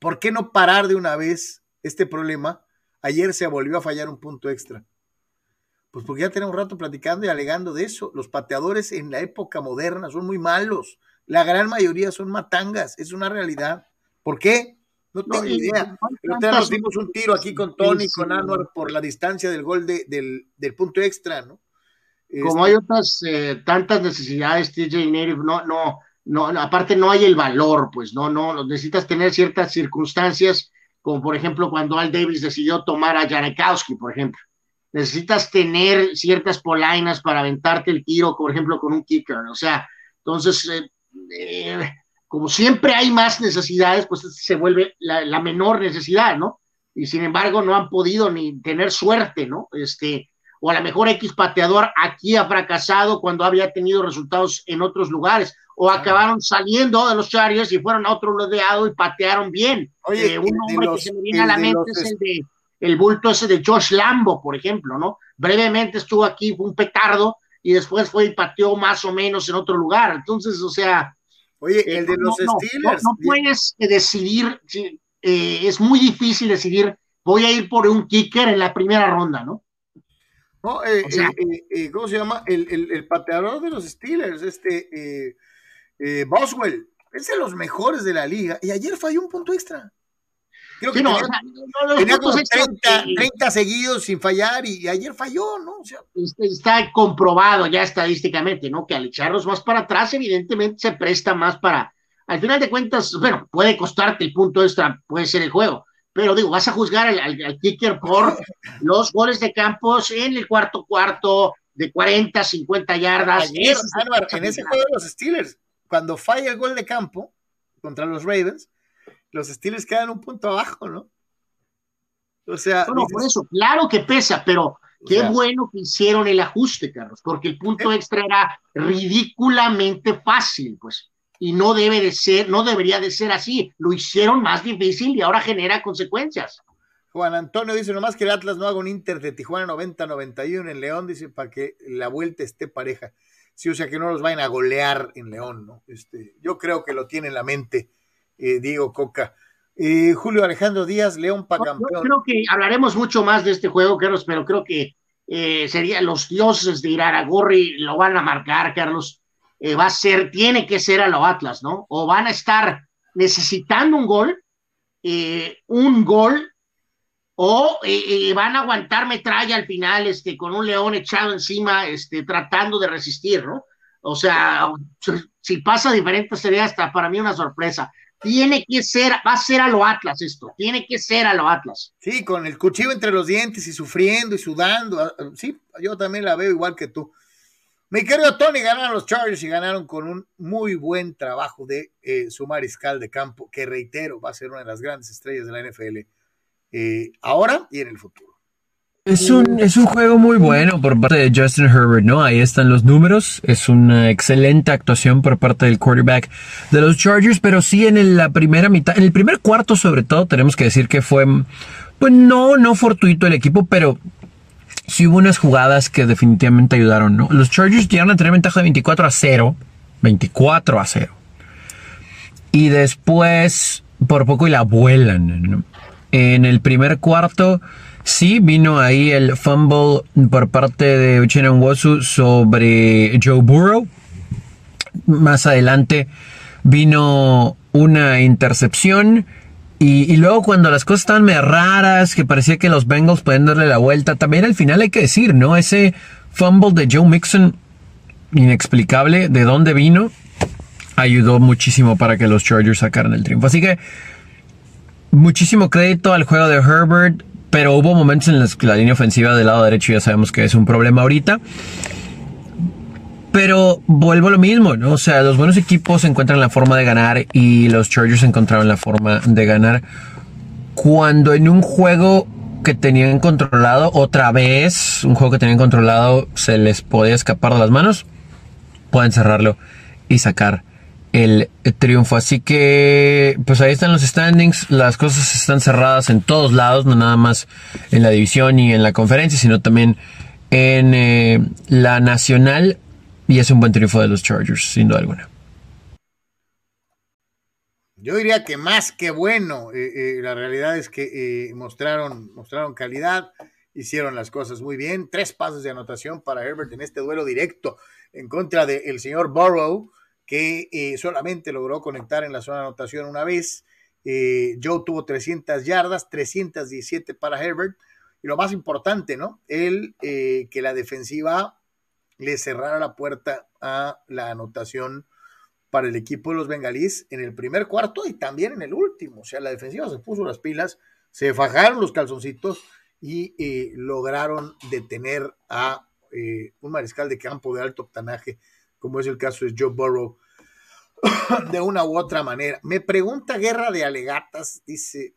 ¿Por qué no parar de una vez este problema? Ayer se volvió a fallar un punto extra. Pues porque ya tenemos un rato platicando y alegando de eso. Los pateadores en la época moderna son muy malos. La gran mayoría son matangas. Es una realidad. ¿Por qué? No tengo ni idea. Pero nos dimos un tiro aquí con Tony, con Anwar, por la distancia del gol del, del punto extra, ¿no? Como hay otras eh, tantas necesidades, TJ Native, no, no, no, aparte no hay el valor, pues no, no, necesitas tener ciertas circunstancias, como por ejemplo cuando Al Davis decidió tomar a Janikowski, por ejemplo. Necesitas tener ciertas polainas para aventarte el tiro, por ejemplo, con un kicker. O sea, entonces, eh, eh, como siempre hay más necesidades, pues se vuelve la, la menor necesidad, ¿no? Y sin embargo, no han podido ni tener suerte, ¿no? Este, o a lo mejor X pateador aquí ha fracasado cuando había tenido resultados en otros lugares, o acabaron saliendo de los Chargers y fueron a otro rodeado y patearon bien. Oye, eh, un nombre que se me viene a la mente es el de el bulto ese de Josh Lambo, por ejemplo, ¿no? Brevemente estuvo aquí, fue un petardo, y después fue y pateó más o menos en otro lugar. Entonces, o sea. Oye, el de los Steelers. No, puedes decidir, eh, es muy difícil decidir, voy a ir por un kicker en la primera ronda, ¿no? No, eh, eh, eh, ¿cómo se llama? El, pateador de los Steelers, este Boswell, es de los mejores de la liga y ayer falló un punto extra. Creo que tenía, como 30, seguidos sin fallar y, ayer falló, ¿no? Este, está comprobado ya estadísticamente, ¿no? Que al echarlos más para atrás, evidentemente se presta más para. Al final de cuentas, bueno, puede costarte el punto extra, puede ser el juego, pero digo, vas a juzgar al, kicker por <laughs> los goles de campos en el cuarto cuarto de 40, 50 yardas. en ese juego de los Steelers, cuando falla el gol de campo contra los Ravens, los Steelers quedan un punto abajo, ¿no? O sea, no, por eso, claro que pesa, pero qué bueno que hicieron el ajuste, Carlos, porque el punto extra era ridículamente fácil, pues y no debe de ser, no debería de ser así. Lo hicieron más difícil y ahora genera consecuencias. Juan Antonio dice nomás que el Atlas no haga un Inter de Tijuana 90-91 en León, dice, para que la vuelta esté pareja. Sí, o sea que no los vayan a golear en León, ¿no? Este, yo creo que lo tiene en la mente eh, Diego Coca. Eh, Julio Alejandro Díaz, León para campeón. creo que hablaremos mucho más de este juego, Carlos, pero creo que eh, serían los dioses de Iraragorri lo van a marcar, Carlos. Eh, va a ser, tiene que ser a los Atlas, ¿no? O van a estar necesitando un gol, un gol, o van a aguantar metralla al final, este, con un león echado encima, este, tratando de resistir, ¿no? O sea, si pasa diferente sería hasta para mí una sorpresa. Tiene que ser, va a ser a lo Atlas esto, tiene que ser a lo Atlas. Sí, con el cuchillo entre los dientes y sufriendo y sudando. Ah, sí, yo también la veo igual que tú. Mi querido Tony, ganaron los Chargers y ganaron con un muy buen trabajo de eh, su mariscal de campo, que reitero, va a ser una de las grandes estrellas de la NFL eh, ahora y en el futuro. Es un, es un juego muy bueno por parte de Justin Herbert, ¿no? Ahí están los números. Es una excelente actuación por parte del quarterback de los Chargers, pero sí en la primera mitad, en el primer cuarto sobre todo, tenemos que decir que fue, pues no, no fortuito el equipo, pero sí hubo unas jugadas que definitivamente ayudaron, ¿no? Los Chargers llegaron a tener ventaja de 24 a 0. 24 a 0. Y después, por poco y la vuelan, En el primer cuarto, sí vino ahí el fumble por parte de Uchenna Wosu sobre Joe Burrow. Más adelante vino una intercepción y, luego cuando las cosas estaban medio raras, que parecía que los Bengals pueden darle la vuelta, también al final hay que decir, ¿no? Ese fumble de Joe Mixon, inexplicable, de dónde vino, ayudó muchísimo para que los Chargers sacaran el triunfo. Así que muchísimo crédito al juego de Herbert. Pero hubo momentos en los que la línea ofensiva del lado derecho ya sabemos que es un problema ahorita. Pero vuelvo a lo mismo, ¿no? O sea, los buenos equipos encuentran la forma de ganar y los Chargers encontraron la forma de ganar cuando en un juego que tenían controlado, otra vez, un juego que tenían controlado, se les podía escapar de las manos, pueden cerrarlo y sacar el triunfo. Así que, pues ahí están los standings. Las cosas están cerradas en todos lados, no nada más en la división y en la conferencia, sino también en eh, la nacional. Y es un buen triunfo de los Chargers, sin duda alguna. Yo diría que más que bueno. Eh, eh, la realidad es que mostraron, mostraron calidad, hicieron las cosas muy bien. Tres pasos de anotación para Herbert en este duelo directo en contra del señor Burrow, que solamente logró conectar en la zona de anotación una vez. Joe tuvo 300 yardas, 317 para Herbert. Y lo más importante, ¿no? El que la defensiva le cerrara la puerta a la anotación para el equipo de los bengalíes en el primer cuarto y también en el último. O sea, la defensiva se puso las pilas, se fajaron los calzoncitos y eh, lograron detener a eh, un mariscal de campo de alto octanaje, como es el caso de Joe Burrow, <laughs> de una u otra manera. Me pregunta Guerra de Alegatas, dice,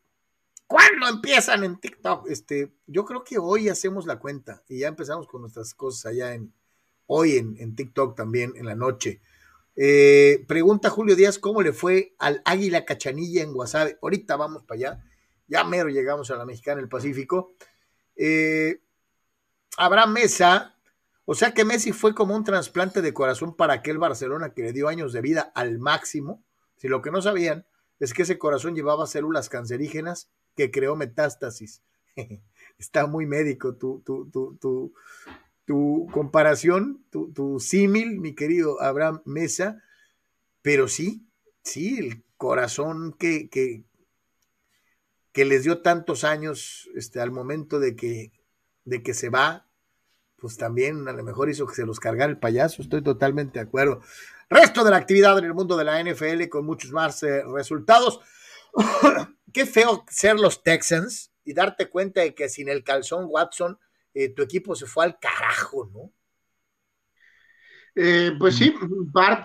¿cuándo empiezan en TikTok? Este, yo creo que hoy hacemos la cuenta y ya empezamos con nuestras cosas allá en, hoy en, TikTok también en la noche. Eh, pregunta Julio Díaz, ¿cómo le fue al Águila Cachanilla en Guasave? Ahorita vamos para allá. Ya mero llegamos a la Mexicana del Pacífico. Eh, Abraham Mesa, o sea que Messi fue como un trasplante de corazón para aquel Barcelona que le dio años de vida al máximo. Si lo que no sabían es que ese corazón llevaba células cancerígenas que creó metástasis. <laughs> Está muy médico tu, tu, tu, tu comparación, tu, símil, mi querido Abraham Mesa, pero sí, sí, el corazón que, que, que les dio tantos años este, al momento de que, de que se va, pues también a lo mejor hizo que se los cargara el payaso, estoy totalmente de acuerdo. Resto de la actividad en el mundo de la NFL con muchos más eh, resultados. <coughs> Qué feo ser los Texans y darte cuenta de que sin el calzón Watson eh, tu equipo se fue al carajo, ¿no? Eh, pues sí,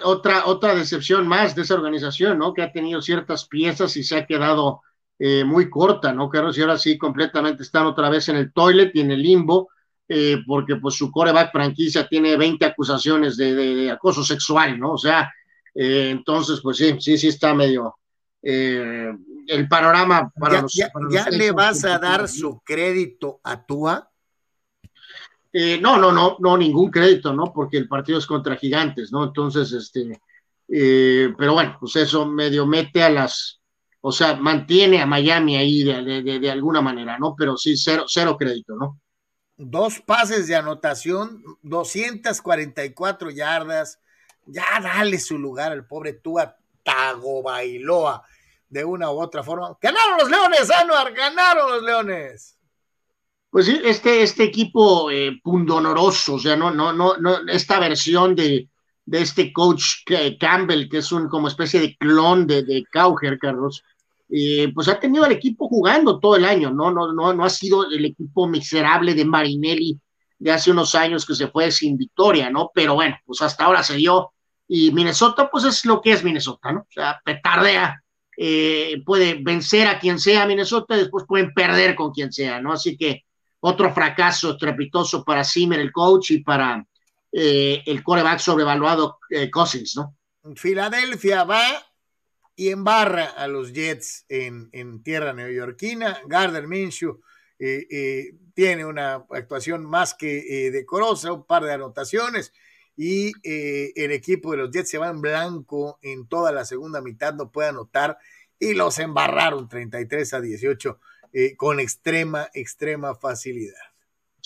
otra, otra decepción más de esa organización, ¿no? Que ha tenido ciertas piezas y se ha quedado muy corta, ¿no? Que ahora sí completamente están otra vez en el toilet y en el limbo, porque pues su coreback franquicia tiene 20 acusaciones de, acoso sexual, ¿no? O sea, entonces pues sí, sí, sí está medio el panorama para los... ¿Ya, ya le vas a dar su crédito a Tua? Eh, no, no, no, no, ningún crédito, ¿no? Porque el partido es contra gigantes, ¿no? Entonces, este, eh, pero bueno, pues eso medio mete a las, o sea, mantiene a Miami ahí de, alguna manera, ¿no? Pero sí, cero, cero crédito, ¿no? Dos pases de anotación, 244 yardas, ya dale su lugar al pobre Tua Tagovailoa de una u otra forma. ¡Ganaron los Leones, Anuar! ¡Ganaron los Leones! Pues sí, este, este equipo eh, pundonoroso, o sea, no, no, no, no, esta versión de, de este coach Campbell, que es un como especie de clon de, de Cauger, Carlos, eh, pues ha tenido al equipo jugando todo el año, ¿no? No, no, no ha sido el equipo miserable de Marinelli de hace unos años que se fue sin victoria, ¿no? Pero bueno, pues hasta ahora se dio. Y Minnesota, pues es lo que es Minnesota, ¿no? O sea, petardea, eh, puede vencer a quien sea Minnesota, y después pueden perder con quien sea, ¿no? Así que otro fracaso estrepitoso para Zimmer, el coach, y para eh, el coreback sobrevaluado eh, Cousins, ¿no? Filadelfia va y embarra a los Jets en, tierra neoyorquina. Gardner Minshew eh, tiene una actuación más que decorosa, un par de anotaciones y el equipo de los Jets se va en blanco en toda la segunda mitad, no puede anotar y los embarraron 33 a 18 eh, con extrema, extrema facilidad.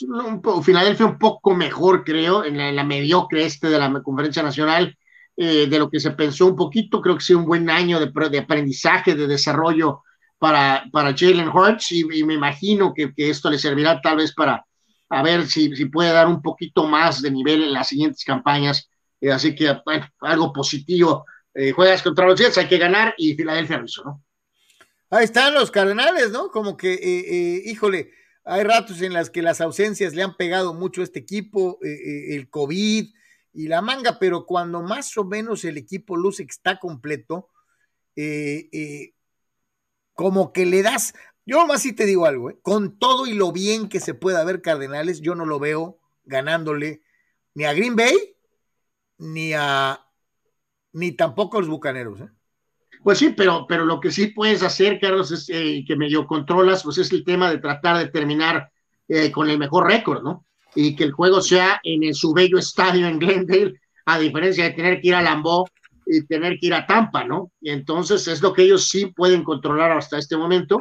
Un Filadelfia un poco mejor, creo, en la, mediocre este de la conferencia nacional, eh, de lo que se pensó un poquito. Creo que sí, un buen año de, aprendizaje, de desarrollo para, para Jalen Hurts, y, me imagino que, que, esto le servirá tal vez para a ver si, si, puede dar un poquito más de nivel en las siguientes campañas. Eh, así que, algo positivo. juegas contra los Jets, hay que ganar, y Filadelfia lo ¿no? Ahí están los Cardenales, ¿no? Como que, eh, eh, híjole, hay ratos en las que las ausencias le han pegado mucho a este equipo, eh, eh, el COVID y la manga, pero cuando más o menos el equipo luce está completo, eh, como que le das, yo más sí te digo algo, con todo y lo bien que se pueda ver Cardenales, yo no lo veo ganándole ni a Green Bay, ni a, ni tampoco a los Bucaneros. ¿eh? Pues sí, pero, pero lo que sí puedes hacer, Carlos, es eh, que medio controlas, pues es el tema de tratar de terminar eh, con el mejor récord, ¿no? Y que el juego sea en el, su bello estadio en Glendale, a diferencia de tener que ir a Lambeau y tener que ir a Tampa, ¿no? Y entonces es lo que ellos sí pueden controlar hasta este momento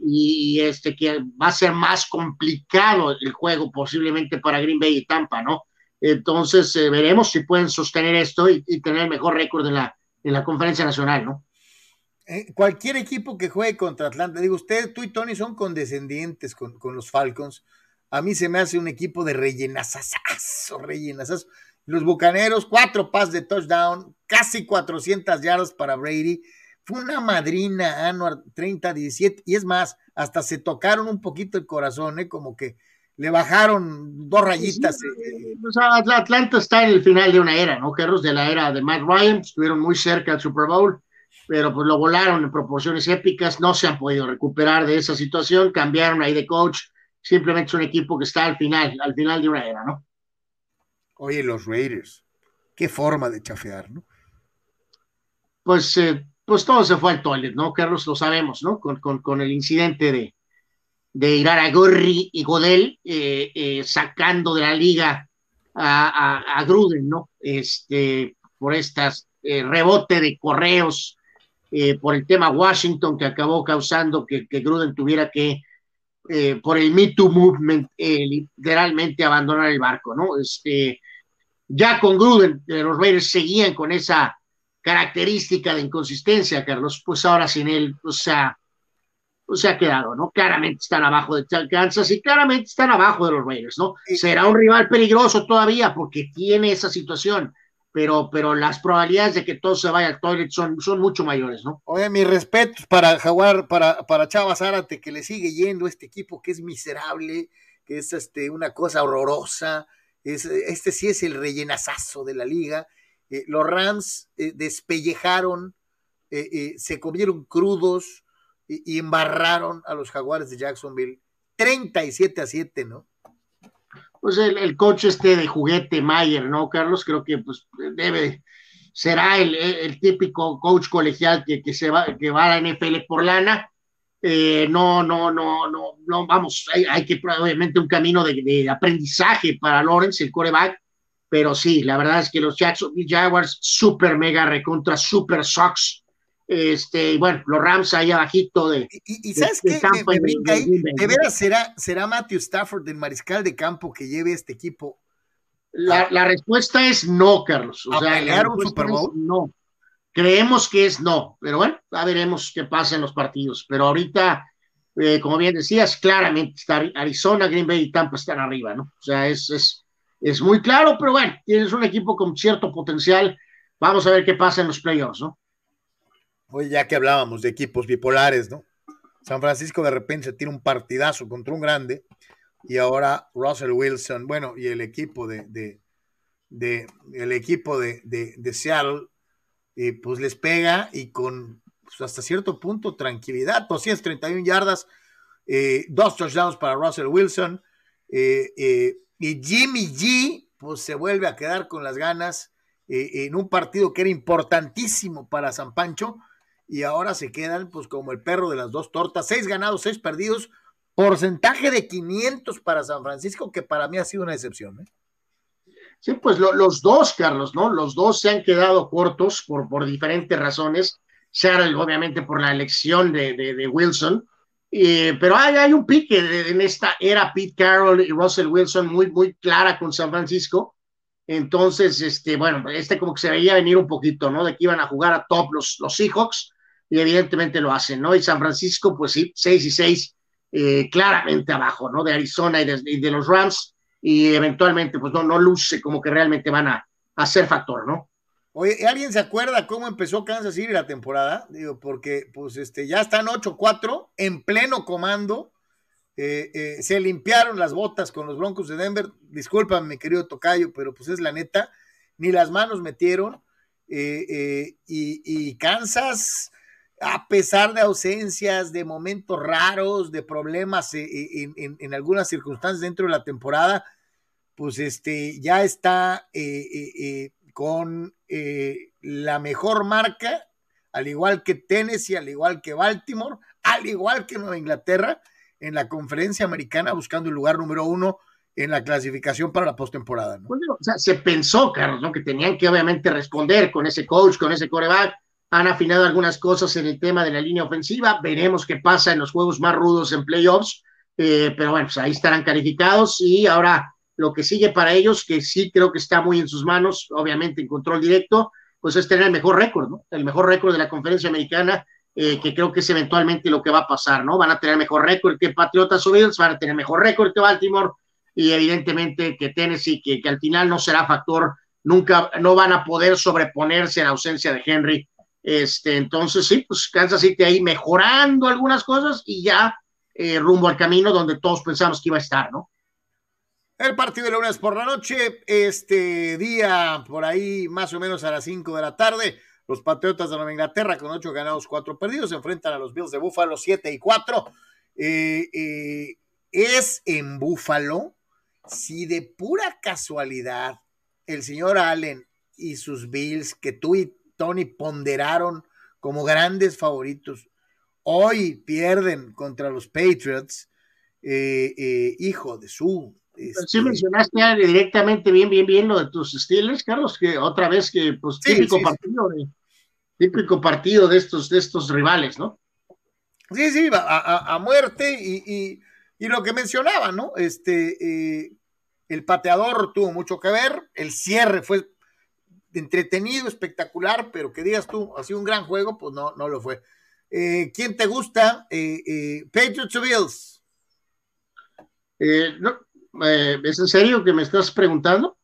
y este que va a ser más complicado el juego posiblemente para Green Bay y Tampa, ¿no? Entonces eh, veremos si pueden sostener esto y, y tener el mejor récord en la, en la conferencia nacional, ¿no? Eh, cualquier equipo que juegue contra Atlanta, digo, usted, tú y Tony son condescendientes con, con los Falcons. A mí se me hace un equipo de rellenazazazo, rellenazazo. Los Bucaneros, cuatro pases de touchdown, casi 400 yardas para Brady. Fue una madrina Anuar 30-17. Y es más, hasta se tocaron un poquito el corazón, ¿eh? como que le bajaron dos rayitas. Sí, eh. Atlanta está en el final de una era, ¿no? Carlos, de la era de Matt Ryan, estuvieron muy cerca del Super Bowl pero pues lo volaron en proporciones épicas, no se han podido recuperar de esa situación, cambiaron ahí de coach, simplemente es un equipo que está al final, al final de una era, ¿no? Oye, los Raiders, qué forma de chafear, ¿no? Pues, eh, pues todo se fue al toilet, ¿no? Carlos, lo sabemos, ¿no? Con, con, con el incidente de, de Irara Gorri y Godel eh, eh, sacando de la liga a, a, a, Gruden, ¿no? Este, por estas rebote de correos eh, por el tema Washington que acabó causando que, que Gruden tuviera que, eh, por el Me Too Movement, eh, literalmente abandonar el barco, ¿no? Este, ya con Gruden, los Raiders seguían con esa característica de inconsistencia, Carlos, pues ahora sin él, o sea, pues se ha quedado, ¿no? Claramente están abajo de Kansas y claramente están abajo de los Raiders, ¿no? Será un rival peligroso todavía porque tiene esa situación pero, pero las probabilidades de que todo se vaya al toilet son, son mucho mayores, ¿no? Oye, mis respetos para Jaguar, para, para Chava Zárate, que le sigue yendo este equipo que es miserable, que es este, una cosa horrorosa. Es, este sí es el rellenazazo de la liga. Eh, los Rams eh, despellejaron, eh, eh se comieron crudos y, y embarraron a los Jaguares de Jacksonville 37 a 7, ¿no? Pues el, el, coach este de juguete Mayer, ¿no, Carlos? Creo que pues debe, será el, el típico coach colegial que, que, se va, que va a la NFL por lana. Eh, no, no, no, no, no, vamos, hay, que obviamente un camino de, de, aprendizaje para Lawrence, el coreback, pero sí, la verdad es que los Jacksonville Jaguars, super mega recontra, super Sox, este, y bueno, los Rams ahí abajito de. ¿Y, y sabes de, qué? De, me, me brinca ahí. De, de veras será, será Matthew Stafford, el mariscal de campo, que lleve este equipo. La, la respuesta es no, Carlos. O ¿A sea, pelear un Super Bowl? no. Creemos que es no, pero bueno, ya veremos qué pasa en los partidos. Pero ahorita, eh, como bien decías, claramente está Arizona, Green Bay y Tampa están arriba, ¿no? O sea, es, es, es muy claro, pero bueno, tienes un equipo con cierto potencial. Vamos a ver qué pasa en los playoffs, ¿no? Oye, ya que hablábamos de equipos bipolares, ¿no? San Francisco de repente se tira un partidazo contra un grande y ahora Russell Wilson, bueno, y el equipo de, de, el equipo de, de, de Seattle, eh, pues les pega y con pues hasta cierto punto tranquilidad, 231 yardas, eh, dos touchdowns para Russell Wilson, eh, eh, y Jimmy G, pues se vuelve a quedar con las ganas en un partido que era importantísimo para San Pancho, y ahora se quedan pues como el perro de las dos tortas, seis ganados, seis perdidos, porcentaje de 500 para San Francisco, que para mí ha sido una excepción. ¿eh? Sí, pues lo, los dos, Carlos, ¿no? Los dos se han quedado cortos por, por diferentes razones, Seattle obviamente por la elección de, de, Wilson, pero hay, hay un pique en esta era Pete Carroll y Russell Wilson muy, muy clara con San Francisco, entonces, este, bueno, este como que se veía venir un poquito, ¿no? De que iban a jugar a top los, los Seahawks, y evidentemente lo hacen, ¿no? Y San Francisco, pues sí, 6 y 6, eh, claramente abajo, ¿no? De Arizona y de, los Rams, y eventualmente, pues no, no luce como que realmente van a, a ser factor, ¿no? Oye, ¿alguien se acuerda cómo empezó Kansas City la temporada? Digo, porque pues este, ya están 8-4 en pleno comando Eh, eh, se limpiaron las botas con los Broncos de Denver. Discúlpame, mi querido Tocayo, pero pues es la neta. Ni las manos metieron. Y, Kansas, a pesar de ausencias, de momentos raros, de problemas en, algunas circunstancias dentro de la temporada, pues este, ya está con la mejor marca, al igual que Tennessee, al igual que Baltimore, al igual que Nueva Inglaterra en la conferencia americana buscando el lugar número uno en la clasificación para la postemporada. o sea, se pensó, Carlos, ¿no? que tenían que obviamente responder con ese coach, con ese coreback. Han afinado algunas cosas en el tema de la línea ofensiva. Veremos qué pasa en los juegos más rudos en playoffs. Eh, pero bueno, pues ahí estarán calificados y ahora lo que sigue para ellos, que sí creo que está muy en sus manos, obviamente en control directo, pues es tener el mejor récord, ¿no? El mejor récord de la conferencia americana eh, que creo que es eventualmente lo que va a pasar, ¿no? Van a tener mejor récord que Patriotas o Bills, van a tener mejor récord que Baltimore y evidentemente que Tennessee, que, que al final no será factor, nunca, no van a poder sobreponerse a la ausencia de Henry. Este, entonces, sí, pues Kansas City ahí mejorando algunas cosas y ya eh, rumbo al camino donde todos pensamos que iba a estar, ¿no? El partido de lunes por la noche, este día por ahí más o menos a las 5 de la tarde, los Patriotas de Nueva Inglaterra con ocho ganados, cuatro perdidos, se enfrentan a los Bills de Buffalo siete y cuatro. Eh, eh, es en Buffalo, si de pura casualidad el señor Allen y sus Bills, que tú Tony ponderaron como grandes favoritos, hoy pierden contra los Patriots, eh, hijo de su Sí este, mencionaste directamente bien, bien, bien lo de tus Steelers, Carlos, que otra vez que, pues, típico partido de, típico partido de estos, de estos rivales, ¿no? Sí, sí, a, a, muerte y, y, lo que mencionaba, ¿no? Este, eh, el pateador tuvo mucho que ver, el cierre fue entretenido, espectacular, pero que digas tú, ha sido un gran juego, pues no, no lo fue. Eh, ¿Quién te gusta? Eh, Patriots o Bills? no, eh, ¿Es en serio que me estás preguntando?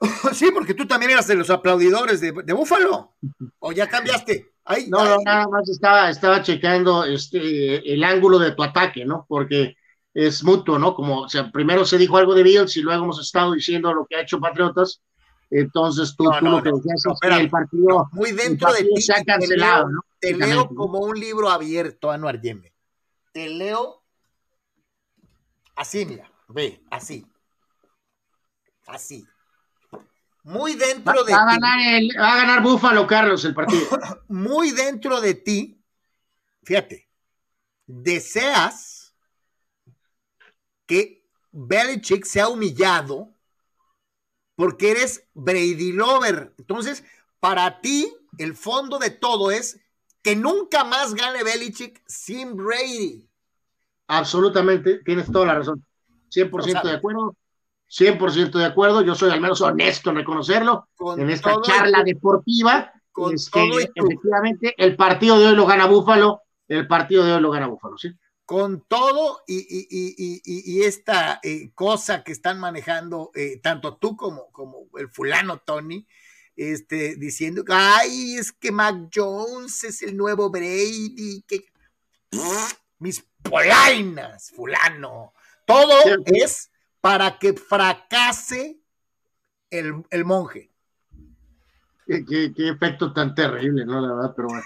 <laughs> Sí, porque tú también eras de los aplaudidores de, Búfalo. ¿O ya cambiaste? no, no, nada más estaba, estaba checando este, el ángulo de tu ataque, ¿no? Porque es mutuo, ¿no? Como, o sea, primero se dijo algo de Bills y luego hemos estado diciendo lo que ha hecho Patriotas. Entonces tú, tú lo que decías es que el partido, muy dentro de ti, se ha cancelado, ¿no? Te leo como un libro abierto, Anuar Yeme. Te leo así, mira. Ve, así. Así. Muy dentro de va a ganar el, va a ganar Búfalo, Carlos, el partido. <laughs> Muy dentro de ti, fíjate, deseas que Belichick sea humillado porque eres Brady Lover. Entonces, para ti, el fondo de todo es que nunca más gane Belichick sin Brady. Absolutamente, tienes toda la razón. 100% de acuerdo. 100% de acuerdo, yo soy al menos honesto en reconocerlo en esta charla deportiva. Con este, efectivamente, el partido de hoy lo gana Búfalo, el partido de hoy lo gana Búfalo, ¿sí? Con todo y, y, y, y esta eh, cosa que están manejando eh, tanto tú como, como el fulano Tony, este, diciendo que, ay, es que Mac Jones es el nuevo Brady, que mis polainas, fulano. Todo es para que fracase el, el monje. Qué, qué, efecto tan terrible, ¿no? La verdad, pero bueno.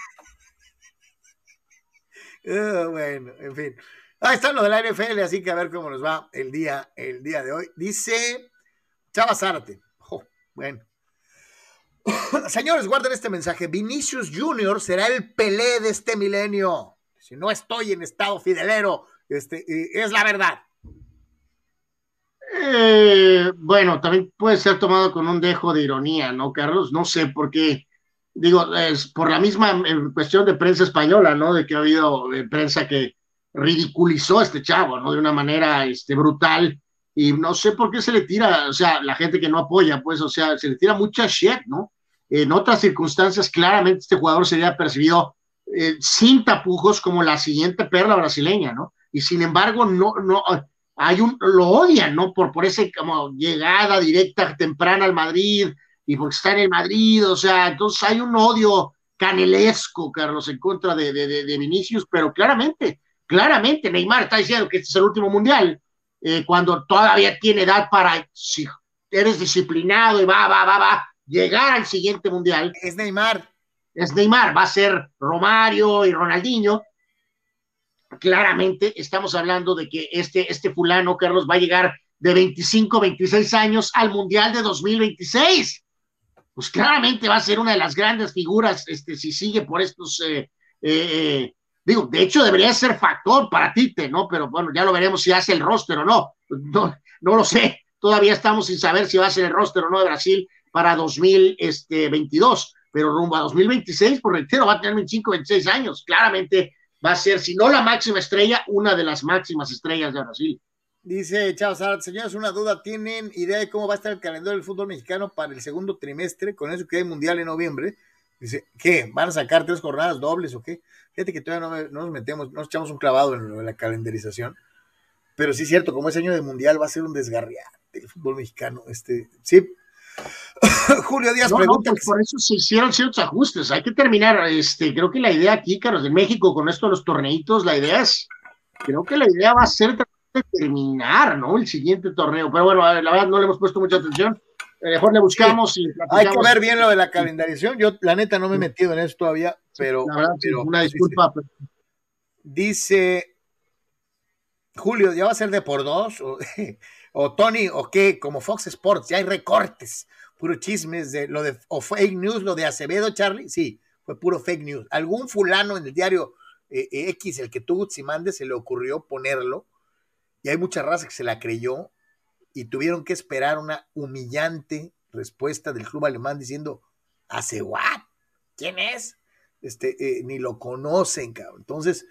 Ah, bueno, en fin. Ahí está lo de la NFL, así que a ver cómo nos va el día, el día de hoy. Dice Chava Zárate. bueno. <coughs> Señores, guarden este mensaje. Vinicius Junior será el Pelé de este milenio. Si no estoy en estado fidelero, este, es la verdad. Eh, bueno, también puede ser tomado con un dejo de ironía, ¿no, Carlos? No sé por qué. Digo, es por la misma eh, cuestión de prensa española, ¿no? De que ha habido eh, prensa que ridiculizó a este chavo, ¿no? De una manera este, brutal. Y no sé por qué se le tira, o sea, la gente que no apoya, pues, o sea, se le tira mucha shit, ¿no? En otras circunstancias, claramente este jugador sería percibido sin tapujos como la siguiente perla brasileña, ¿no? Y sin embargo, no, no, hay un, lo odian, ¿no? Por, por esa como llegada directa, temprana al Madrid y porque está en el Madrid, o sea, entonces hay un odio canelesco, Carlos, en contra de, de, de, Vinicius, pero claramente claramente Neymar está diciendo que este es el último mundial, eh, cuando todavía tiene edad para, si eres disciplinado y va, va, va, va, llegar al siguiente mundial. Es Neymar. Es Neymar, va a ser Romario y Ronaldinho. Claramente estamos hablando de que este, este fulano, Carlos, va a llegar de 25, 26 años al Mundial de 2026. Pues claramente va a ser una de las grandes figuras este, si sigue por estos eh, eh, digo, de hecho debería ser factor para Tite, ¿no? Pero bueno, ya lo veremos si hace el roster o no. No, no lo sé. Todavía estamos sin saber si va a ser el roster o no de Brasil para 2022. Pero rumbo a 2026, por reitero, va a tener 25, 26 años. Claramente va a ser, si no la máxima estrella, una de las máximas estrellas de Brasil. Dice Chávez Zarat, señores, una duda, ¿tienen idea de cómo va a estar el calendario del fútbol mexicano para el segundo trimestre? Con eso que hay mundial en noviembre. Dice, ¿qué? ¿Van a sacar tres jornadas dobles o qué? Fíjate que todavía no, nos metemos, nos echamos un clavado en, la calendarización. Pero sí es cierto, como es año de mundial, va a ser un desgarriante el fútbol mexicano. Este, sí. <coughs> Julio Díaz pregunta. Pues por eso se hicieron ciertos ajustes. Hay que terminar. Este, creo que la idea aquí, Carlos, de México, con esto de los torneitos, la idea es, creo que la idea va a ser terminar, ¿no? El siguiente torneo. Pero bueno, la verdad no le hemos puesto mucha atención. Eh, mejor le buscamos y Hay que ver bien lo de la calendarización. Yo, la neta, no me he metido en eso todavía, pero. una disculpa. Dice, Julio, ¿ya va a ser de por dos? <laughs> O, Tony, o qué, como Fox Sports, ya hay recortes, puro chismes de lo de, o fake news, lo de Acevedo, Charlie. Sí, fue puro fake news. Algún fulano en el diario eh, X, el que tú, si mandes, se le ocurrió ponerlo. Hay mucha raza que se la creyó y tuvieron que esperar una humillante respuesta del club alemán diciendo, ¿hace what? ¿Quién es? Este, eh, ni lo conocen, cabrón. Entonces,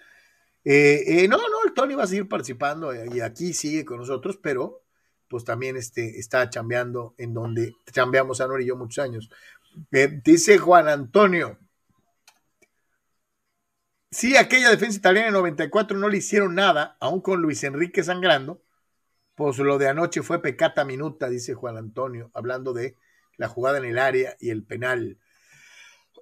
eh, eh, no, no, el Tony va a seguir participando y aquí sigue con nosotros, pero pues también este, está chambeando en donde chambeamos Anor y yo muchos años. dice Juan Antonio, sí, aquella defensa italiana en 94 no le hicieron nada, aún con Luis Enrique sangrando, pues lo de anoche fue pecata minuta, dice Juan Antonio, hablando de la jugada en el área y el penal.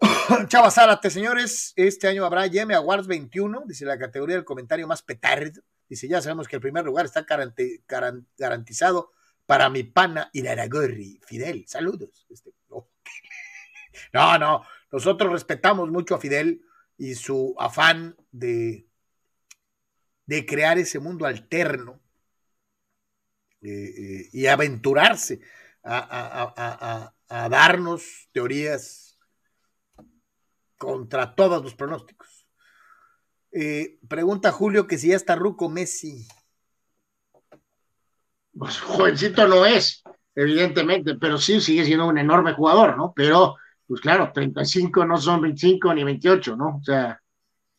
<coughs> Chava Zárate, señores, este año habrá Yeme Awards 21, dice la categoría del comentario más petardo. Dice, ya sabemos que el primer lugar está garantizado para mi pana Iraragorri. Fidel, saludos. Este, <laughs> no, no, nosotros respetamos mucho a Fidel y su afán de, de crear ese mundo alterno eh, eh, y aventurarse a, darnos teorías contra todos los pronósticos. Eh, pregunta Julio que si ya está Ruco Messi. Pues jovencito no es, evidentemente, pero sí sigue siendo un enorme jugador, ¿no? Pero, pues claro, 35 no son 25 ni 28, ¿no? O sea,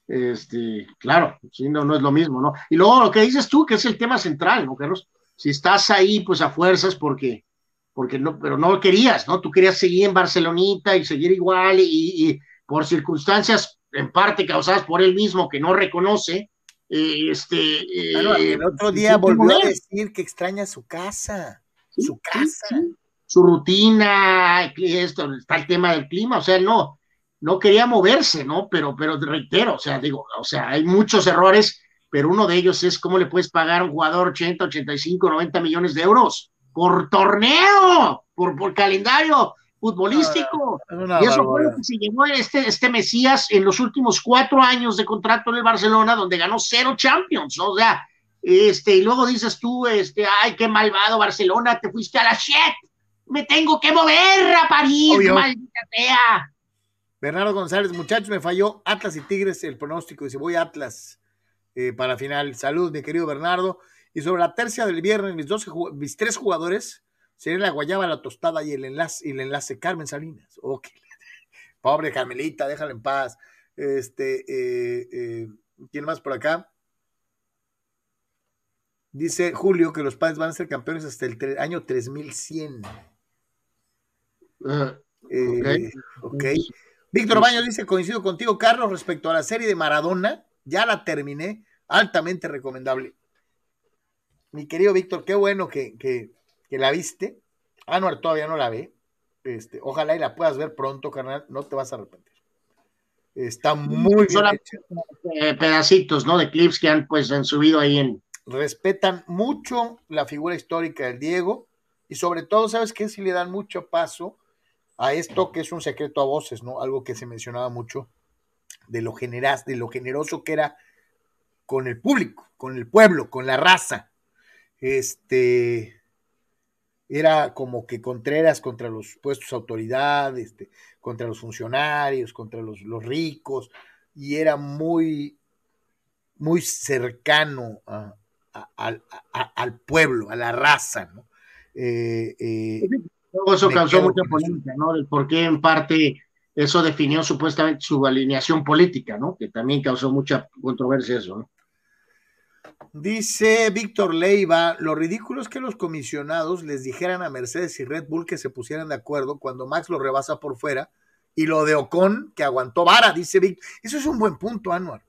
este, claro, no, no es lo mismo, ¿no? Y luego lo que dices tú, que es el tema central, ¿no, Carlos? si estás ahí, pues a fuerzas, porque, porque no, pero no querías, ¿no? Tú querías seguir en Barcelonita y seguir igual, y, por circunstancias en parte causadas por él mismo que no reconoce, eh, este. Eh, el otro día volvió a decir que extraña su casa, su casa. Su rutina, esto, está el tema del clima, o sea, no, no quería moverse, ¿no? Pero, pero reitero, o sea, digo, o sea, hay muchos errores pero uno de ellos es cómo le puedes pagar a un jugador 80, 85, 90 millones de euros por torneo, por, por calendario futbolístico. y eso fue lo que se llevó este, este Mesías en los últimos cuatro años de contrato en el Barcelona, donde ganó cero Champions, ¿no? O sea, este, y luego dices tú, este, ay, qué malvado Barcelona, te fuiste a la shit, me tengo que mover a París, maldita sea. Bernardo González, muchachos, me falló Atlas y Tigres el pronóstico, dice, voy a Atlas. Eh, para final. Salud, mi querido Bernardo. Y sobre la tercia del viernes, mis, mis tres jugadores serían la guayaba, la tostada y el enlace, y el enlace Carmen Salinas. <laughs> Pobre Carmelita, déjala en paz. Este, eh, eh, ¿Quién más por acá? Dice Julio que los padres van a ser campeones hasta el año 3100. Ok. Víctor Baños dice, coincido contigo, Carlos, respecto a la serie de Maradona ya la terminé, altamente recomendable. Mi querido Víctor, qué bueno que, que, la viste. Anuar todavía no la ve. Este, ojalá y la puedas ver pronto, carnal, no te vas a arrepentir. Está muy bien eh, pedacitos, ¿no? De clips que han pues han subido ahí en. Respetan mucho la figura histórica del Diego y sobre todo, ¿sabes qué? Si le dan mucho paso a esto que es un secreto a voces, ¿no? Algo que se mencionaba mucho de lo generas, de lo generoso que era con el público, con el pueblo, con la raza. Este era como que Contreras contra los puestos de autoridad, este, contra los funcionarios, contra los, ricos, y era muy, muy cercano al pueblo, a la raza, ¿no? Eh, eh, eso causó mucha polémica, ¿no? Del por qué en parte eso definió supuestamente su alineación política, ¿no? Que también causó mucha controversia eso, ¿no? Dice Víctor Leiva, lo ridículo es que los comisionados les dijeran a Mercedes y Red Bull que se pusieran de acuerdo cuando Max lo rebasa por fuera y lo de Ocon que aguantó vara, dice Víctor. Eso es un buen punto, Anuar.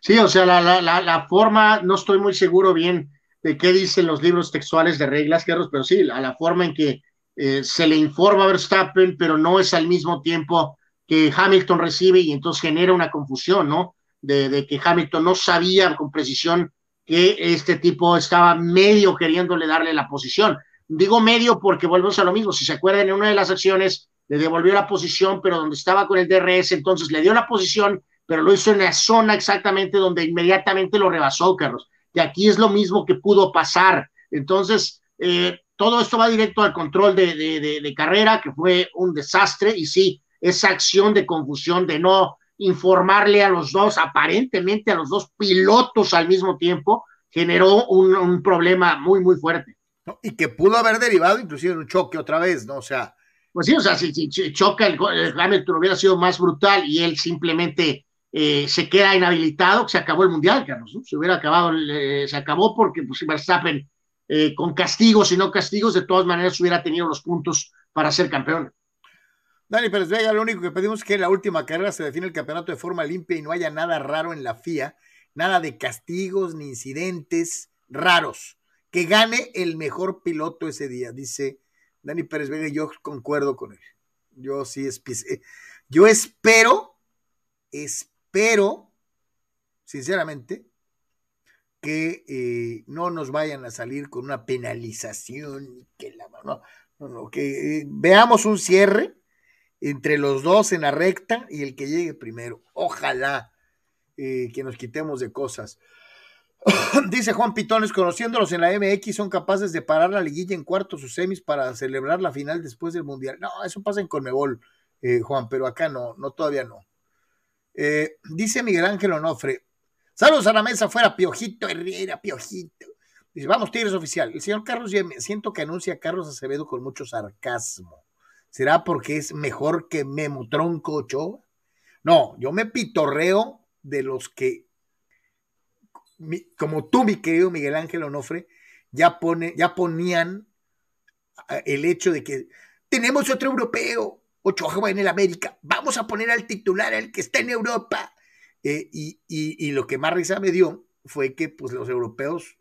Sí, o sea, la, la, la, forma, no estoy muy seguro bien de qué dicen los libros textuales de reglas, Carlos, pero sí, a la forma en que eh, se le informa a Verstappen, pero no es al mismo tiempo que Hamilton recibe y entonces genera una confusión, ¿no? De, que Hamilton no sabía con precisión que este tipo estaba medio queriéndole darle la posición. Digo medio porque volvemos a lo mismo. Si se acuerdan, en una de las acciones le devolvió la posición, pero donde estaba con el DRS, entonces le dio la posición, pero lo hizo en la zona exactamente donde inmediatamente lo rebasó, Carlos. Y aquí es lo mismo que pudo pasar. Entonces, eh, todo esto va directo al control de, de, carrera, que fue un desastre, y sí, esa acción de confusión de no informarle a los dos, aparentemente a los dos pilotos al mismo tiempo, generó un, problema muy, muy fuerte. y que pudo haber derivado inclusive en un choque otra vez, ¿no? O sea. Pues sí, o sea, si, choca el, Hamilton hubiera sido más brutal y él simplemente eh, se queda inhabilitado, se acabó el mundial, Carlos, ¿no? Se hubiera acabado, se acabó porque pues, Verstappen eh, con castigos y no castigos, de todas maneras hubiera tenido los puntos para ser campeón. Dani Pérez Vega, lo único que pedimos es que en la última carrera se define el campeonato de forma limpia y no haya nada raro en la FIA, nada de castigos ni incidentes raros. Que gane el mejor piloto ese día, dice Dani Pérez Vega, y yo concuerdo con él. Yo sí yo espero, espero, sinceramente, que eh, no nos vayan a salir con una penalización, que eh, veamos un cierre entre los dos en la recta y el que llegue primero. Ojalá eh, que nos quitemos de cosas. <coughs> Dice Juan Pitones, conociéndolos en la MX, son capaces de parar la liguilla en cuartos o semis para celebrar la final después del Mundial. No, eso pasa en Conmebol, Juan, pero acá no, no todavía no. dice Miguel Ángel Onofre, Saludos a la mesa fuera, Piojito Herrera, Piojito. Dice, vamos, Tigres oficial. El señor Carlos, siento que anuncia a Carlos Acevedo con mucho sarcasmo. ¿Será porque es mejor que Memo Tronco Ochoa? No, yo me pitorreo de los que, como tú, mi querido Miguel Ángel Onofre, ya, pone, ya ponían el hecho de que tenemos otro europeo, Ochoa en el América, vamos a poner al titular, al que está en Europa. Eh, y, lo que más risa me dio fue que pues, los europeos,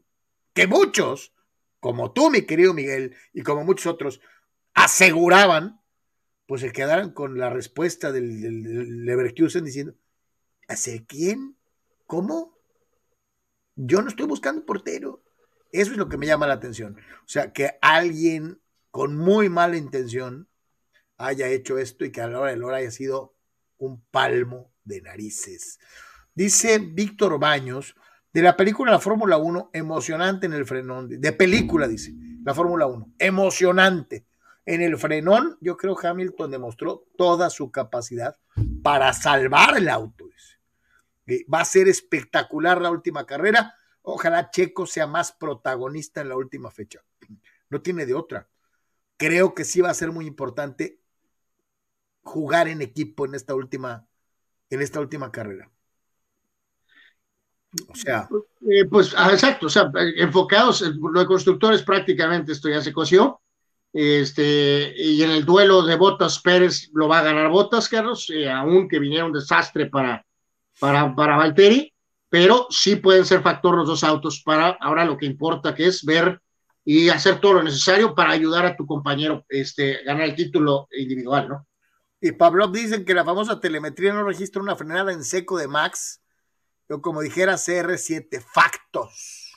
que muchos, como tú, mi querido Miguel, y como muchos otros, aseguraban, pues se quedaran con la respuesta del, Leverkusen diciendo, ¿hace quién? ¿Cómo? Yo no estoy buscando portero. Eso es lo que me llama la atención. O sea, que alguien con muy mala intención haya hecho esto y que a la hora de la hora haya sido un palmo de narices. Dice Víctor Baños, de la película La Fórmula 1, emocionante en el frenón. De película, dice, la Fórmula 1, emocionante. En el frenón, yo creo Hamilton demostró toda su capacidad para salvar el auto. Dice. Va a ser espectacular la última carrera. Ojalá Checo sea más protagonista en la última fecha. No tiene de otra. Creo que sí va a ser muy importante jugar en equipo en esta última en esta última carrera. O sea. Eh, pues ah, exacto, o sea, enfocados, lo de constructores prácticamente esto ya se coció. Este, y en el duelo de Botas Pérez lo va a ganar Botas, Carlos, eh, aunque viniera un desastre para, para, para Valtteri, pero sí pueden ser factor los dos autos para ahora lo que importa, que es ver y hacer todo lo necesario para ayudar a tu compañero este, ganar el título individual, ¿no? Y Pablo dicen que la famosa telemetría no registra una frenada en seco de Max, o como dijera CR7, factos.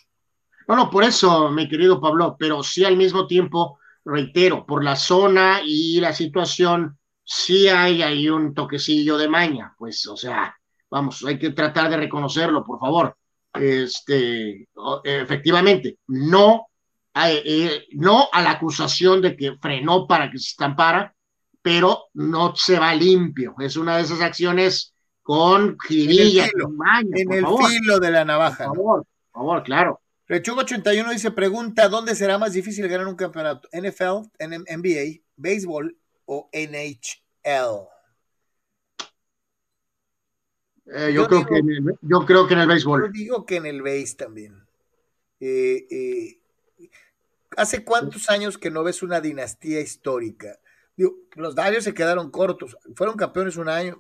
No, no, por eso, mi querido Pablo, pero sí al mismo tiempo, reitero, por la zona y la situación, sí hay ahí un toquecillo de maña, pues, o sea, vamos, hay que tratar de reconocerlo, por favor. Este, efectivamente, no, eh, no a la acusación de que frenó para que se estampara, pero no se va limpio. Es una de esas acciones con jirilla, en el, filo, de la navaja. Por favor, por favor, claro. Rechugo 81 dice, pregunta, ¿dónde será más difícil ganar un campeonato? ¿NFL, NBA, béisbol o NHL? Eh, yo, creo que en el, yo creo que en el béisbol. Yo digo que en el béis también. Eh, eh, ¿Hace cuántos años que no ves una dinastía histórica? Los Darios se quedaron cortos, fueron campeones un año,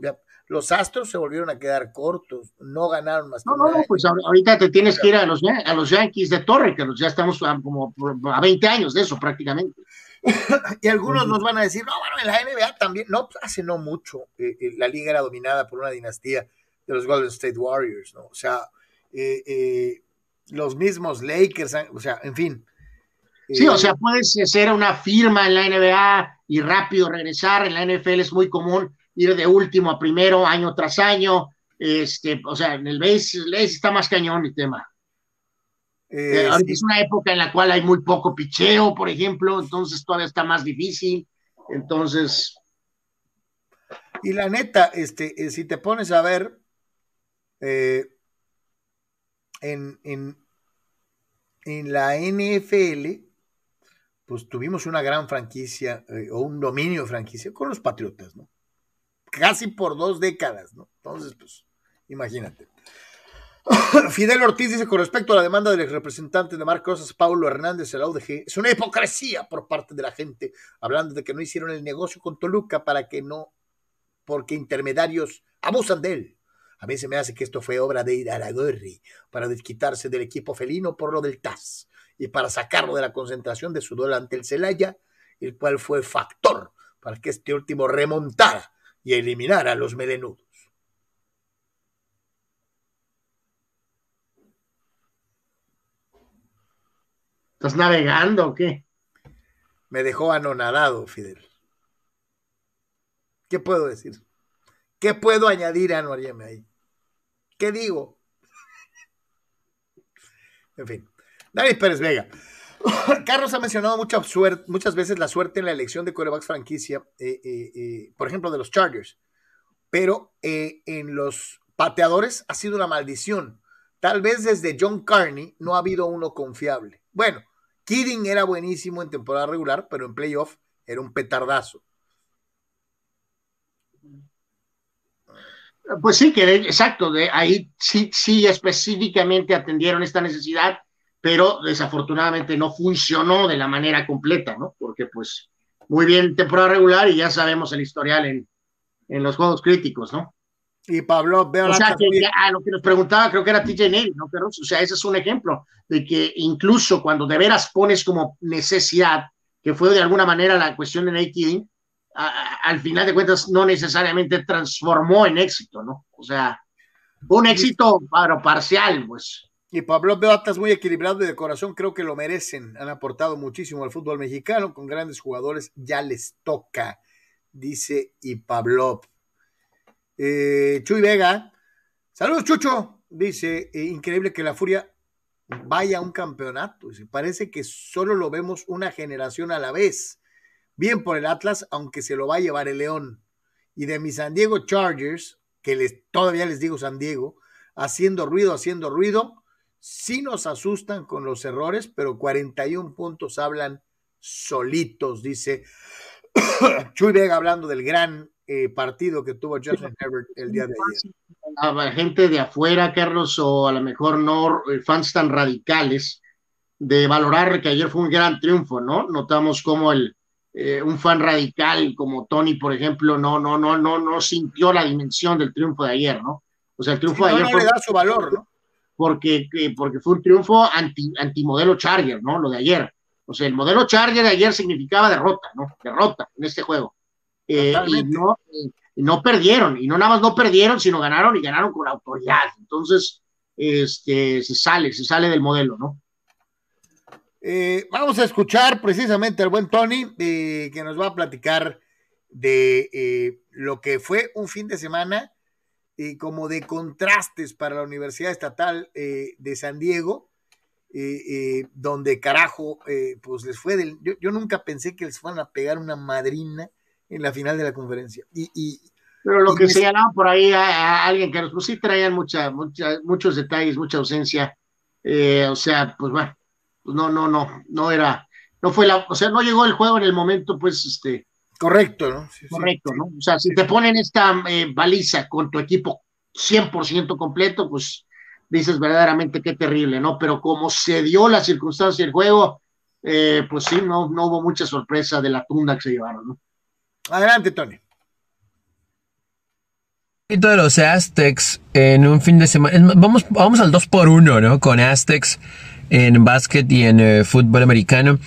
los Astros se volvieron a quedar cortos, no ganaron más. No, no, no, pues ahorita te tienes que ir a los, a los Yankees de Torre, que ya estamos a, como a 20 años de eso prácticamente. <laughs> y algunos nos van a decir, no, bueno, en la NBA también, no, pues hace no mucho, eh, eh, la liga era dominada por una dinastía de los Golden State Warriors, ¿no? O sea, eh, los mismos Lakers, o sea, en fin. Sí, o sea, puedes ser una firma en la NBA y rápido regresar. En la NFL es muy común ir de último a primero, año tras año. Este, o sea, en el base, está más cañón el tema. Eh, eh, es una época en la cual hay muy poco picheo, por ejemplo, entonces todavía está más difícil. Entonces. Y la neta, este, eh, si te pones a ver en, en, en la NFL, pues tuvimos una gran franquicia eh, o un dominio de franquicia con los Patriotas, ¿no? Casi por dos décadas, ¿no? Entonces, pues, imagínate. <coughs> Fidel Ortiz dice con respecto a la demanda del representante de Marcos Paulo Hernández, el es una hipocresía por parte de la gente, hablando de que no hicieron el negocio con Toluca para que no, porque intermediarios abusan de él. A mí se me hace que esto fue obra de Iraragorri para desquitarse del equipo felino por lo del TAS y para sacarlo de la concentración de su duelo ante el Celaya, el cual fue factor para que este último remontara y eliminara a los melenudos. ¿Estás navegando o qué? Me dejó anonadado, Fidel. ¿Qué puedo decir? ¿Qué puedo añadir a Anuar ahí? ¿Qué digo? <laughs> en fin. Dani Pérez Vega. <coughs> Carlos ha mencionado muchas veces la suerte en la elección de corebacks franquicia, eh, eh, eh, por ejemplo, de los Chargers. Pero en los pateadores ha sido una maldición. Tal vez desde John Carney no ha habido uno confiable. Bueno, Kidding era buenísimo en temporada regular, pero en playoff era un petardazo. Pues sí, que exacto, de ahí sí, sí específicamente atendieron esta necesidad pero desafortunadamente no funcionó de la manera completa, ¿no? Porque pues muy bien temporada regular y ya sabemos el historial en, en los juegos críticos, ¿no? Y Pablo, veo o sea, que, a lo que nos preguntaba, creo que era TJ Nelly, ¿no? Pero, o sea, ese es un ejemplo de que incluso cuando de veras pones como necesidad, que fue de alguna manera la cuestión de Nate al final de cuentas no necesariamente transformó en éxito, ¿no? O sea, un éxito pero parcial, pues. Y Pablo veo muy equilibrado y de corazón, creo que lo merecen. Han aportado muchísimo al fútbol mexicano, con grandes jugadores, ya les toca, dice y Pablo. Eh, Chuy Vega, saludos Chucho, dice, eh, increíble que la Furia vaya a un campeonato. parece que solo lo vemos una generación a la vez. Bien por el Atlas, aunque se lo va a llevar el León. Y de mis San Diego Chargers, que les, todavía les digo San Diego, haciendo ruido, haciendo ruido, sí nos asustan con los errores, pero 41 puntos hablan solitos, dice <coughs> Chuy Vega hablando del gran eh, partido que tuvo Justin Herbert el día de ayer. A gente de afuera, Carlos, o a lo mejor no eh, fans tan radicales, de valorar que ayer fue un gran triunfo, ¿no? Notamos como el, eh, un fan radical como Tony, por ejemplo, no, no, no, no, no sintió la dimensión del triunfo de ayer, ¿no? O sea, el triunfo de ayer no le da su valor, ¿no? Porque, porque fue un triunfo anti, modelo Charger, ¿no? Lo de ayer. O sea, el modelo Charger de ayer significaba derrota, ¿no? Derrota en este juego. y no, no perdieron, y no nada más no perdieron, sino ganaron y ganaron con autoridad. Entonces, este, se sale, se sale del modelo, ¿no? vamos a escuchar precisamente al buen Tony, que nos va a platicar de lo que fue un fin de semana como de contrastes para la Universidad Estatal de San Diego, eh, eh, donde carajo, eh, pues les fue del. Yo, nunca pensé que les fueran a pegar una madrina en la final de la conferencia. Y, pero lo que señalaba por ahí a, alguien que pues sí traían mucha, mucha, muchos detalles, mucha ausencia. o sea, pues bueno, pues no, no, no, no era, no fue la, o sea, no llegó el juego en el momento, pues, este. Correcto, ¿no? correcto, ¿no? O sea, si te ponen esta baliza con tu equipo 100% completo, pues dices verdaderamente qué terrible, ¿no? Pero como se dio la circunstancia del juego, eh, pues sí, no, no hubo mucha sorpresa de la tunda que se llevaron, ¿no? Adelante, Tony. de los Aztecs en un fin de semana. Vamos, vamos al 2 por 1 ¿no? Con Aztecs en básquet y en eh, fútbol americano.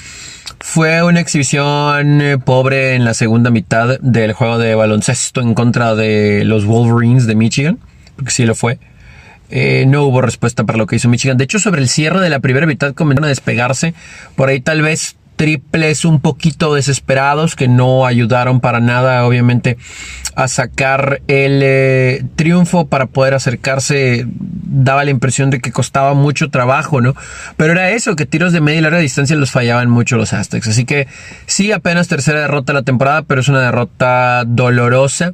Fue una exhibición eh, pobre en la segunda mitad del juego de baloncesto en contra de los Wolverines de Michigan, porque sí lo fue. Eh, no hubo respuesta para lo que hizo Michigan. De hecho, sobre el cierre de la primera mitad comenzaron a despegarse. Por ahí tal vez triples un poquito desesperados que no ayudaron para nada, obviamente, a sacar el eh, triunfo para poder acercarse. Daba la impresión de que costaba mucho trabajo, ¿no? Pero era eso, que tiros de media y larga distancia los fallaban mucho los Aztecs. Así que sí, apenas tercera derrota de la temporada, pero es una derrota dolorosa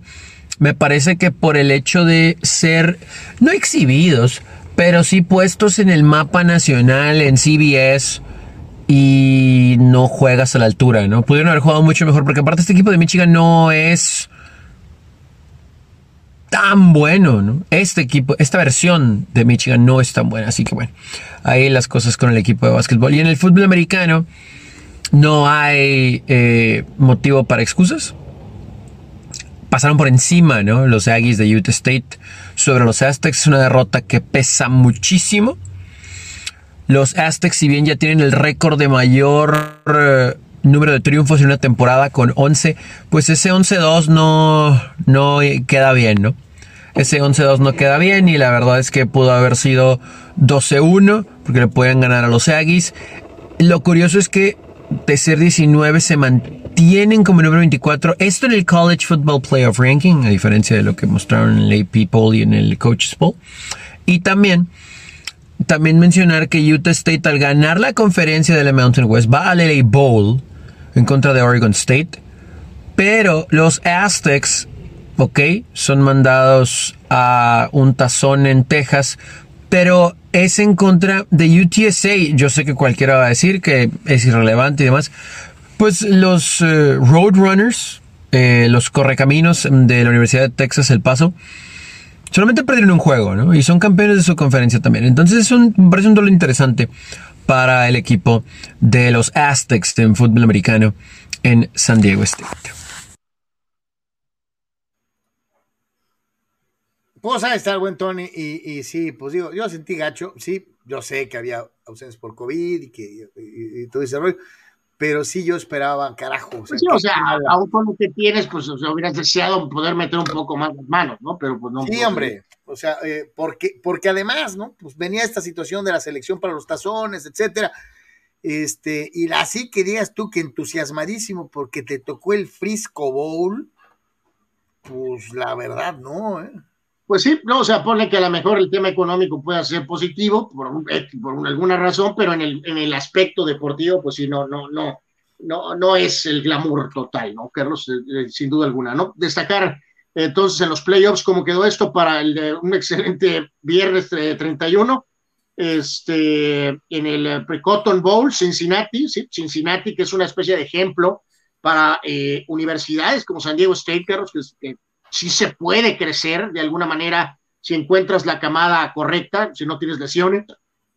me parece que por el hecho de ser, no exhibidos, pero sí puestos en el mapa nacional, en CBS, y no juegas a la altura, ¿no? Pudieron haber jugado mucho mejor, porque aparte este equipo de Michigan no es tan bueno, ¿no? Este equipo, esta versión de Michigan no es tan buena, así que bueno, ahí las cosas con el equipo de básquetbol. Y en el fútbol americano no hay eh, motivo para excusas pasaron por encima, ¿no? Los Aggies de Utah State sobre los Aztecs. Es una derrota que pesa muchísimo. Los Aztecs, si bien ya tienen el récord de mayor eh, número de triunfos en una temporada con 11, pues ese 11-2 no, no queda bien, ¿no? Ese 11-2 no queda bien y la verdad es que pudo haber sido 12-1 porque le pueden ganar a los Aggies. Lo curioso es que de ser 19 se mantienen como número 24. Esto en el College Football Playoff Ranking, a diferencia de lo que mostraron en el AP Poll y en el Coaches Poll. Y también, también mencionar que Utah State al ganar la conferencia de la Mountain West va al LA Bowl en contra de Oregon State. Pero los Aztecs, ok, son mandados a un tazón en Texas. Pero es en contra de UTSA. Yo sé que cualquiera va a decir que es irrelevante y demás. Pues los eh, Roadrunners, eh, los correcaminos de la Universidad de Texas El Paso, solamente perdieron un juego, ¿no? Y son campeones de su conferencia también. Entonces es un, me parece un duelo interesante para el equipo de los Aztecs en fútbol americano en San Diego State. Pues ahí está el buen Tony, y, sí, pues digo, yo sentí gacho, sí, yo sé que había ausencias por COVID y que y, todo ese rollo, pero sí yo esperaba, carajo. O sea, pues sí, o sea aún con lo que tienes, pues o sea, hubieras deseado poder meter un poco más las manos, ¿no? Pero pues no. Sí, hombre, o sea, eh, porque, porque además, ¿no? Pues venía esta situación de la selección para los tazones, etcétera. Este, y así que digas tú que entusiasmadísimo porque te tocó el Frisco Bowl, pues la verdad, no, ¿eh? Pues sí, no, o sea, pone que a lo mejor el tema económico pueda ser positivo por, eh, por alguna razón, pero en el, en el aspecto deportivo, pues sí, no, no, no, no, no es el glamour total, ¿no, Carlos? Eh, eh, sin duda alguna, ¿no? Destacar entonces en los playoffs cómo quedó esto para el, un excelente viernes 31, este, en el Pre-Cotton Bowl, Cincinnati, ¿sí? Cincinnati, que es una especie de ejemplo para universidades como San Diego State, Carlos, que, que si se puede crecer de alguna manera si encuentras la camada correcta, si no tienes lesiones.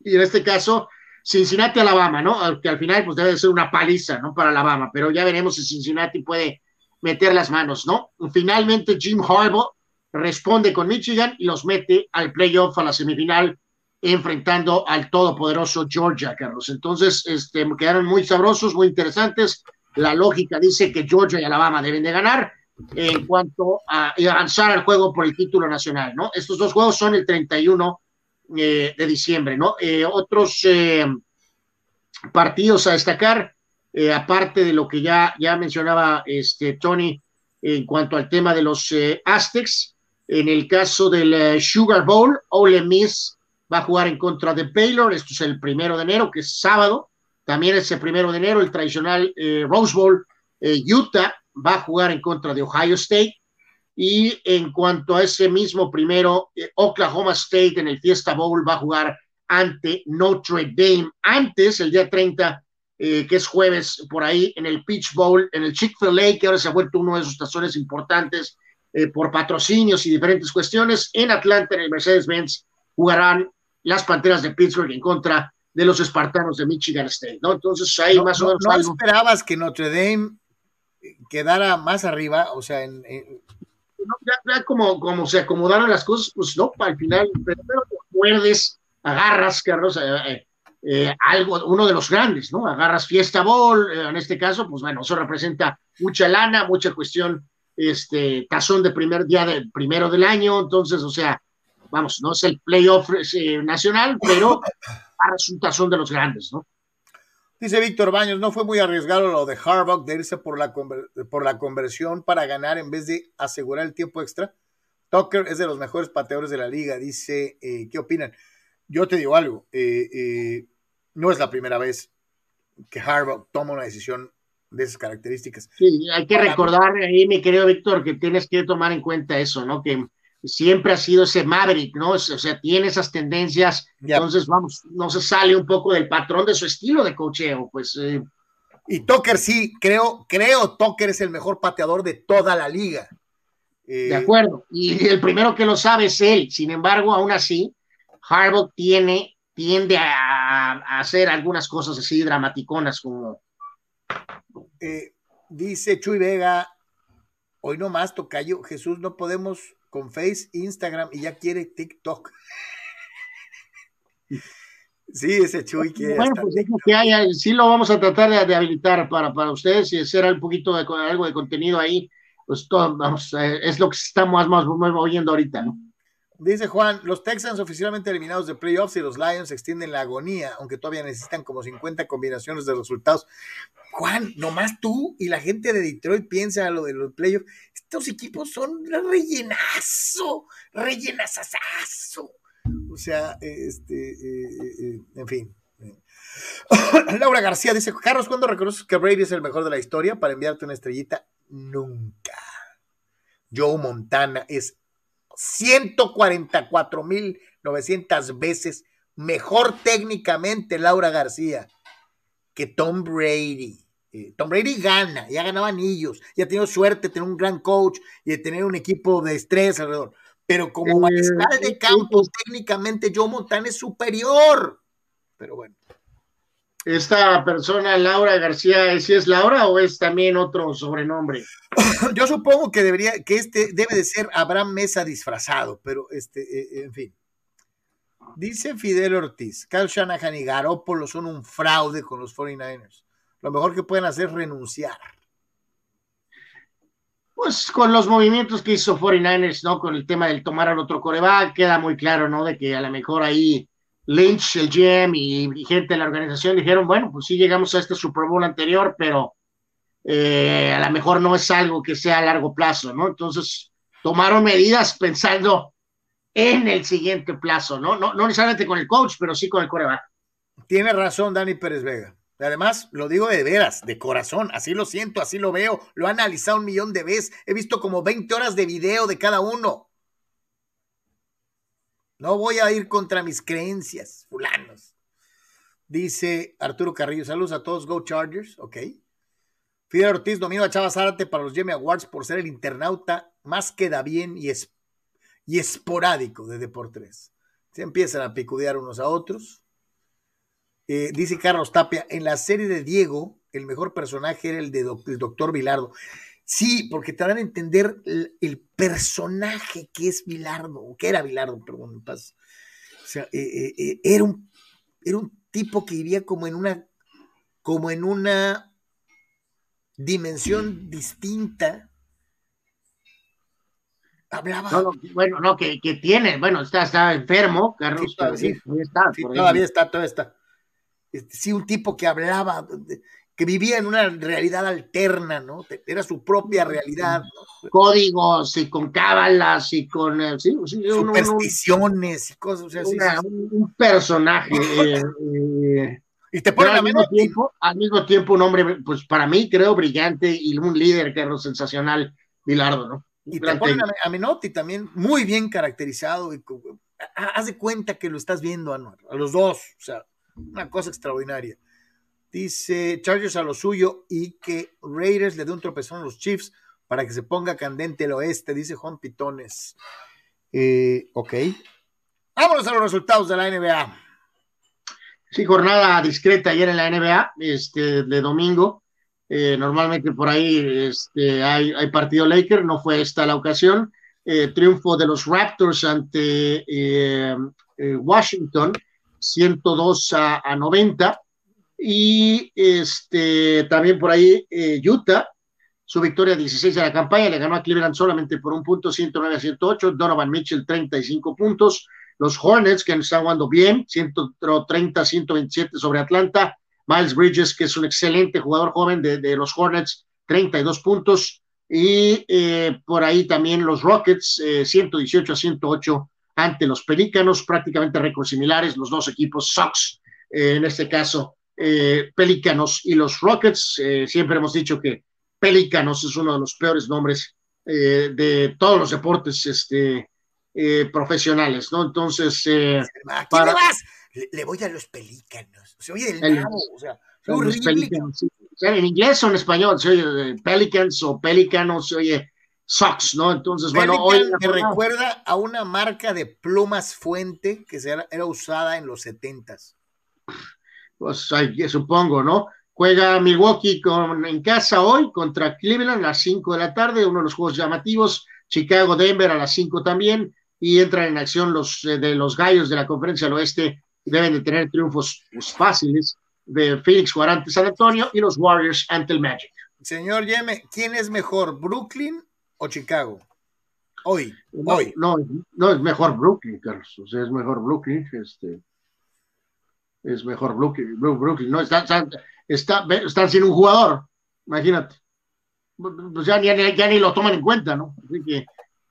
Y en este caso, Cincinnati, Alabama, ¿no? Que al final pues debe ser una paliza, ¿no? Para Alabama, pero ya veremos si Cincinnati puede meter las manos, ¿no? Finalmente Jim Harbaugh responde con Michigan y los mete al playoff a la semifinal enfrentando al todopoderoso Georgia, Carlos. Entonces, este, quedaron muy sabrosos, muy interesantes. La lógica dice que Georgia y Alabama deben de ganar en cuanto a avanzar al juego por el título nacional, ¿no? Estos dos juegos son el 31 eh, de diciembre, ¿no? Eh, otros eh, partidos a destacar, aparte de lo que ya, ya mencionaba este, Tony en cuanto al tema de los Aztecs, en el caso del Sugar Bowl, Ole Miss va a jugar en contra de Baylor, esto es el primero de enero, que es sábado, también es el primero de enero, el tradicional Rose Bowl, Utah va a jugar en contra de Ohio State. Y en cuanto a ese mismo primero, eh, Oklahoma State en el Fiesta Bowl va a jugar ante Notre Dame. Antes, el día 30, eh, que es jueves, por ahí en el Peach Bowl, en el Chick-fil-A, que ahora se ha vuelto uno de esos tazones importantes eh, por patrocinios y diferentes cuestiones. En Atlanta, en el Mercedes-Benz, jugarán las Panteras de Pittsburgh en contra de los Espartanos de Michigan State, ¿no? Entonces ahí más o menos. ¿No esperabas que Notre Dame quedara más arriba, o sea, en, ya, como, se acomodaron las cosas, pues no, al final, primero te muerdes, agarras, Carlos, eh, eh, eh, algo, uno de los grandes, ¿no? Agarras Fiesta Ball, en este caso, pues bueno, eso representa mucha lana, mucha cuestión, este, tazón de primer día del primero del año, entonces, o sea, vamos, no es el playoff nacional, pero es un tazón de los grandes, ¿no? Dice Víctor Baños, no fue muy arriesgado lo de Harbaugh de irse por la, por la conversión para ganar en vez de asegurar el tiempo extra. Tucker es de los mejores pateadores de la liga, dice, eh, ¿qué opinan? Yo te digo algo, eh, eh, no es la primera vez que Harbaugh toma una decisión de esas características. Sí, hay que recordar ahí, mi querido Víctor, que tienes que tomar en cuenta eso, ¿no? Que siempre ha sido ese Maverick, ¿no? O sea, tiene esas tendencias, entonces vamos, no se sale un poco del patrón de su estilo de cocheo, pues. Eh. Y Tucker sí, creo, creo Tucker es el mejor pateador de toda la liga. de acuerdo, y el primero que lo sabe es él, sin embargo, aún así, Harbaugh tiene, tiende a, hacer algunas cosas así dramaticonas como... Eh, dice Chuy Vega, hoy no más, Tocayo, Jesús, no podemos con Face, Instagram y ya quiere TikTok. Sí, ese Chuy quiere. Bueno, pues que sí lo vamos a tratar de, habilitar para, para ustedes y hacer un poquito de algo de contenido ahí. Pues todo, vamos, eh, es lo que estamos más, más oyendo ahorita, ¿no? Dice Juan, los Texans oficialmente eliminados de playoffs y los Lions extienden la agonía, aunque todavía necesitan como 50 combinaciones de resultados. Juan, nomás tú y la gente de Detroit piensa lo de los playoffs. Estos equipos son rellenazo, rellenazazazo. O sea, este, eh, eh, eh, en fin. <coughs> Laura García dice, Carlos, ¿cuándo reconoces que Brady es el mejor de la historia para enviarte una estrellita? Nunca. Joe Montana es 144.900 veces mejor técnicamente Laura García que Tom Brady. Eh, Tom Brady gana, ya ganaba anillos, ya ha tenido suerte de tener un gran coach y de tener un equipo de estrés alrededor. Pero como eh, mariscal de campo, técnicamente Joe Montana es superior. Pero bueno. Esta persona, Laura García, ¿si es Laura o es también otro sobrenombre? <laughs> Yo supongo que debería, que este debe de ser Abraham Mesa disfrazado, pero este, eh, en fin. Dice Fidel Ortiz, Kyle Shanahan y Garoppolo son un fraude con los 49ers. Lo mejor que pueden hacer es renunciar. Pues con los movimientos que hizo 49ers, ¿no? Con el tema del tomar al otro coreback, queda muy claro, ¿no? De que a lo mejor ahí Lynch, el GM y, gente de la organización dijeron, bueno, pues sí llegamos a este Super Bowl anterior, pero eh, a lo mejor no es algo que sea a largo plazo, ¿no? Entonces tomaron medidas pensando en el siguiente plazo, ¿no? No, no necesariamente con el coach, pero sí con el coreback. Tiene razón Dani Pérez Vega. Además, lo digo de veras, de corazón, así lo siento, así lo veo, lo he analizado un millón de veces, he visto como 20 horas de video de cada uno. No voy a ir contra mis creencias, fulanos. Dice Arturo Carrillo, saludos a todos, Go Chargers, ok. Fidel Ortiz, domingo a Chava Zárate para los Jimmy Awards por ser el internauta más queda bien y, y esporádico de Deportes. Se empiezan a picudear unos a otros. Eh, dice Carlos Tapia, en la serie de Diego, el mejor personaje era el de el doctor Vilardo. Sí, porque te dan a entender el, personaje que es Bilardo, que era Bilardo, perdón, paz. O sea, eh, eh, eh, era, un, era un tipo que vivía como en una, como en una dimensión distinta Hablaba. No, no, bueno, no, que, que tiene, bueno, está, está enfermo, Carlos. Sí, todavía, sí. todavía está, Sí, todavía está, todavía está. Este, sí, un tipo que hablaba, de- que vivía en una realidad alterna, ¿no? Era su propia realidad, ¿no? Códigos y con cábalas y con. sí, sí, un- un- un- supersticiones y cosas, o sea, una- sí, un, personaje. <laughs> eh, eh, Y te ponen al a mismo, tiempo, al mismo tiempo, un hombre, pues para mí creo brillante y un líder, Carlos, sensacional, Bilardo, ¿no? Y te ponen a, a Menotti también muy bien caracterizado. Y, haz de cuenta que lo estás viendo, Anuar, a los dos. O sea, una cosa extraordinaria. Dice Chargers a lo suyo y que Raiders le dé un tropezón a los Chiefs para que se ponga candente el oeste, dice Juan Pitones. Eh, ok. Vámonos a los resultados de la NBA. Sí, jornada discreta ayer en la NBA, este, de domingo. Eh, normalmente por ahí este, hay, partido Laker, no fue esta la ocasión. Eh, triunfo de los Raptors ante eh, Washington, 102 a, a 90. Y este, también por ahí eh, Utah, su victoria 16 de la campaña, le ganó a Cleveland solamente por un punto, 109 a 108. Donovan Mitchell, 35 puntos. Los Hornets, que están jugando bien, 130, 127 sobre Atlanta. Miles Bridges, que es un excelente jugador joven de, de los Hornets, 32 puntos. Y eh, por ahí también los Rockets, eh, 118 a 108 ante los Pelícanos, prácticamente récords similares, los dos equipos Sox, eh, en este caso, eh, Pelícanos y los Rockets. eh, siempre hemos dicho que Pelícanos es uno de los peores nombres eh, de todos los deportes este, eh, profesionales, ¿no? Entonces, ¿A quién Para- le vas? Le, le voy a los pelícanos. Se oye El- nabo, o sea, sí. O en inglés o en español, se oye Pelicans o Pelicanos, se oye Sox, ¿no? Entonces, bueno, hoy me recuerda a una marca de plumas fuente que era usada en los setentas. Pues supongo, ¿no? Juega Milwaukee con, en casa hoy contra Cleveland a las 5 de la tarde, uno de los juegos llamativos. Chicago, Denver a las 5 también. Y entran en acción los eh, de los gallos de la conferencia del oeste. Deben de tener triunfos pues, fáciles de Phoenix jugará ante San Antonio y los Warriors ante el Magic. Señor Yeme, ¿quién es mejor, Brooklyn o Chicago? Hoy, No, hoy. no, no es mejor Brooklyn, Carlos. O sea, es mejor Brooklyn. Este, es mejor Brooklyn. Brooklyn. No, está, está, está- ve- están sin un jugador. Imagínate. Pues ya, ni- ya, ya ni lo toman en cuenta, ¿no? Así que,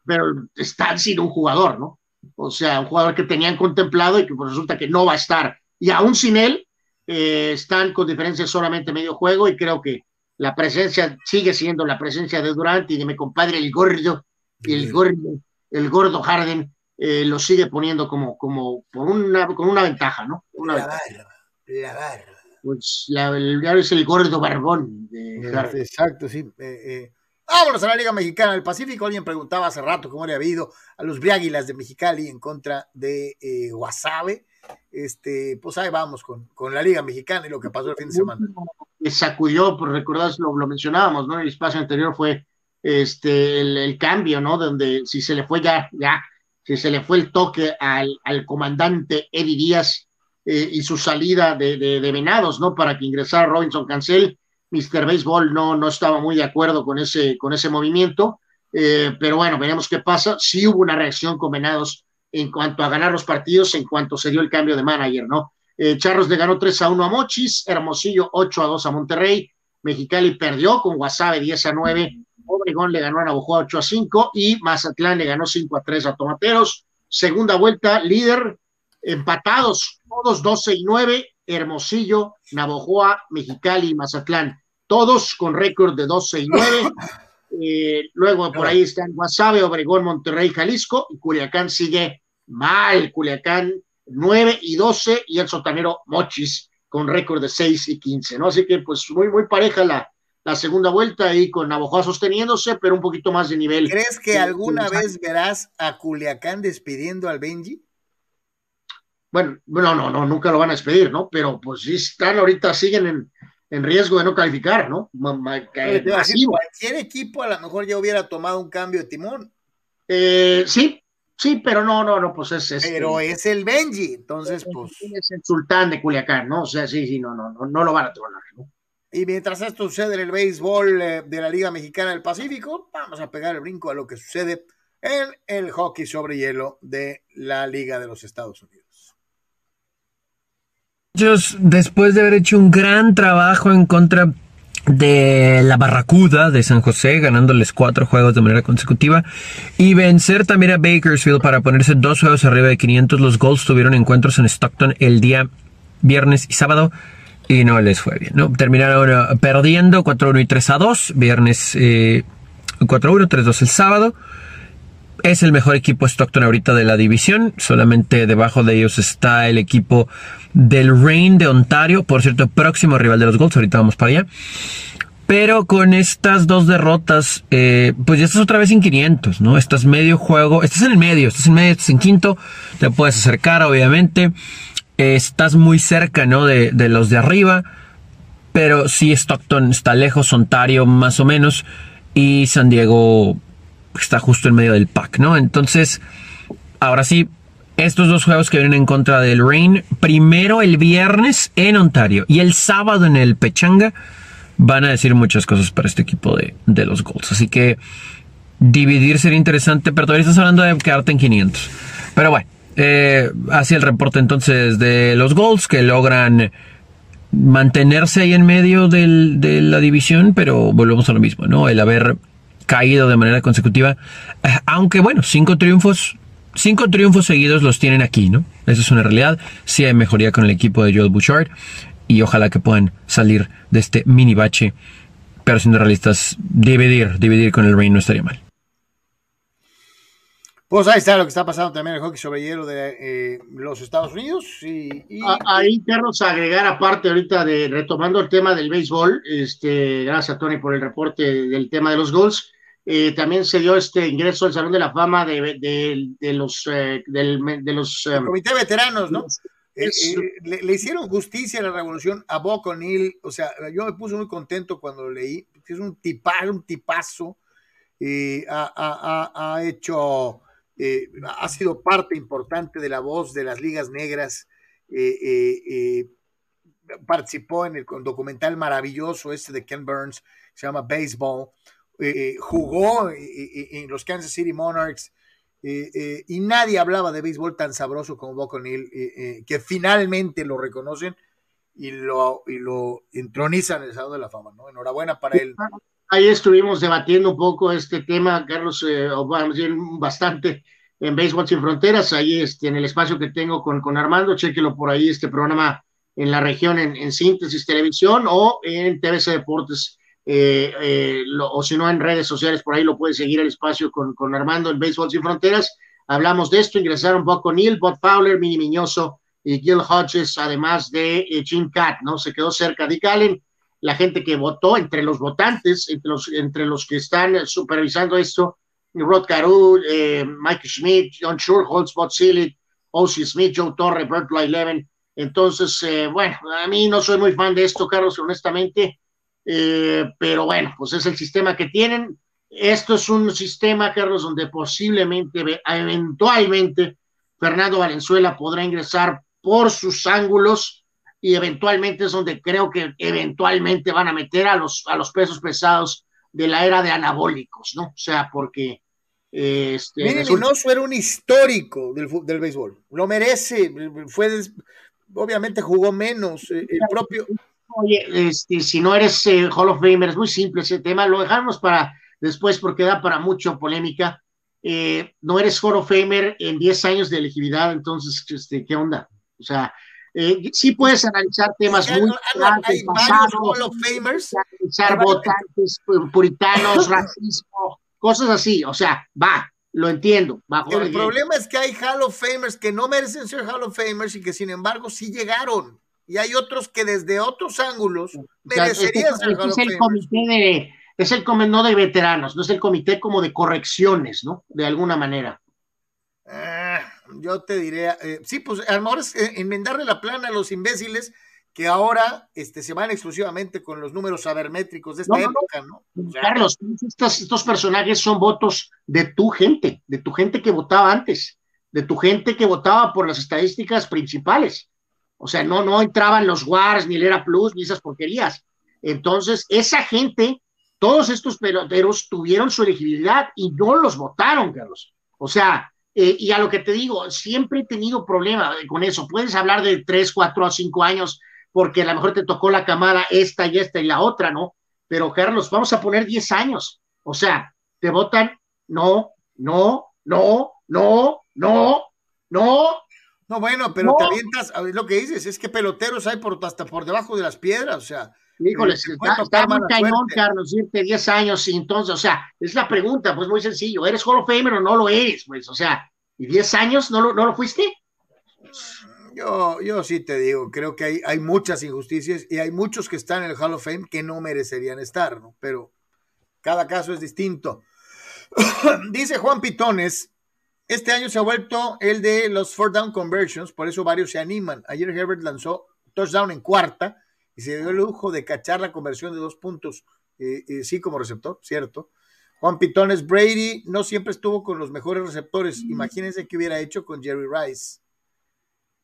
pero están sin un jugador, ¿no? O sea, un jugador que tenían contemplado y que pues, resulta que no va a estar. Y aún sin él, eh, están con diferencia solamente medio juego y creo que la presencia sigue siendo la presencia de Durant y de mi compadre el gordo, el gordo, el gordo Harden, eh, lo sigue poniendo como, como por una, con una ventaja, ¿no? Una La ventaja. barba, la barba. Pues la, el, es el gordo barbón de Harden. Exacto, sí. Eh, eh. Vámonos a la Liga Mexicana del Pacífico. Alguien preguntaba hace rato cómo le ha habido a los Briáguilas de Mexicali en contra de eh, Guasave. Este, pues ahí vamos con, con la Liga Mexicana y lo que pasó el fin de semana. que sacudió, por recordar, lo, lo mencionábamos, ¿no? En el espacio anterior fue este el, el cambio, ¿no? Donde si se le fue ya, ya, si se le fue el toque al, al comandante Eddie Díaz eh, y su salida de, de, de Venados, ¿no? Para que ingresara Robinson Cancel. Mr. Baseball no, no estaba muy de acuerdo con ese, con ese movimiento, eh, pero bueno, veremos qué pasa. Sí hubo una reacción con Venados en cuanto a ganar los partidos, en cuanto se dio el cambio de manager, ¿no? Eh, Charros le ganó 3 a 1 a Mochis, Hermosillo 8 a 2 a Monterrey, Mexicali perdió con Guasave 10 a 9, Obregón le ganó a Navojoa 8 a 5 y Mazatlán le ganó 5 a 3 a Tomateros. Segunda vuelta, líder, empatados, todos 12 y 9, Hermosillo, Navojoa, Mexicali y Mazatlán, todos con récord de 12 y 9. <laughs> Eh, luego por ahí están Guasave, Obregón, Monterrey, Jalisco y Culiacán sigue mal, Culiacán 9 y 12 y el sotanero Mochis con récord de 6 y 15, ¿no? Así que pues muy, muy pareja la, la segunda vuelta ahí con Navojoa sosteniéndose, pero un poquito más de nivel. ¿Crees que Sí, alguna vez verás a Culiacán despidiendo al Benji? Bueno, no, no, no, nunca lo van a despedir, ¿no? Pero pues sí están ahorita, siguen en, en riesgo de no calificar, ¿no? Cualquier equipo a lo mejor ya hubiera tomado un cambio de timón, Eh, sí, sí, pero no, no, no, pues es, es pero es el Benji, entonces pues... es el sultán de Culiacán, ¿no? O sea, sí, sí, no, no, no, no lo van a tronar, ¿no? Y mientras esto sucede en el béisbol eh, de la Liga Mexicana del Pacífico, vamos a pegar el brinco a lo que sucede en el hockey sobre hielo de la Liga de los Estados Unidos. Ellos, después de haber hecho un gran trabajo en contra de la Barracuda de San José, ganándoles cuatro juegos de manera consecutiva, y vencer también a Bakersfield para ponerse dos juegos arriba de 500. Los Golds tuvieron encuentros en Stockton el día viernes y sábado y no les fue bien, ¿no? Terminaron perdiendo 4-1 y 3-2, viernes eh, 4-1, 3-2 el sábado. Es el mejor equipo Stockton ahorita de la división. Solamente debajo de ellos está el equipo del Rain de Ontario. Por cierto, próximo rival de los Golds. Ahorita vamos para allá. Pero con estas dos derrotas, eh, pues ya estás otra vez en 500, ¿no? Estás medio juego, estás en el medio, estás en medio, estás en quinto, te puedes acercar, obviamente. Estás muy cerca, ¿no? De, de los de arriba. Pero sí, Stockton está lejos, Ontario más o menos. Y San Diego está justo en medio del pack, ¿no? Entonces, ahora sí, estos dos juegos que vienen en contra del Rain, primero el viernes en Ontario y el sábado en el Pechanga, van a decir muchas cosas para este equipo de, de los Golds. Así que dividir sería interesante, pero todavía estás hablando de quedarte en 500. Pero bueno, eh, el reporte entonces de los Golds que logran mantenerse ahí en medio del, de la división, pero volvemos a lo mismo, ¿no? El haber caído de manera consecutiva. Eh, aunque bueno, cinco triunfos, cinco triunfos seguidos los tienen aquí, ¿no? Eso es una realidad. Sí hay mejoría con el equipo de Joel Bouchard y ojalá que puedan salir de este mini bache. Pero siendo realistas, dividir, dividir con el Reino no estaría mal. Pues ahí está lo que está pasando también en el hockey sobre hielo de eh, los Estados Unidos. Y, y... Ahí, Carlos, agregar aparte ahorita de retomando el tema del béisbol, este, gracias a Tony por el reporte del tema de los gols. Eh, también se dio este ingreso al Salón de la Fama de, de, de los, eh, del, de los el Comité de Veteranos, ¿no? Eh, le, le, hicieron justicia a la revolución a Bob O'Neill, o sea, yo me puse muy contento cuando lo leí, es un tipar, un tipazo, ha, ha, ha, hecho, ha sido parte importante de la voz de las ligas negras, participó en el documental maravilloso este de Ken Burns, se llama Baseball, eh, jugó en los Kansas City Monarchs eh, eh, y nadie hablaba de béisbol tan sabroso como Buck O'Neill, que finalmente lo reconocen y lo, y lo entronizan en el Salón de la Fama. ¿no? Enhorabuena para él. Ahí estuvimos debatiendo un poco este tema, Carlos, bastante en Béisbol Sin Fronteras, ahí este, en el espacio que tengo con, con Armando, chequelo por ahí, este programa en la región en, en Síntesis Televisión o en TVC Deportes eh, eh, o si no en redes sociales, por ahí lo puede seguir el espacio con, con Armando en Béisbol Sin Fronteras. Hablamos de esto, ingresaron Buck O'Neill, Bob Fowler, Mini Miñoso y Gil Hodges, además de eh, Jim Cat, ¿no? Se quedó cerca de Allen. La gente que votó, entre los votantes, entre los, entre los que están supervisando esto, Rod Carew, eh, Mike Schmidt, John Schurholz, Bob Silly, O.C. Smith, Joe Torre, Bert Levin. Entonces, eh, bueno, a mí no soy muy fan de esto, Carlos, honestamente. Eh, pero bueno, pues es el sistema que tienen. Esto es un sistema, Carlos, donde posiblemente, eventualmente, Fernando Valenzuela podrá ingresar por sus ángulos y eventualmente es donde creo que eventualmente van a meter a los, a los pesos pesados de la era de anabólicos, ¿no? O sea, porque... Eh, este, Mire, Minoso era un histórico del, del béisbol, lo merece, fue, obviamente jugó menos, eh, el propio Oye, este, si no eres eh, Hall of Famer, es muy simple ese tema, lo dejamos para después porque da para mucho polémica. Eh, no eres Hall of Famer en 10 años de elegibilidad, entonces, este, ¿qué onda? O sea, eh, sí puedes analizar temas muy Hall of Famers. Analizar votantes, puritanos, <laughs> racismo, cosas así, o sea, va, lo entiendo. Bajo el problema es que hay Hall of Famers que no merecen ser Hall of Famers y que sin embargo sí llegaron y hay otros que desde otros ángulos merecerían es, el comité de, es el comité no de veteranos, no es el comité como de correcciones, ¿no? De alguna manera. Ah, yo te diré, eh, sí, pues a lo mejor es eh, enmendarle la plana a los imbéciles que ahora este, se van exclusivamente con los números sabermétricos de esta época, ¿no? Carlos, estos, estos personajes son votos de tu gente, de tu gente que votaba antes, de tu gente que votaba por las estadísticas principales. O sea, no, no entraban los Wars, ni el Era Plus, ni esas porquerías. Entonces, esa gente todos estos peloteros tuvieron su elegibilidad y no los votaron, Carlos. O sea, eh, y a lo que te digo, siempre he tenido problema con eso. Puedes hablar de tres, cuatro o cinco años porque a lo mejor te tocó la camada esta y esta y la otra, ¿no? Pero Carlos, vamos a poner diez años. O sea, te votan, no, no, no, no, no, no. No, bueno, pero te avientas, lo que dices, es que peloteros hay por, hasta por debajo de las piedras, o sea, Híjole, está, muy cañón, Carlos, irte 10 años y entonces, o sea, es la pregunta, pues muy sencillo, ¿eres Hall of Famer o no lo eres? Pues, o sea, ¿y 10 años no lo, no lo fuiste? Yo, yo sí te digo, creo que hay, hay muchas injusticias y hay muchos que están en el Hall of Fame que no merecerían estar, ¿no? Pero cada caso es distinto. <coughs> Dice Juan Pitones, este año se ha vuelto el de los four down conversions, por eso varios se animan. Ayer Herbert lanzó touchdown en cuarta y se dio el lujo de cachar la conversión de dos puntos, eh, eh, sí como receptor, cierto. Juan Pitones Brady no siempre estuvo con los mejores receptores. Imagínense qué hubiera hecho con Jerry Rice.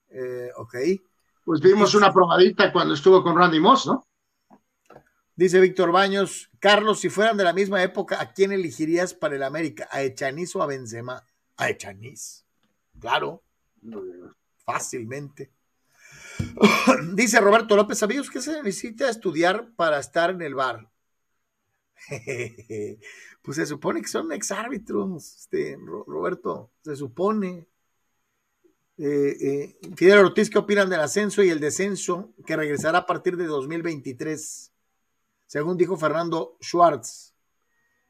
Eh, ok. Pues vimos una probadita cuando estuvo con Randy Moss, ¿no? Dice Víctor Baños, Carlos, si fueran de la misma época, ¿a quién elegirías para el América? ¿A Echaniz o a Benzema? A Echaniz. Claro. Fácilmente. <laughs> Dice Roberto López, ¿sabías que se necesita estudiar para estar en el bar? <laughs> pues se supone que son exárbitros, este, Roberto, se supone. Eh, eh, Fidel Ortiz, ¿qué opinan del ascenso y el descenso que regresará a partir de 2023? Según dijo Fernando Schwartz.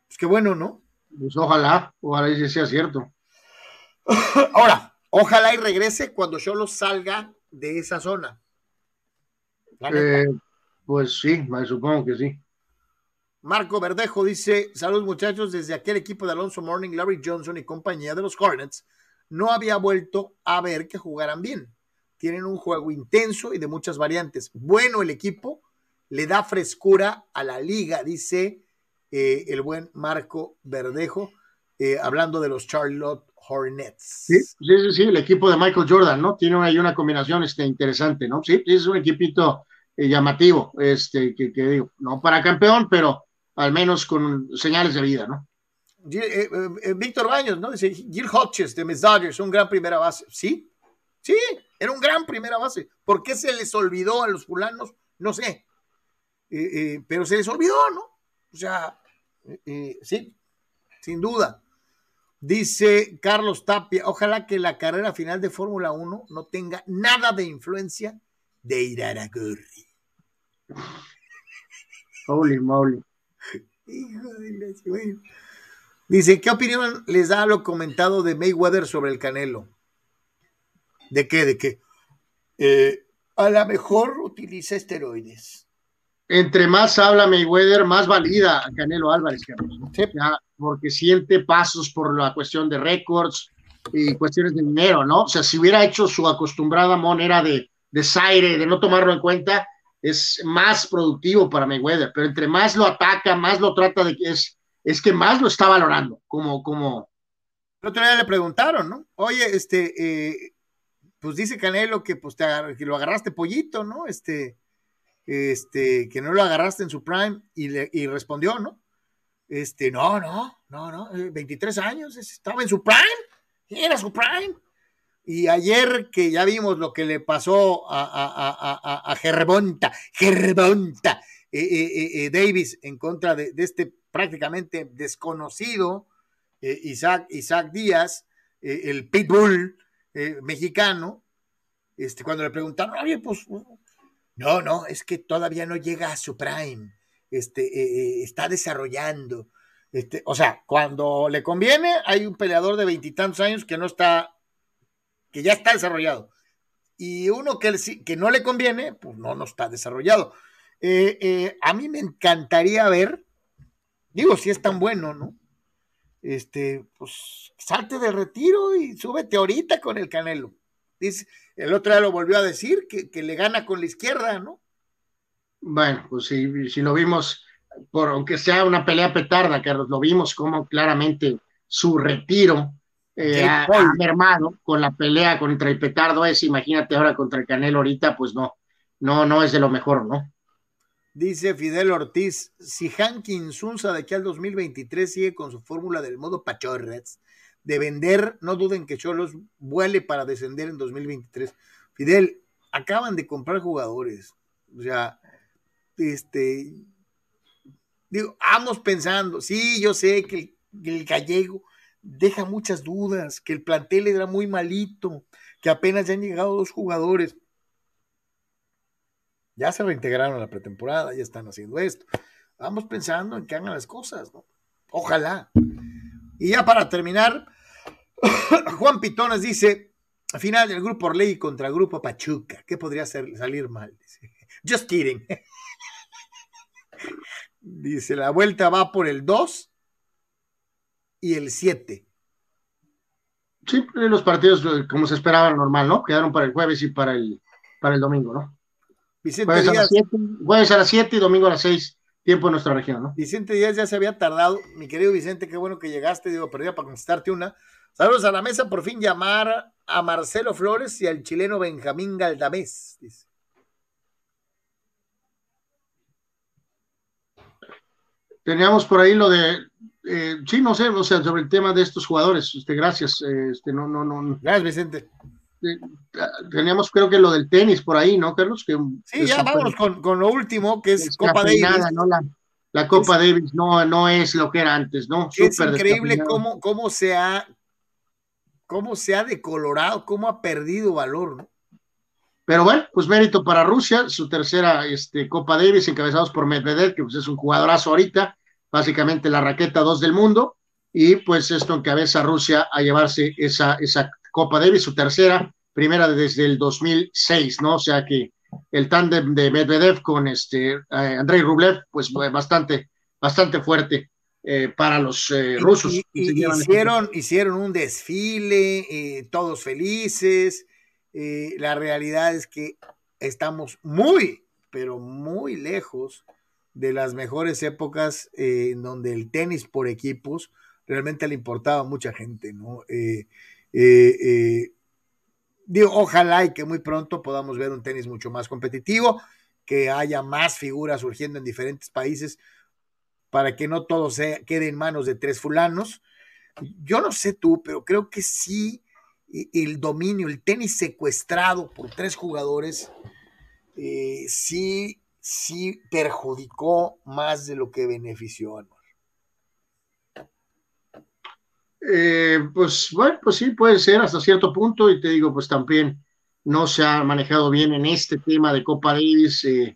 Pues qué bueno, ¿no? Pues ojalá, ojalá sea cierto. <laughs> Ahora, ojalá y regrese cuando Solo salga de esa zona. Eh, pues sí, supongo que sí. Marco Verdejo dice: Saludos muchachos, desde aquel equipo de Alonso Morning, Larry Johnson y compañía de los Hornets, no había vuelto a ver que jugaran bien. Tienen un juego intenso y de muchas variantes. Bueno el equipo, le da frescura a la liga, dice eh, el buen Marco Verdejo, eh, hablando de los Charlotte Hornets. Sí, sí, sí, el equipo de Michael Jordan, ¿no? Tiene ahí una combinación este, interesante, ¿no? Sí, es un equipito eh, llamativo, este, que, digo, no para campeón, pero al menos con señales de vida, ¿no? Eh, eh, Víctor Baños, ¿no? Dice Gil Hodges de mis Dodgers, un gran primera base. Sí, sí, era un gran primera base. ¿Por qué se les olvidó a los fulanos? No sé. pero se les olvidó, ¿no? O sea, sí, sin duda. Dice Carlos Tapia, ojalá que la carrera final de Fórmula 1 no tenga nada de influencia de Iraragorri. <laughs> Holy moly. Hijo de Dice, ¿qué opinión les da lo comentado de Mayweather sobre el Canelo? ¿De qué? ¿De qué? Eh, a lo mejor utiliza esteroides. Entre más habla Mayweather, más valida a Canelo Álvarez, Sí porque siente pasos por la cuestión de récords y cuestiones de dinero, ¿no? O sea, si hubiera hecho su acostumbrada manera de desaire, de no tomarlo en cuenta, es más productivo para Mayweather, pero entre más lo ataca, más lo trata de que es, es que más lo está valorando, como, como. El otro día le preguntaron, ¿no? Oye, este, eh, pues dice Canelo que, pues, te que lo agarraste pollito, ¿no? Este, este, que no lo agarraste en su prime y, le, y respondió, ¿no? Este, no, no, no, no, 23 eh, años, estaba en su prime, era su prime. Y ayer que ya vimos lo que le pasó a, a, a, Gervonta, Gervonta eh, eh, Davis en contra de, este prácticamente desconocido Isaac, Isaac Díaz, el pitbull mexicano, este, cuando le preguntaron, oye, pues, no, no, es que todavía no llega a su prime este, eh, eh, está desarrollando. Este, o sea, cuando le conviene, hay un peleador de veintitantos años que no está, que ya está desarrollado. Y uno que, que no le conviene, pues no, no está desarrollado. Eh, a mí me encantaría ver, digo, si es tan bueno, ¿no? Este, pues salte de retiro y súbete ahorita con el Canelo. Dice, el otro día lo volvió a decir, que, que le gana con la izquierda, ¿no? Bueno, pues si, si lo vimos, por aunque sea una pelea petarda, Carlos, lo vimos como claramente su retiro eh, ha, mermado con la pelea contra el petardo ese, imagínate ahora contra el Canelo ahorita, pues no, no, no es de lo mejor, ¿no? Dice Fidel Ortiz, si Hankin Insunza de aquí al 2023 sigue con su fórmula del modo pachorrets de vender, no duden que Cholos vuele para descender en 2023. Fidel, acaban de comprar jugadores. O sea, este, digo, vamos pensando, sí, yo sé que el, el gallego deja muchas dudas, que el plantel era muy malito, que apenas ya han llegado dos jugadores ya se reintegraron a la pretemporada, ya están haciendo esto. Vamos pensando en que hagan las cosas, ¿no? Ojalá. Y ya para terminar, <coughs> Juan Pitones dice, final del grupo Orley contra el grupo Pachuca, ¿qué podría salir mal? Dice, <laughs> Just kidding. <laughs> Dice, la vuelta va por el 2 y el 7. Sí, los partidos como se esperaba normal, ¿no? Quedaron para el jueves y para el, para el domingo, ¿no? Vicente jueves, Díaz, a las siete, jueves a las 7 y domingo a las 6, tiempo en nuestra región, ¿no? Vicente Díaz ya se había tardado. Mi querido Vicente, qué bueno que llegaste, digo, perdía para contestarte una. Saludos a la mesa, por fin llamar a Marcelo Flores y al chileno Benjamín Galdamés, dice. Teníamos por ahí lo de, eh, sí, no sé, o sea, sobre el tema de estos jugadores. Este, gracias, este, no, no, no. Gracias, Vicente teníamos creo que lo del tenis por ahí, ¿no, Carlos? Que, sí, ya vámonos con, con, lo último, que es Copa Davis. ¿no? La, la, Copa Davis no, no es lo que era antes, ¿no? Es increíble cómo, cómo, se ha, cómo se ha decolorado, cómo ha perdido valor, ¿no? Pero bueno, pues mérito para Rusia, su tercera este, Copa Davis, encabezados por Medvedev, que pues es un jugadorazo ahorita, básicamente la raqueta 2 del mundo, y pues esto encabeza a Rusia a llevarse esa, Copa Davis, su tercera, primera desde el 2006, ¿no? O sea que el tándem de Medvedev con este eh, Andrei Rublev, pues bastante, bastante fuerte eh, para los eh, rusos. Y, hicieron, hicieron un desfile, eh, todos felices. la realidad es que estamos muy, pero muy lejos de las mejores épocas en donde el tenis por equipos realmente le importaba a mucha gente, ¿no? Digo, ojalá y que muy pronto podamos ver un tenis mucho más competitivo, que haya más figuras surgiendo en diferentes países para que no todo se quede en manos de tres fulanos. Yo no sé tú, pero creo que sí el dominio, el tenis secuestrado por tres jugadores, eh, sí, sí perjudicó más de lo que benefició. ¿no? Eh, pues bueno, pues sí, puede ser hasta cierto punto y te digo, pues también no se ha manejado bien en este tema de Copa Davis. Eh,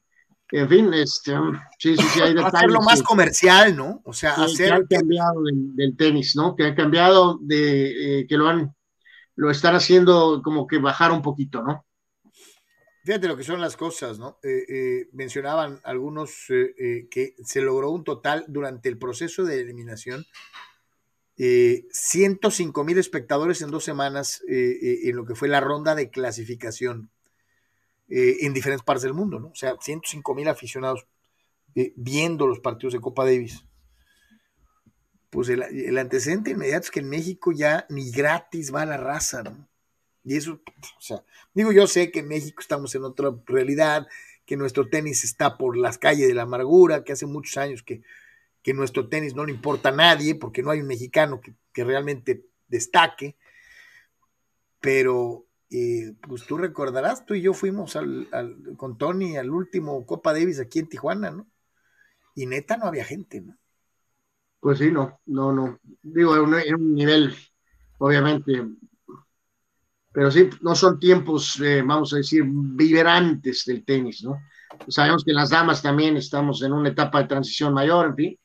en fin, este, sí, sí, sí, hay <laughs> detalles. Hacerlo más comercial, ¿no? O sea, hacer. Que han cambiado del, tenis, ¿no? Que han cambiado de. Eh, que lo han. Lo están haciendo como que bajar un poquito, ¿no? Fíjate lo que son las cosas, ¿no? mencionaban algunos que se logró un total durante el proceso de eliminación 105 eh, mil espectadores en dos semanas eh, eh, en lo que fue la ronda de clasificación en diferentes partes del mundo, ¿no? O sea, 105 mil aficionados viendo los partidos de Copa Davis. Pues el, el, antecedente inmediato es que en México ya ni gratis va la raza, ¿no? Y eso, o sea, digo, yo sé que en México estamos en otra realidad, que nuestro tenis está por las calles de la amargura, que hace muchos años que que nuestro tenis no le importa a nadie porque no hay un mexicano que, realmente destaque. Pero, eh, pues tú recordarás, tú y yo fuimos al, con Tony al último Copa Davis aquí en Tijuana, ¿no? Y neta no había gente, ¿no? Pues sí, no, no, no. Digo, en un, nivel, obviamente, pero sí, no son tiempos, eh, vamos a decir, vibrantes del tenis, ¿no? Sabemos que las damas también estamos en una etapa de transición mayor, en fin,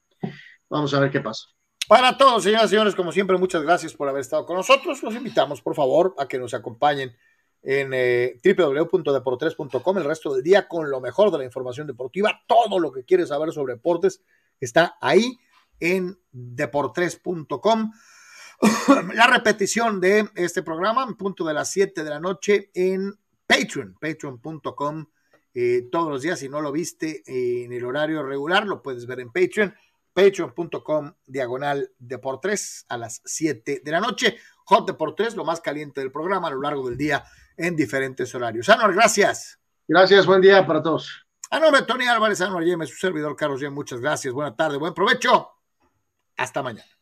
Vamos a ver qué pasa. Para todos, señoras y señores, como siempre, muchas gracias por haber estado con nosotros. Los invitamos, por favor, a que nos acompañen en eh, www.deportres.com el resto del día con lo mejor de la información deportiva. Todo lo que quieres saber sobre deportes está ahí en deportres.com. <coughs> la repetición de este programa, punto de las 7 de la noche en Patreon, patreon.com. Eh, todos los días, si no lo viste en el horario regular, lo puedes ver en Patreon patreon.com diagonal de por tres a las 7 de la noche. Hot de por tres, lo más caliente del programa a lo largo del día en diferentes horarios. Anor, gracias. Gracias, buen día para todos. A nombre de Tony Álvarez, Anuar Yeme, su servidor Carlos Yem, muchas gracias, buena tarde, buen provecho. Hasta mañana.